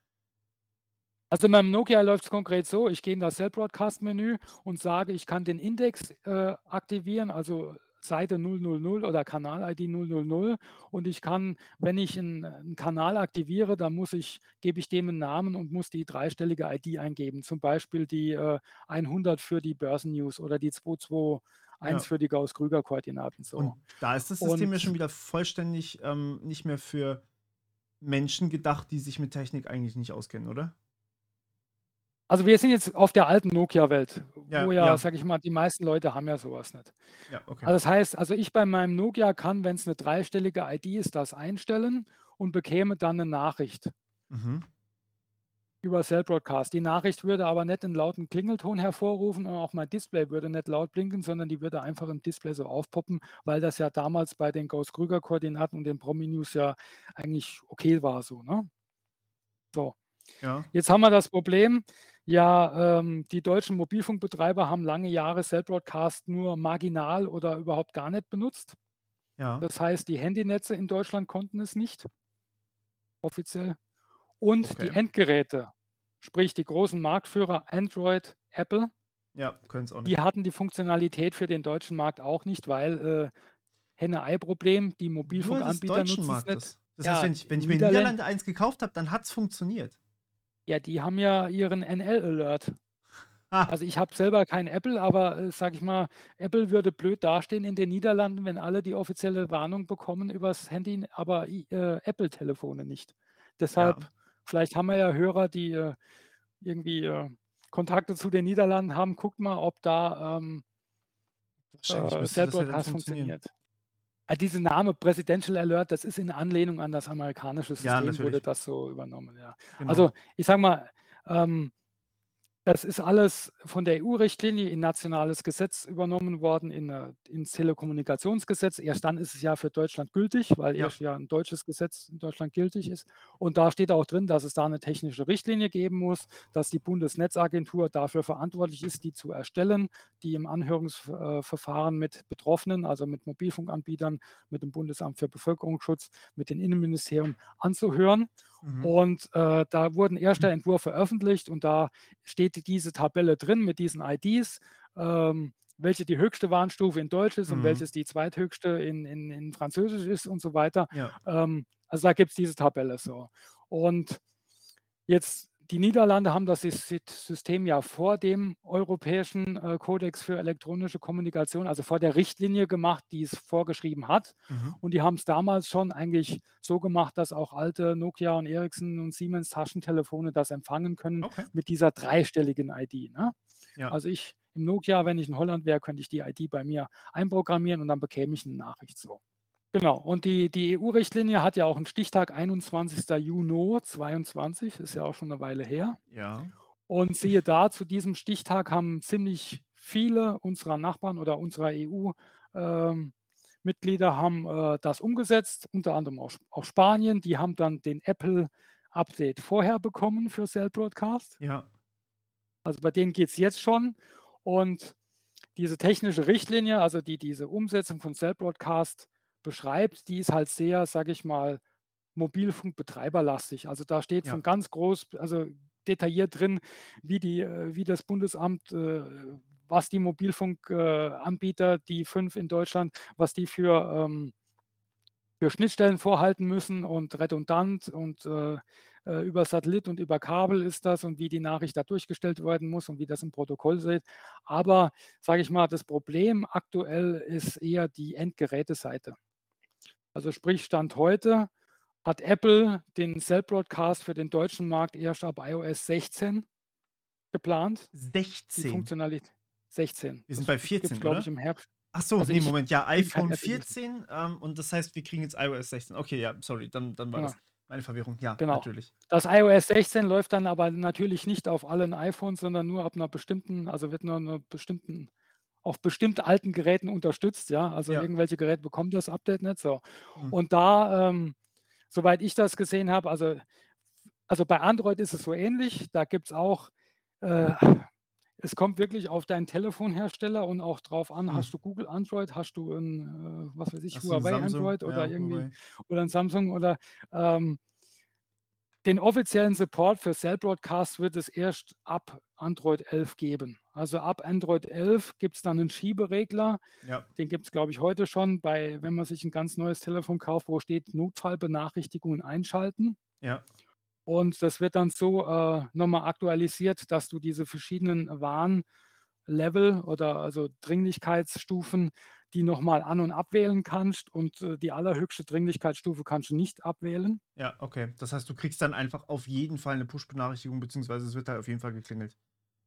Also in meinem Nokia läuft es konkret so, ich gehe in das Cell-Broadcast-Menü und sage, ich kann den Index äh, aktivieren, also Seite 000 oder Kanal-ID 000 und ich kann, wenn ich einen, einen Kanal aktiviere, dann muss ich, gebe ich dem einen Namen und muss die dreistellige ID eingeben, zum Beispiel die äh, 100 für die Börsennews oder die 221 Ja. für die Gauss-Krüger-Koordinaten. So. Und da ist das System ja Und schon wieder vollständig ähm, nicht mehr für Menschen gedacht, die sich mit Technik eigentlich nicht auskennen, oder? Also wir sind jetzt auf der alten Nokia-Welt, Ja, wo ja, ja. sag ich mal, die meisten Leute haben ja sowas nicht. Ja, okay. Also das heißt, also ich bei meinem Nokia kann, wenn es eine dreistellige ID ist, das einstellen und bekäme dann eine Nachricht. Mhm. über Cell Broadcast. Die Nachricht würde aber nicht einen lauten Klingelton hervorrufen und auch mein Display würde nicht laut blinken, sondern die würde einfach im Display so aufpoppen, weil das ja damals bei den Gauss-Krüger-Koordinaten und den Promi-News ja eigentlich okay war so. Ne? So. Ja. Jetzt haben wir das Problem, ja, ähm, die deutschen Mobilfunkbetreiber haben lange Jahre Cell Broadcast nur marginal oder überhaupt gar nicht benutzt. Ja. Das heißt, die Handynetze in Deutschland konnten es nicht offiziell. Und okay. die Endgeräte, sprich die großen Marktführer Android, Apple, ja, können es auch nicht. Die hatten die Funktionalität für den deutschen Markt auch nicht, weil äh, Henne-Ei-Problem, die Mobilfunkanbieter nutzen es nicht. Das, das ja, heißt, wenn ich, wenn ich mir in Niederlande eins gekauft habe, dann hat es funktioniert. Ja, die haben ja ihren NL-Alert. Ah. Also ich habe selber kein Apple, aber äh, sage ich mal, Apple würde blöd dastehen in den Niederlanden, wenn alle die offizielle Warnung bekommen übers Handy, aber äh, Apple-Telefone nicht. Deshalb, ja. vielleicht haben wir ja Hörer, die äh, irgendwie äh, Kontakte zu den Niederlanden haben. Guckt mal, ob da ähm, äh, Self-Broadcast funktioniert. Ja, diese Name Presidential Alert, das ist in Anlehnung an das amerikanische System, ja, wurde das so übernommen. Ja. Genau. Also ich sage mal, ähm, das ist alles von der EU-Richtlinie in nationales Gesetz übernommen worden, in, äh, ins Telekommunikationsgesetz. Erst dann ist es ja für Deutschland gültig, weil ja. erst ja ein deutsches Gesetz in Deutschland gültig ist. Und da steht auch drin, dass es da eine technische Richtlinie geben muss, dass die Bundesnetzagentur dafür verantwortlich ist, die zu erstellen, die im Anhörungsverfahren mit Betroffenen, also mit Mobilfunkanbietern, mit dem Bundesamt für Bevölkerungsschutz, mit dem Innenministerium anzuhören. Mhm. Und äh, da wurden erster mhm. Entwurf veröffentlicht und da steht diese Tabelle drin mit diesen IDs, ähm, welche die höchste Warnstufe in Deutsch ist mhm. und welches die zweithöchste in, in, in Französisch ist und so weiter. Ja. Ähm, also da gibt es diese Tabelle so. Und jetzt die Niederlande haben das System ja vor dem europäischen äh, Kodex für elektronische Kommunikation, also vor der Richtlinie gemacht, die es vorgeschrieben hat. Mhm. Und die haben es damals schon eigentlich so gemacht, dass auch alte Nokia und Ericsson und Siemens Taschentelefone das empfangen können okay. mit dieser dreistelligen ID. Ne? Ja. Also ich im Nokia, wenn ich in Holland wäre, könnte ich die ID bei mir einprogrammieren und dann bekäme ich eine Nachricht so. Genau, und die, die EU-Richtlinie hat ja auch einen Stichtag 21. Juni 22, ist ja auch schon eine Weile her. Ja. Und siehe da, zu diesem Stichtag haben ziemlich viele unserer Nachbarn oder unserer EU-Mitglieder ähm, haben äh, das umgesetzt, unter anderem auch, auch, Spanien. Die haben dann den Apple-Update vorher bekommen für Cell Broadcast. Ja. Also bei denen geht es jetzt schon. Und diese technische Richtlinie, also die, diese Umsetzung von Cell Broadcast, beschreibt, die ist halt sehr, sage ich mal, Mobilfunkbetreiberlastig. Also da steht ja. von ganz groß, also detailliert drin, wie, die, äh, wie das Bundesamt, äh, was die Mobilfunkanbieter, die fünf in Deutschland, was die für, ähm, für Schnittstellen vorhalten müssen und redundant und äh, über Satellit und über Kabel ist das und wie die Nachricht da durchgestellt werden muss und wie das im Protokoll steht. Aber sage ich mal, das Problem aktuell ist eher die Endgeräteseite. Also sprich, Stand heute hat Apple den Cell Broadcast für den deutschen Markt erst ab iOS 16 geplant. 16? Die Funktionalität 16. Wir sind bei 14, glaube ich, im Herbst. Ach so, also nee, Moment, ja, iPhone 14 ähm, und das heißt, wir kriegen jetzt iOS 16. Okay, ja, sorry, dann, dann war ja. das meine Verwirrung. Ja, genau. natürlich. Das iOS 16 läuft dann aber natürlich nicht auf allen iPhones, sondern nur ab einer bestimmten, also wird nur einer bestimmten auf bestimmt alten Geräten unterstützt, ja. Also ja. irgendwelche Geräte bekommen das Update nicht so. Mhm. Und da, ähm, soweit ich das gesehen habe, also, also bei Android ist es so ähnlich. Da gibt es auch, äh, es kommt wirklich auf deinen Telefonhersteller und auch drauf an, mhm. hast du Google Android, hast du ein, äh, was weiß ich, hast Huawei Android oder ja, irgendwie Huawei. oder ein Samsung oder ähm, den offiziellen Support für Cell Broadcast wird es erst ab Android 11 geben. Also ab Android 11 gibt es dann einen Schieberegler. Ja. Den gibt es, glaube ich, heute schon, bei, wenn man sich ein ganz neues Telefon kauft, wo steht Notfallbenachrichtigungen einschalten. Ja. Und das wird dann so äh, nochmal aktualisiert, dass du diese verschiedenen Warnlevel oder also Dringlichkeitsstufen die nochmal an- und abwählen kannst und äh, die allerhöchste Dringlichkeitsstufe kannst du nicht abwählen. Ja, okay. Das heißt, du kriegst dann einfach auf jeden Fall eine Push-Benachrichtigung, beziehungsweise es wird da auf jeden Fall geklingelt.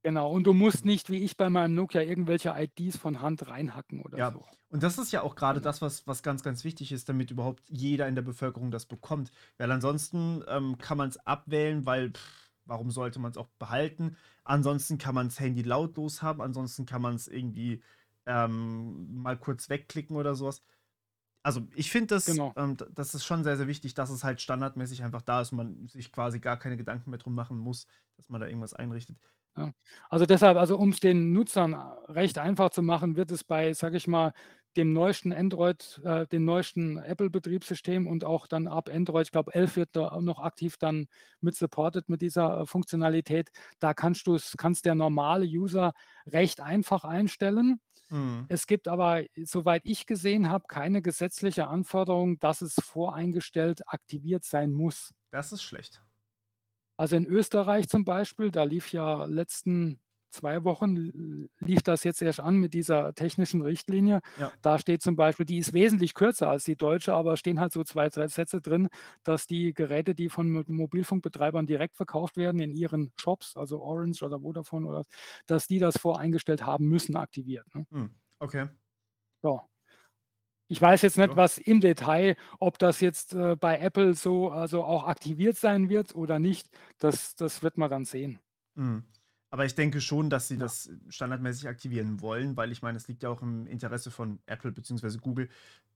Genau, und du musst nicht, wie ich bei meinem Nokia, irgendwelche IDs von Hand reinhacken oder ja. so. Und das ist ja auch gerade genau. das, was, was ganz, ganz wichtig ist, damit überhaupt jeder in der Bevölkerung das bekommt. Weil ansonsten ähm, kann man es abwählen, weil pff, warum sollte man es auch behalten? Ansonsten kann man das Handy lautlos haben, ansonsten kann man es irgendwie ähm, mal kurz wegklicken oder sowas. Also ich finde das, Genau. ähm, das ist schon sehr, sehr wichtig, dass es halt standardmäßig einfach da ist und man sich quasi gar keine Gedanken mehr drum machen muss, dass man da irgendwas einrichtet. Ja. Also deshalb, also um es den Nutzern recht einfach zu machen, wird es bei, sage ich mal, dem neuesten Android, äh, dem neuesten Apple-Betriebssystem und auch dann ab Android, ich glaube 11 wird da auch noch aktiv dann mit supported mit dieser äh, Funktionalität. Da kannst du es, kannst der normale User recht einfach einstellen. Mhm. Es gibt aber, soweit ich gesehen habe, keine gesetzliche Anforderung, dass es voreingestellt aktiviert sein muss. Das ist schlecht. Also in Österreich zum Beispiel, da lief ja letzten zwei Wochen, lief das jetzt erst an mit dieser technischen Richtlinie. Ja. Da steht zum Beispiel, die ist wesentlich kürzer als die deutsche, aber stehen halt so zwei, drei Sätze drin, dass die Geräte, die von Mo- Mobilfunkbetreibern direkt verkauft werden in ihren Shops, also Orange oder Vodafone oder dass die das voreingestellt haben müssen, aktiviert. Ne? Hm. Okay. So. Ich weiß jetzt nicht, was im Detail, ob das jetzt äh, bei Apple so also auch aktiviert sein wird oder nicht. Das, das wird man dann sehen. Mhm. Aber ich denke schon, dass sie Ja. das standardmäßig aktivieren wollen, weil ich meine, es liegt ja auch im Interesse von Apple bzw. Google,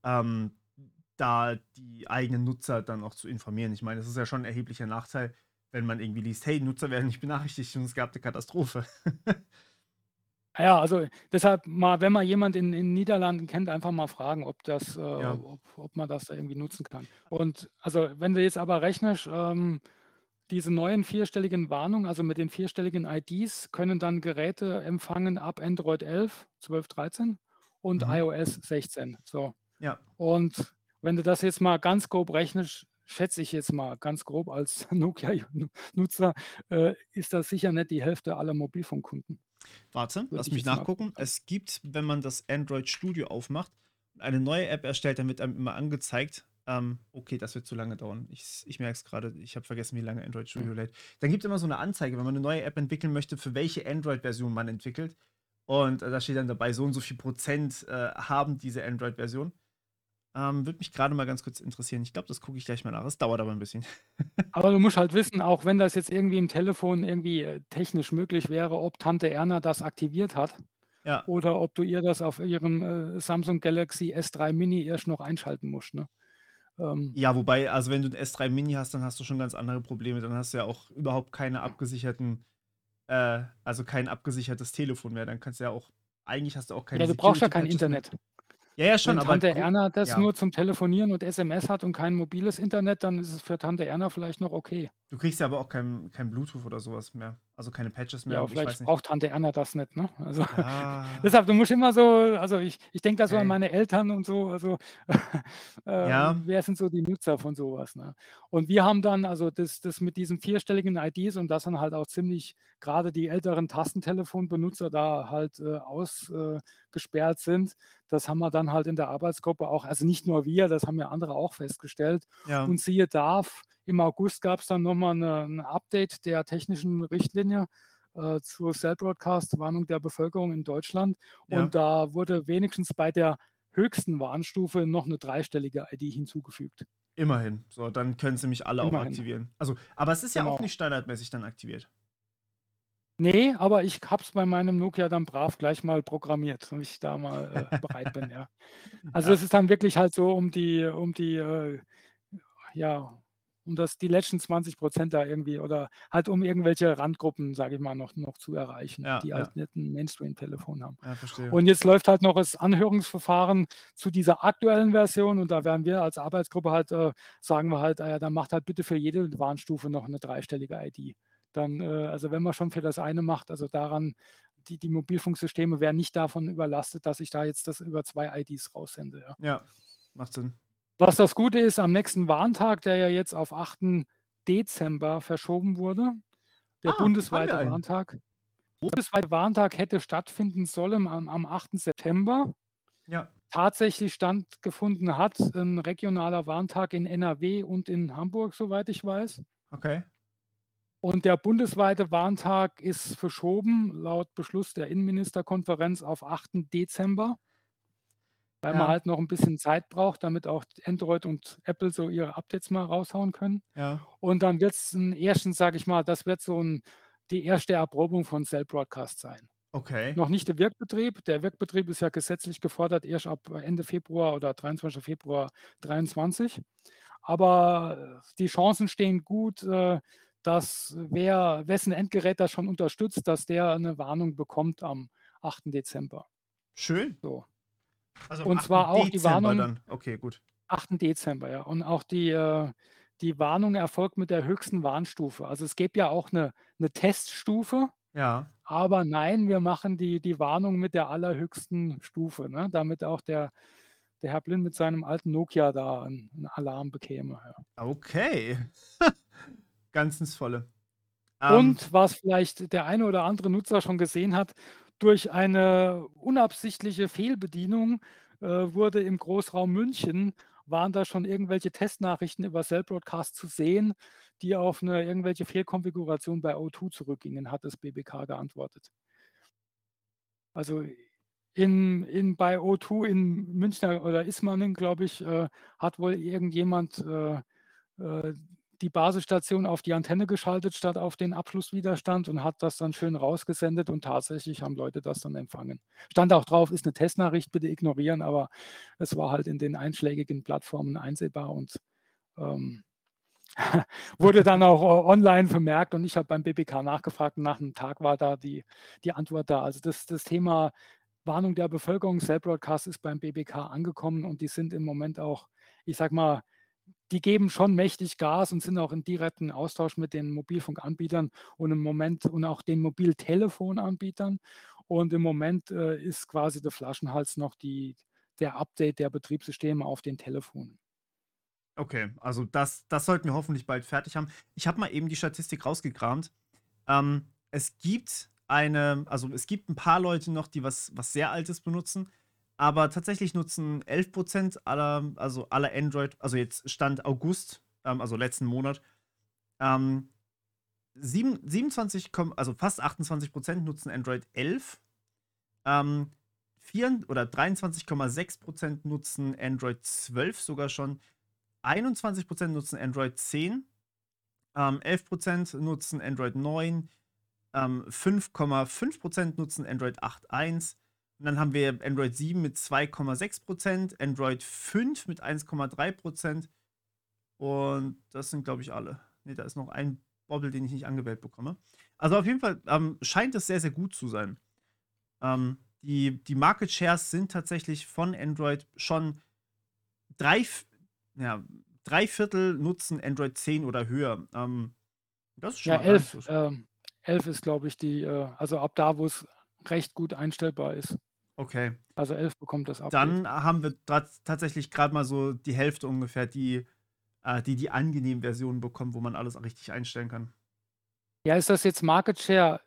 ähm, da die eigenen Nutzer dann auch zu informieren. Ich meine, es ist ja schon ein erheblicher Nachteil, wenn man irgendwie liest, hey, Nutzer werden nicht benachrichtigt und es gab eine Katastrophe. Ja, also deshalb mal, wenn man jemand in in Niederlanden kennt, einfach mal fragen, ob das, äh, Ja. ob ob man das da irgendwie nutzen kann. Und also, wenn du jetzt aber rechnest, ähm, diese neuen vierstelligen Warnungen, also mit den vierstelligen IDs, können dann Geräte empfangen ab Android 11, 12, 13 und Mhm. iOS 16. So. Ja. Und wenn du das jetzt mal ganz grob rechnest, schätze ich jetzt mal ganz grob als Nokia-Nutzer, äh, ist das sicher nicht die Hälfte aller Mobilfunkkunden. Warte, Würde lass ich mich nachgucken. Es gibt, wenn man das Android Studio aufmacht und eine neue App erstellt, dann wird einem immer angezeigt, ähm, okay, das wird zu lange dauern. Ich, ich merke es gerade, ich habe vergessen, wie lange Android Studio lädt. Dann gibt es immer so eine Anzeige, wenn man eine neue App entwickeln möchte, für welche Android-Version man entwickelt. Und äh, da steht dann dabei, so und so viel Prozent äh, haben diese Android-Version. Ähm, Würde mich gerade mal ganz kurz interessieren. Ich glaube, das gucke ich gleich mal nach. Es dauert aber ein bisschen. Aber du musst halt wissen, auch wenn das jetzt irgendwie im Telefon irgendwie äh, technisch möglich wäre, ob Tante Erna das aktiviert hat Ja, oder ob du ihr das auf ihrem äh, Samsung Galaxy S3 Mini erst noch einschalten musst. Ne? Ähm, Ja, wobei, also wenn du ein S3 Mini hast, dann hast du schon ganz andere Probleme. Dann hast du ja auch überhaupt keine abgesicherten, äh, also kein abgesichertes Telefon mehr. Dann kannst du ja auch, eigentlich hast du auch keine ja, du brauchst ja kein Security-Patches mehr. Ja, ja, schon, Wenn aber Tante Erna das ja, nur zum Telefonieren und SMS hat und kein mobiles Internet, dann ist es für Tante Erna vielleicht noch okay. du kriegst ja aber auch kein, kein Bluetooth oder sowas mehr. Also keine Patches mehr. Ja, vielleicht braucht Tante Erna das nicht. Ne? Also, Ja, deshalb, du musst immer so, also ich, ich denke da so an okay. meine Eltern und so, also äh, Ja, wer sind so die Nutzer von sowas? Ne? Und wir haben dann, also das, das mit diesen vierstelligen IDs und das dann halt auch ziemlich, gerade die älteren Tastentelefonbenutzer da halt äh, ausgesperrt sind, das haben wir dann halt in der Arbeitsgruppe auch, also nicht nur wir, das haben ja andere auch festgestellt. ja, Und siehe da, im August gab es dann nochmal eine, ein Update der technischen Richtlinie äh, zur Cell-Broadcast-Warnung der Bevölkerung in Deutschland. ja. Und da wurde wenigstens bei der höchsten Warnstufe noch eine dreistellige ID hinzugefügt. Immerhin. So, dann können sie mich alle auch Immerhin. aktivieren. Also, aber es ist ja auch Genau. nicht standardmäßig dann aktiviert. Nee, aber ich habe es bei meinem Nokia dann brav gleich mal programmiert, wenn ich da mal äh, bereit bin, ja. Also Ja, es ist dann wirklich halt so um die, um die, äh, ja, um das, die letzten 20 Prozent da irgendwie oder halt um irgendwelche Randgruppen, sage ich mal, noch, noch zu erreichen, ja, die ja, halt nicht ein Mainstream-Telefon haben. ja. Und jetzt läuft halt noch das Anhörungsverfahren zu dieser aktuellen Version und da werden wir als Arbeitsgruppe halt, äh, sagen wir halt, äh, dann macht halt bitte für jede Warnstufe noch eine dreistellige ID. Dann, äh, also wenn man schon für das eine macht, also daran, die, die Mobilfunksysteme werden nicht davon überlastet, dass ich da jetzt das über zwei IDs raussende. Ja. Ja, macht Sinn. Was das Gute ist, am nächsten Warntag, der ja jetzt auf 8. Dezember verschoben wurde, der Ah, bundesweite. Warntag, bundesweite Warntag hätte stattfinden sollen am, am 8. September. Ja, Tatsächlich stattgefunden hat ein regionaler Warntag in NRW und in Hamburg, soweit ich weiß. okay. Und der bundesweite Warntag ist verschoben, laut Beschluss der Innenministerkonferenz, auf 8. Dezember. Weil man Ja. halt noch ein bisschen Zeit braucht, damit auch Android und Apple so ihre Updates mal raushauen können. Ja. Und dann wird's 'n ersten, sage ich mal das wird so 'n die erste Erprobung von Cell Broadcast sein. Okay. Noch nicht der Wirkbetrieb. Der Wirkbetrieb ist ja gesetzlich gefordert erst ab Ende Februar oder 23. Februar 23. Aber die Chancen stehen gut, äh, dass wer wessen Endgerät das schon unterstützt, dass der 'ne Warnung bekommt am 8. Dezember. Schön. So. Also, Und 8. zwar auch die Dezember Warnung dann. Okay, gut. 8. Dezember, ja. Und auch die, äh die Warnung erfolgt mit der höchsten Warnstufe. Also, es gäbe ja auch 'ne 'ne Teststufe, Ja. aber nein, wir machen die die Warnung mit der allerhöchsten Stufe, ne, damit auch der der Herr Blind mit seinem alten Nokia da 'n 'n Alarm bekäme, ja. Okay. Ganz ins Volle. Ähm Und was vielleicht der eine oder andere Nutzer schon gesehen hat, durch eine unabsichtliche Fehlbedienung, äh, wurde im Großraum München waren da schon irgendwelche Testnachrichten über Cell Broadcast zu sehen, die auf 'ne irgendwelche Fehlkonfiguration bei O2 zurückgingen, hat das BBK geantwortet. Also, in in bei O2 in Münchner oder Ismaning, glaube ich, äh, hat wohl irgendjemand, äh, äh, die Basisstation auf die Antenne geschaltet statt auf den Abschlusswiderstand und hat das dann schön rausgesendet und tatsächlich haben Leute das dann empfangen. Stand auch drauf: „Ist 'ne Testnachricht, bitte ignorieren“, aber es war halt in den einschlägigen Plattformen einsehbar und, ähm, wurde dann auch online vermerkt und ich habe beim BBK nachgefragt und nach 'nem Tag war da die die Antwort da. Also, das das Thema Warnung der Bevölkerung, Cell Broadcast ist beim BBK angekommen und die sind im Moment auch ich sage mal, die geben schon mächtig Gas und sind auch in direkten Austausch mit den Mobilfunkanbietern und im Moment und auch den Mobiltelefonanbietern. Und im Moment, äh, ist quasi der Flaschenhals noch die der Update der Betriebssysteme auf den Telefonen. Okay, also das das sollten wir hoffentlich bald fertig haben. Ich habe mal eben die Statistik rausgekramt. Ähm, es gibt eine also, es gibt 'n paar Leute noch, die was was sehr Altes benutzen, aber tatsächlich nutzen 11 aller also, aller Android also, jetzt Stand August, ähm, also, letzten Monat, ähm, sieben 27 komm also, fast 28% nutzen Android 11. Ähm, vier oder 23,6% nutzen Android 12 sogar schon. 21% nutzen Android 10. Ähm, 11% nutzen Android 9. Ähm, 5,5% nutzen Android 8.1. Und dann haben wir Android 7 mit 2,6% Android 5 mit 1,3% Und das sind, glaube ich, alle. Ne, da ist noch ein Bobble, den ich nicht angewählt bekomme. Also, auf jeden Fall, ähm, scheint es sehr, sehr gut zu sein. Ähm, die die Market Shares sind tatsächlich von Android schon drei ja, 3/4 nutzen Android 10 oder höher. Ähm, das ist schon Ja, mal gar nicht 11, so sch ähm, 11 ist, glaube ich, die, äh also, ab da, wo's recht gut einstellbar ist. Okay. Also, 11 bekommt das Update. Dann haben wir tats tatsächlich grad mal so die Hälfte ungefähr, die äh, die die angenehmen Versionen bekommen, wo man alles richtig einstellen kann. Ja, ist das jetzt Market Share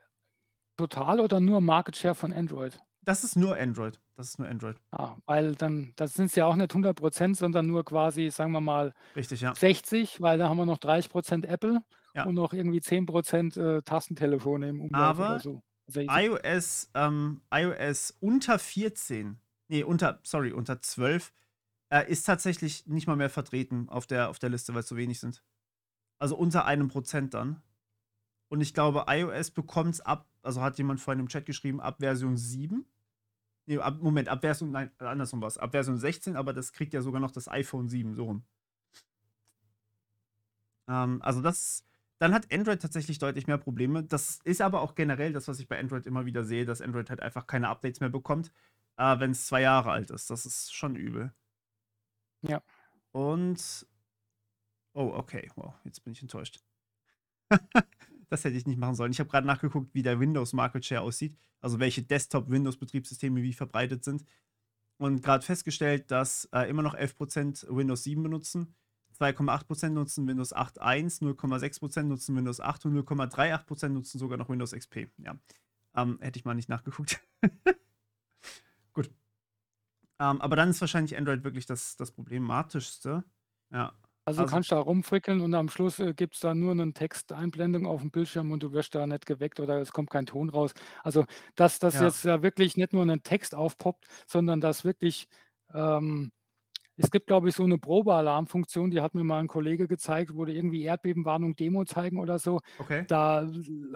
total oder nur Market Share von Android? Das ist nur Android. Das ist nur Android. Ah, weil dann das sind's ja auch nicht 100% sondern nur quasi, sagen wir mal, Richtig, ja. 60, weil da haben wir noch 30% Apple Ja. und noch irgendwie 10% äh, Tastentelefone im Umlauf oder Aber so. IOS ähm, iOS unter 14 ne, unter sorry, unter 12, äh, ist tatsächlich nicht mal mehr vertreten auf der auf der Liste, weil's so wenig sind. Also, unter 1% dann. Und ich glaube, iOS bekommt's ab also, hat jemand vorhin im Chat geschrieben, ab Version 7? Ne, ab Moment, ab Version nein, andersrum war's. Ab Version 16, aber das kriegt ja sogar noch das iPhone 7, so rum. Ähm, also, das dann hat Android tatsächlich deutlich mehr Probleme. Das ist aber auch generell das, was ich bei Android immer wieder sehe, dass Android halt einfach keine Updates mehr bekommt, äh, wenn's 2 Jahre alt ist. Das ist schon übel. Ja. Und oh, okay, wow, jetzt bin ich enttäuscht. Das hätte ich nicht machen sollen. Ich habe grad nachgeguckt, wie der Windows Market Share aussieht, also welche Desktop-Windows-Betriebssysteme wie verbreitet sind und grad festgestellt, dass, äh, immer noch 11% Windows 7 benutzen, 2,8% nutzen Windows 8.1, 0,6% nutzen Windows 8 und 0,38% nutzen sogar noch Windows XP, ja. Ähm, hätte ich mal nicht nachgeguckt. Gut. Ähm, aber dann ist wahrscheinlich Android wirklich das das problematischste. Ja. Also, du Also kannst da rumfrickeln und am Schluss, äh, gibt's da nur 'nen Texteinblendung aufm Bildschirm und du wirst da nicht geweckt oder es kommt kein Ton raus. Also, dass dass Ja. jetzt da wirklich nicht nur 'nen Text aufpoppt, sondern dass wirklich, ähm, es gibt, glaube ich, so eine Probealarmfunktion, die hat mir mal ein Kollege gezeigt, wo die irgendwie Erdbebenwarnung Demo zeigen oder so. Okay. Da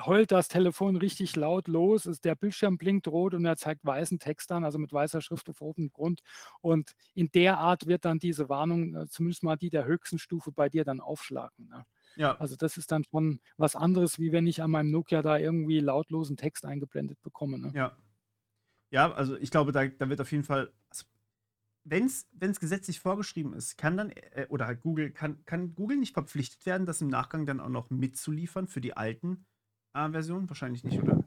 heult das Telefon richtig laut los, ist, der Bildschirm blinkt rot und er zeigt weißen Text an, also mit weißer Schrift auf rotem Grund. Und in der Art wird dann diese Warnung, äh, zumindest mal die der höchsten Stufe, bei dir dann aufschlagen. Ne? Ja. Also das ist dann schon was anderes, wie wenn ich an meinem Nokia da irgendwie lautlosen Text eingeblendet bekomme. Ne? Ja. Ja, also ich glaube, da, da wird auf jeden Fall, wenn es gesetzlich vorgeschrieben ist, kann dann, äh, oder halt Google, kann, kann Google nicht verpflichtet werden, das im Nachgang dann auch noch mitzuliefern für die alten äh, Versionen? Wahrscheinlich nicht, oder?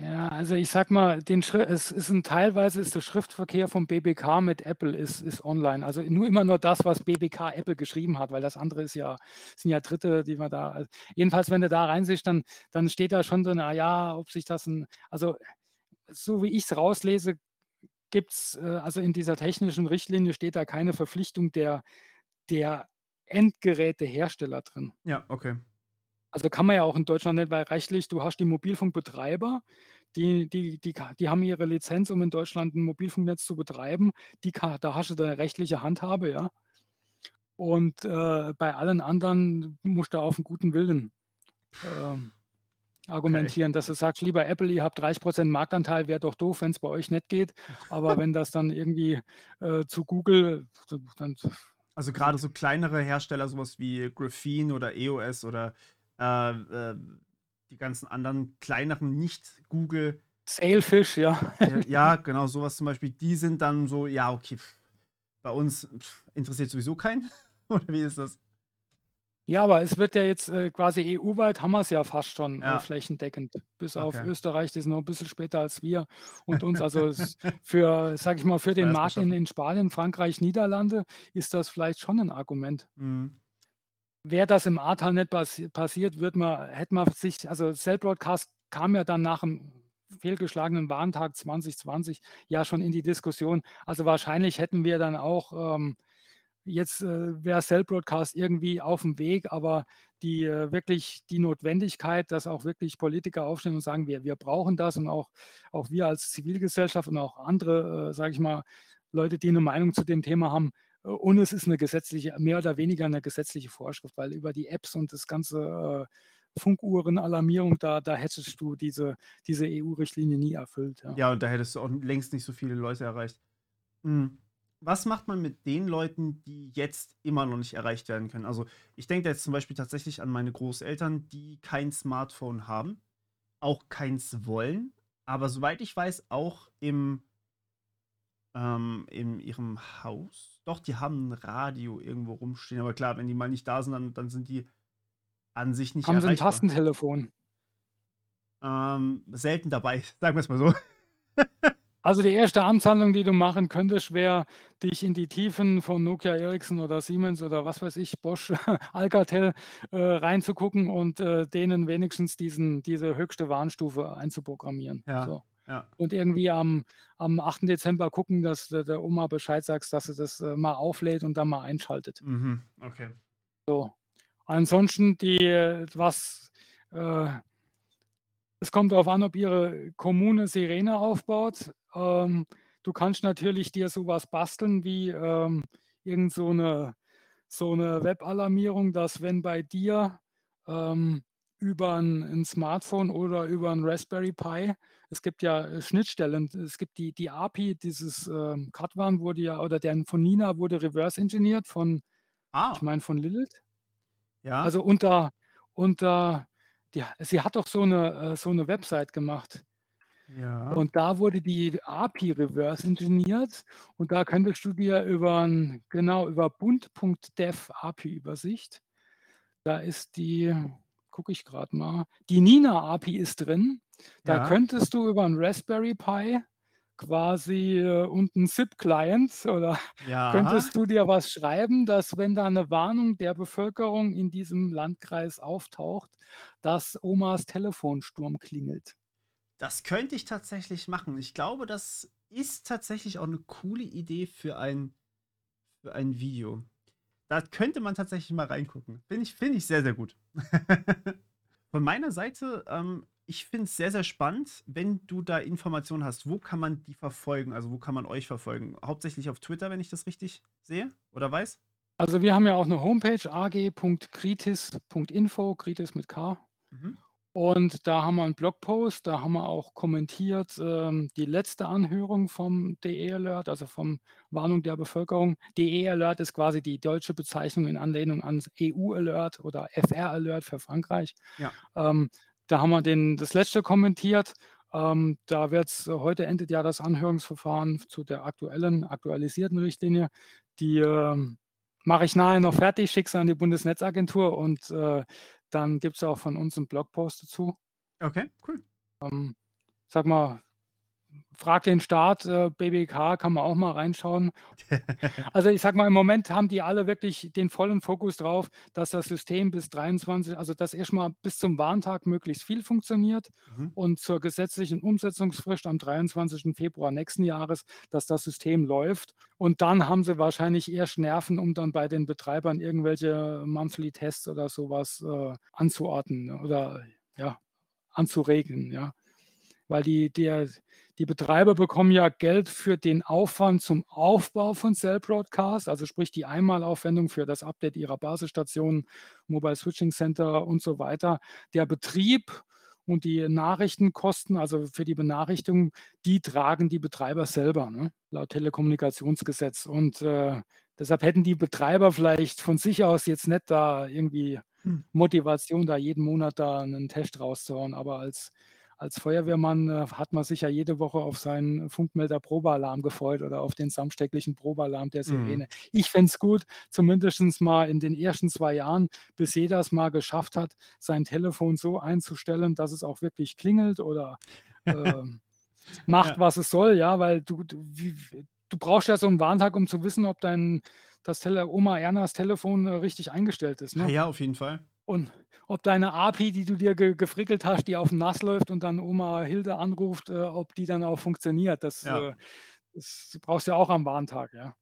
Ja, also ich sag mal, den es ist ein teilweise ist der Schriftverkehr vom BBK mit Apple ist, ist online. Also nur immer nur das, was BBK Apple geschrieben hat, weil das andere ist ja, sind ja Dritte, die man da. Also jedenfalls, wenn du da reinsiehst, dann, dann steht da schon drin, ah ja, ob sich das ein, also so wie ich es rauslese, gibt es, äh, also in dieser technischen Richtlinie steht da keine Verpflichtung der, der Endgerätehersteller drin. Ja, okay. Also kann man ja auch in Deutschland nicht, weil rechtlich, du hast die Mobilfunkbetreiber, die, die, die, die haben ihre Lizenz, um in Deutschland ein Mobilfunknetz zu betreiben. Die, da hast du eine rechtliche Handhabe, ja. Und äh, bei allen anderen musst du auf einen guten Willen ähm, argumentieren, dass du sagst, lieber Apple, ihr habt 30% Marktanteil, wäre doch doof, wenn es bei euch nicht geht. Aber wenn das dann irgendwie äh, zu Google, dann. Also gerade so kleinere Hersteller, sowas wie Graphene oder EOS oder äh, äh, die ganzen anderen kleineren, nicht Google. Sailfish, ja. ja, genau, sowas zum Beispiel, die sind dann so, ja, okay, bei uns interessiert sowieso keinen. Oder wie ist das? Ja, aber es wird ja jetzt äh, quasi EU-weit, haben wir es ja fast schon äh, Ja. flächendeckend. Bis Okay. auf Österreich, die sind noch ein bisschen später als wir und uns. Also es, für, sag ich mal, für den Erst Markt in, in Spanien, Frankreich, Niederlande ist das vielleicht schon ein Argument. Mhm. Wäre das im Ahrtal nicht passi passiert, wird man, hätte man sich, also Cell Broadcast kam ja dann nach dem fehlgeschlagenen Warntag 2020 ja schon in die Diskussion. Also wahrscheinlich hätten wir dann auch ähm, jetzt äh, wäre Cell Broadcast irgendwie auf dem Weg, aber die äh, wirklich die Notwendigkeit, dass auch wirklich Politiker aufstehen und sagen, wir, wir brauchen das und auch, auch wir als Zivilgesellschaft und auch andere, äh, sage ich mal, Leute, die eine Meinung zu dem Thema haben. äh, Und es ist eine gesetzliche, mehr oder weniger eine gesetzliche Vorschrift, weil über die Apps und das ganze äh, Funkuhren-Alarmierung, da, da hättest du diese, diese EU-Richtlinie nie erfüllt. Ja. Ja, und da hättest du auch längst nicht so viele Leute erreicht. Mhm. Was macht man mit den Leuten, die jetzt immer noch nicht erreicht werden können? Also, ich denke jetzt zum Beispiel tatsächlich an meine Großeltern, die kein Smartphone haben, auch keins wollen, aber soweit ich weiß, auch im, ähm, in ihrem Haus. Doch, die haben ein Radio irgendwo rumstehen, aber klar, wenn die mal nicht da sind, dann, dann sind die an sich nicht Haben sie ein erreichbar. Tastentelefon? Ähm, selten dabei, sagen wir es mal so. Also die erste Amtshandlung, die du machen könntest, wäre, dich in die Tiefen von Nokia, Ericsson oder Siemens oder was weiß ich, Bosch, Alcatel äh, reinzugucken und äh, denen wenigstens diesen, diese höchste Warnstufe einzuprogrammieren. Ja. So. Ja. Und irgendwie am, am 8. Dezember gucken, dass du der Oma Bescheid sagst, dass sie das äh, mal auflädt und dann mal einschaltet. Mhm. Okay. So. Ansonsten die, was, äh, es kommt darauf an, ob Ihre Kommune Sirene aufbaut. Ähm, du kannst natürlich dir sowas basteln wie ähm, irgend so eine, so eine Webalarmierung, dass wenn bei dir ähm, über ein, ein Smartphone oder über ein Raspberry Pi, es gibt ja äh, Schnittstellen, es gibt die, die API, dieses ähm, Katwan wurde ja, oder der von Nina wurde reverse engineert von, Ah, ich meine von Lilith. ja. Also unter, unter, die, sie hat doch so eine, äh, so eine Website gemacht. ja. Und da wurde die API reverse engineert und da könntest du dir über genau über bunt.dev API-Übersicht, da ist die, gucke ich gerade mal, die Nina API ist drin. Da Ja. könntest du über ein Raspberry Pi quasi äh, und einen SIP-Client oder ja. könntest du dir was schreiben, dass wenn da eine Warnung der Bevölkerung in diesem Landkreis auftaucht, dass Omas Telefonsturm klingelt? Das könnte ich tatsächlich machen. Ich glaube, das ist tatsächlich auch eine coole Idee für ein, für ein Video. Da könnte man tatsächlich mal reingucken. Finde ich, finde ich sehr, sehr gut. Von meiner Seite, ähm, ich finde es sehr, sehr spannend, wenn du da Informationen hast. Wo kann man die verfolgen? Also, wo kann man euch verfolgen? Hauptsächlich auf Twitter, wenn ich das richtig sehe oder weiß? Also, wir haben ja auch eine Homepage ag.kritis.info, Kritis mit K. Mhm. Und da haben wir einen Blogpost, da haben wir auch kommentiert ähm, die letzte Anhörung vom DE-Alert, also vom Warnung der Bevölkerung. DE-Alert ist quasi die deutsche Bezeichnung in Anlehnung an EU-Alert oder FR-Alert für Frankreich. Ja. Ähm, da haben wir den, das letzte kommentiert. Ähm, da wird heute endet ja das Anhörungsverfahren zu der aktuellen, aktualisierten Richtlinie. Die äh, mache ich nachher noch fertig, schicke sie an die Bundesnetzagentur und äh, dann gibt es auch von uns einen Blogpost dazu. Okay, cool. Ähm, sag mal, frag den Staat, äh, BBK kann man auch mal reinschauen. Also ich sag mal, im Moment haben die alle wirklich den vollen Fokus drauf, dass das System bis 23, also dass erstmal bis zum Warntag möglichst viel funktioniert mhm. und zur gesetzlichen Umsetzungsfrist am 23. Februar nächsten Jahres, dass das System läuft. Und dann haben sie wahrscheinlich erst Nerven, um dann bei den Betreibern irgendwelche Monthly Tests oder sowas äh, anzuordnen oder ja, anzuregen, ja. Weil die, der, die Betreiber bekommen ja Geld für den Aufwand zum Aufbau von Cell Broadcast, also sprich die Einmalaufwendung für das Update ihrer Basisstationen, Mobile Switching Center und so weiter. Der Betrieb und die Nachrichtenkosten, also für die Benachrichtigung, die tragen die Betreiber selber, ne? laut Telekommunikationsgesetz. Und äh, deshalb hätten die Betreiber vielleicht von sich aus jetzt nicht da irgendwie hm. Motivation, da jeden Monat da einen Test rauszuhauen, aber als als Feuerwehrmann äh, hat man sich ja jede Woche auf seinen Funkmelder Probealarm gefreut oder auf den samstäglichen Probealarm der mhm. Sirene. Mhm. Ich fände es gut, zumindest mal in den ersten zwei Jahren, bis jeder es mal geschafft hat, sein Telefon so einzustellen, dass es auch wirklich klingelt oder äh, macht, ja. was es soll, ja, weil du, du, wie, du brauchst ja so einen Warntag, um zu wissen, ob dein das Tele Oma Ernas Telefon äh, richtig eingestellt ist. Ne? Ja, auf jeden Fall. Und ob deine API, die du dir ge gefrickelt hast, die auf dem Nass läuft und dann Oma Hilde anruft, äh, ob die dann auch funktioniert. Das, ja. äh, das brauchst du ja auch am Warntag, ja.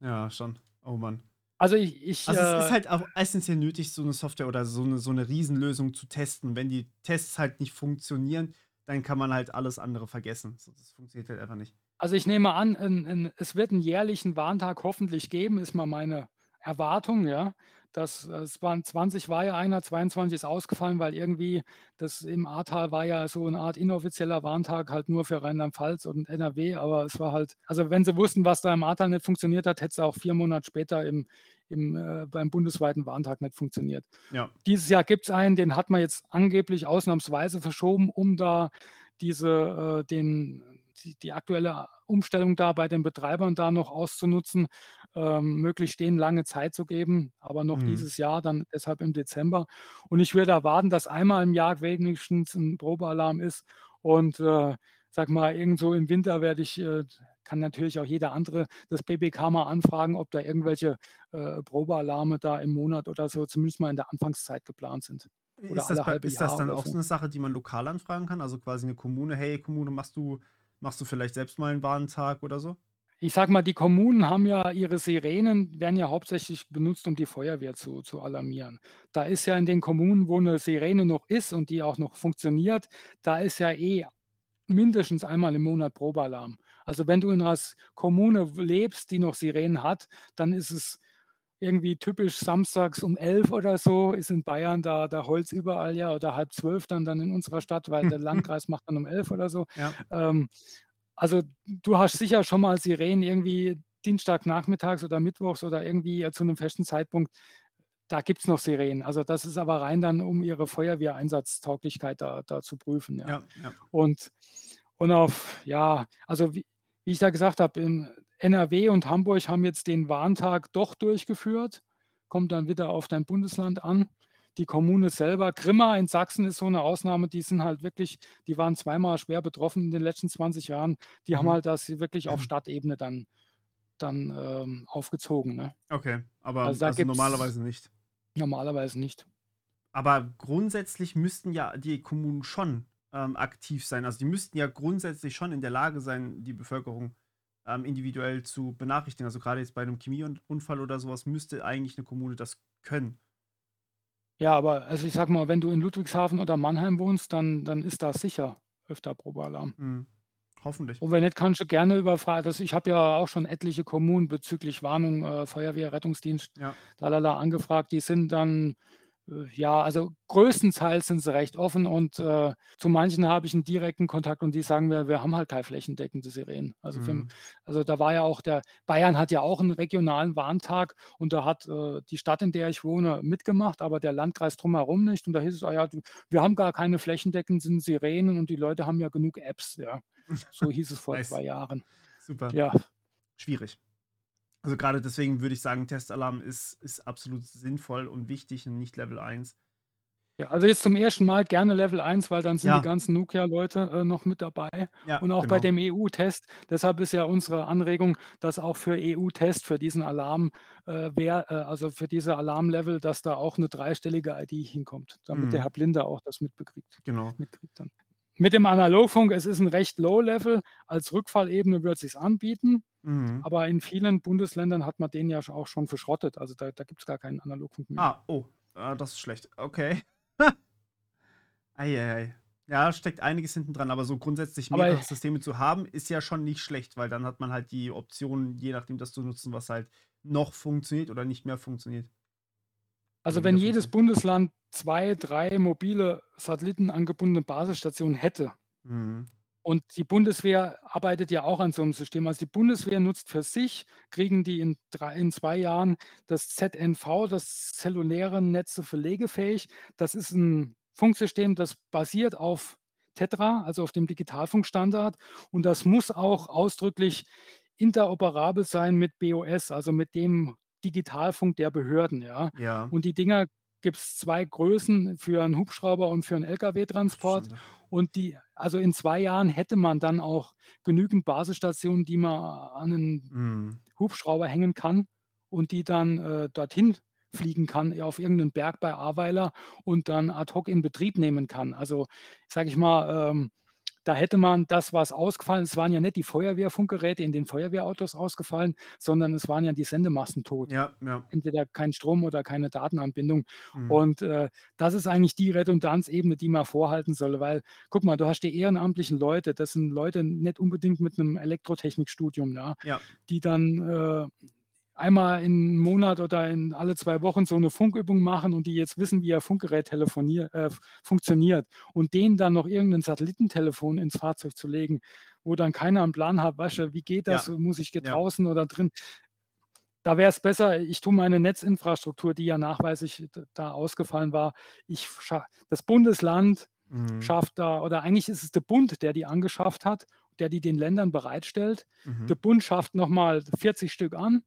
Ja, schon. Oh Mann. Also ich, ich Also es ist äh halt auch essentiell nötig, so eine Software oder so eine, so eine Riesenlösung zu testen. Wenn die Tests halt nicht funktionieren, dann kann man halt alles andere vergessen. Das funktioniert halt einfach nicht. Also ich nehme an, in, in, es wird einen jährlichen Warntag hoffentlich geben, ist mal meine Erwartung, ja. Das, es waren 20 war ja einer, 22 ist ausgefallen, weil irgendwie das im Ahrtal war ja so eine Art inoffizieller Warntag halt nur für Rheinland-Pfalz und NRW, aber es war halt, also wenn sie wussten, was da im Ahrtal nicht funktioniert hat, hätte es auch vier Monate später im, im, äh, beim bundesweiten Warntag nicht funktioniert. Ja. Dieses Jahr gibt es einen, den hat man jetzt angeblich ausnahmsweise verschoben, um da diese, äh, den, die, die aktuelle Umstellung da bei den Betreibern da noch auszunutzen ähm, möglichst denen lange Zeit zu geben, aber noch mhm. dieses Jahr, dann deshalb im Dezember. Und ich würde erwarten, dass einmal im Jahr wenigstens ein Probealarm ist. Und äh, sag mal, irgendwo im Winter werde ich, äh, kann natürlich auch jeder andere das BBK mal anfragen, ob da irgendwelche äh, Probealarme da im Monat oder so, zumindest mal in der Anfangszeit geplant sind. Oder ist das, bei, ist das dann auch so eine Sache, die man lokal anfragen kann? Also quasi eine Kommune, hey Kommune, machst du, machst du vielleicht selbst mal einen Warntag oder so? Ich sage mal, die Kommunen haben ja ihre Sirenen, werden ja hauptsächlich benutzt, um die Feuerwehr zu, zu alarmieren. Da ist ja in den Kommunen, wo eine Sirene noch ist und die auch noch funktioniert, da ist ja eh mindestens einmal im Monat Probealarm. Also wenn du in einer Kommune lebst, die noch Sirenen hat, dann ist es irgendwie typisch samstags um elf oder so, ist in Bayern da, da Holz überall ja oder halb zwölf dann, dann in unserer Stadt, weil der Landkreis macht dann um elf oder so. Ja. Ähm, also du hast sicher schon mal Sirenen irgendwie Dienstagnachmittags oder Mittwochs oder irgendwie zu einem festen Zeitpunkt. Da gibt es noch Sirenen. Also das ist aber rein dann, um ihre Feuerwehreinsatztauglichkeit da, da zu prüfen. Ja. Ja, ja. Und, und auf, ja, also wie, wie ich da gesagt habe, in NRW und Hamburg haben jetzt den Warntag doch durchgeführt. Kommt dann wieder auf dein Bundesland an die Kommune selber. Grimma in Sachsen ist so eine Ausnahme, die sind halt wirklich, die waren zweimal schwer betroffen in den letzten 20 Jahren. Die mhm. haben halt das wirklich auf mhm. Stadtebene dann, dann ähm, aufgezogen. Ne? Okay, aber also, also normalerweise nicht. Normalerweise nicht. Aber grundsätzlich müssten ja die Kommunen schon ähm, aktiv sein. Also die müssten ja grundsätzlich schon in der Lage sein, die Bevölkerung ähm, individuell zu benachrichtigen. Also gerade jetzt bei einem Chemieunfall oder sowas müsste eigentlich eine Kommune das können. Ja, aber also ich sag mal, wenn du in Ludwigshafen oder Mannheim wohnst, dann dann ist das sicher öfter Probealarm. Mhm. Hoffentlich. Und wenn nicht, kannst du gerne über Fra das ich habe ja auch schon etliche Kommunen bezüglich Warnung, äh, Feuerwehr, Rettungsdienst, Ja. lalala, angefragt. Die sind dann ja, also größtenteils sind sie recht offen und äh, zu manchen habe ich einen direkten Kontakt und die sagen mir, wir haben halt keine flächendeckende Sirenen. Also, für, Mhm. also da war ja auch der, Bayern hat ja auch einen regionalen Warntag und da hat äh, die Stadt, in der ich wohne, mitgemacht, aber der Landkreis drumherum nicht. Und da hieß es, ah ja, wir haben gar keine flächendeckenden Sirenen und die Leute haben ja genug Apps. Ja. So hieß es vor Nice. zwei Jahren. Super. Ja, Schwierig. Also gerade deswegen würde ich sagen, Testalarm ist, ist absolut sinnvoll und wichtig und nicht Level 1. Ja, also jetzt zum ersten Mal gerne Level 1, weil dann sind Ja. die ganzen Nokia-Leute äh, noch mit dabei. Ja, Und auch bei genau. dem EU-Test. Deshalb ist ja unsere Anregung, dass auch für EU-Test, für diesen Alarm, äh, wer, äh, also für diese Alarmlevel, dass da auch eine dreistellige ID hinkommt, damit Mhm. der Herr Blinde auch das mitbekriegt. Genau. mitkriegt dann. Mit dem Analogfunk, es ist ein recht Low-Level. Als Rückfallebene wird es sich anbieten, Mhm. aber in vielen Bundesländern hat man den ja auch schon verschrottet. Also da, da gibt es gar keinen Analogfunk mehr. Ah, oh, ah, das ist schlecht. Okay. Eieiei. Ja, steckt einiges hinten dran, aber so grundsätzlich mehrere Systeme zu haben, ist ja schon nicht schlecht, weil dann hat man halt die Option, je nachdem das zu nutzen, was halt noch funktioniert oder nicht mehr funktioniert. Also wenn jedes. Bundesland zwei, drei mobile satellitenangebundene Basisstationen hätte Mhm. und die Bundeswehr arbeitet ja auch an so einem System. Also die Bundeswehr nutzt für sich, kriegen die in, drei, in zwei Jahren das ZNV, das zelluläre Netze verlegefähig. Das ist ein Funksystem, das basiert auf Tetra, also auf dem Digitalfunkstandard. Und das muss auch ausdrücklich interoperabel sein mit BOS, also mit dem Digitalfunk der Behörden. Ja. Ja. Und die Dinger gibt es zwei Größen für einen Hubschrauber und für einen Lkw-Transport. Und die, also in zwei Jahren hätte man dann auch genügend Basisstationen, die man an einen Mhm. Hubschrauber hängen kann und die dann äh, dorthin fliegen kann, auf irgendeinen Berg bei Ahrweiler und dann ad hoc in Betrieb nehmen kann. Also, sage ich mal, ähm, da hätte man das, was ausgefallen es waren ja nicht die Feuerwehrfunkgeräte in den Feuerwehrautos ausgefallen, sondern es waren ja die Sendemasten tot. Ja, ja. Entweder kein Strom oder keine Datenanbindung. Mhm. Und äh, das ist eigentlich die Redundanzebene, die man vorhalten soll, weil, guck mal, du hast die ehrenamtlichen Leute, das sind Leute nicht unbedingt mit einem Elektrotechnikstudium, ja, Ja. die dann äh, einmal im Monat oder in alle zwei Wochen so eine Funkübung machen und die jetzt wissen, wie ihr Funkgerät äh, funktioniert und denen dann noch irgendein Satellitentelefon ins Fahrzeug zu legen, wo dann keiner einen Plan hat, du, wie geht das, muss ich Ja. draußen oder drin, da wäre es besser, ich tue meine Netzinfrastruktur, die ja nachweislich da ausgefallen war, ich das Bundesland Mhm. schafft da, oder eigentlich ist es der Bund, der die angeschafft hat, der die den Ländern bereitstellt. Mhm. Der Bund schafft nochmal 40 Stück an,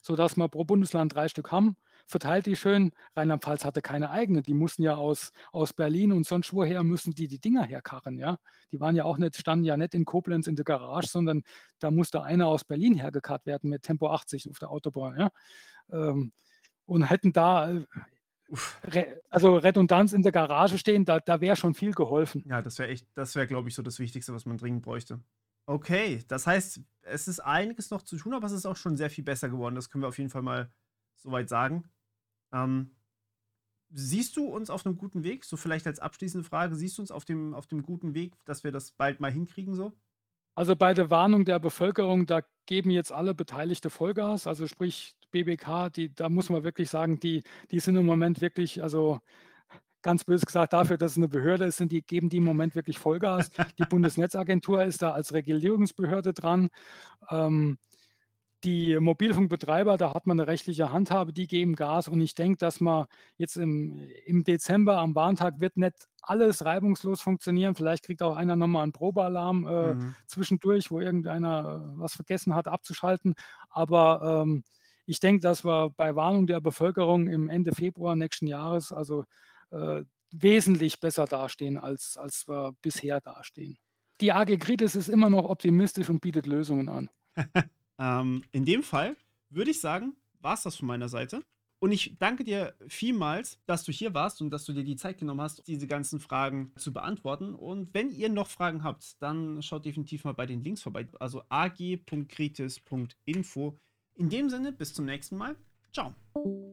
sodass wir pro Bundesland drei Stück haben, verteilt die schön. Rheinland-Pfalz hatte keine eigene, die mussten ja aus, aus Berlin und sonst woher müssen die die Dinger herkarren, ja. Die waren ja auch nicht, standen ja nicht in Koblenz in der Garage, sondern da musste einer aus Berlin hergekarrt werden mit Tempo 80 auf der Autobahn, ja. Ähm, und hätten da, äh, also Redundanz in der Garage stehen, da, da wäre schon viel geholfen. Ja, das wäre echt, das wäre, glaube ich, so das Wichtigste, was man dringend bräuchte. Okay, das heißt, es ist einiges noch zu tun, aber es ist auch schon sehr viel besser geworden. Das können wir auf jeden Fall mal soweit sagen. Ähm, siehst du uns auf einem guten Weg? So vielleicht als abschließende Frage, siehst du uns auf dem, auf dem guten Weg, dass wir das bald mal hinkriegen so? Also bei der Warnung der Bevölkerung, da geben jetzt alle Beteiligte Vollgas, also sprich BBK, die, da muss man wirklich sagen, die, die sind im Moment wirklich, also ganz böse gesagt, dafür, dass es eine Behörde ist, sind die, geben die im Moment wirklich Vollgas. Die Bundesnetzagentur ist da als Regulierungsbehörde dran. Ähm, die Mobilfunkbetreiber, da hat man eine rechtliche Handhabe, die geben Gas. Und ich denke, dass man jetzt im, im Dezember am Warntag wird nicht alles reibungslos funktionieren. Vielleicht kriegt auch einer nochmal einen Probealarm äh, Mhm. zwischendurch, wo irgendeiner äh, was vergessen hat abzuschalten. Aber ähm, ich denke, dass wir bei Warnung der Bevölkerung im Ende Februar nächsten Jahres also wesentlich besser dastehen, als, als wir bisher dastehen. Die AG Kritis ist immer noch optimistisch und bietet Lösungen an. Ähm, in dem Fall würde ich sagen, war es das von meiner Seite. Und ich danke dir vielmals, dass du hier warst und dass du dir die Zeit genommen hast, diese ganzen Fragen zu beantworten. Und wenn ihr noch Fragen habt, dann schaut definitiv mal bei den Links vorbei. Also ag.kritis.info. In dem Sinne, bis zum nächsten Mal. Ciao.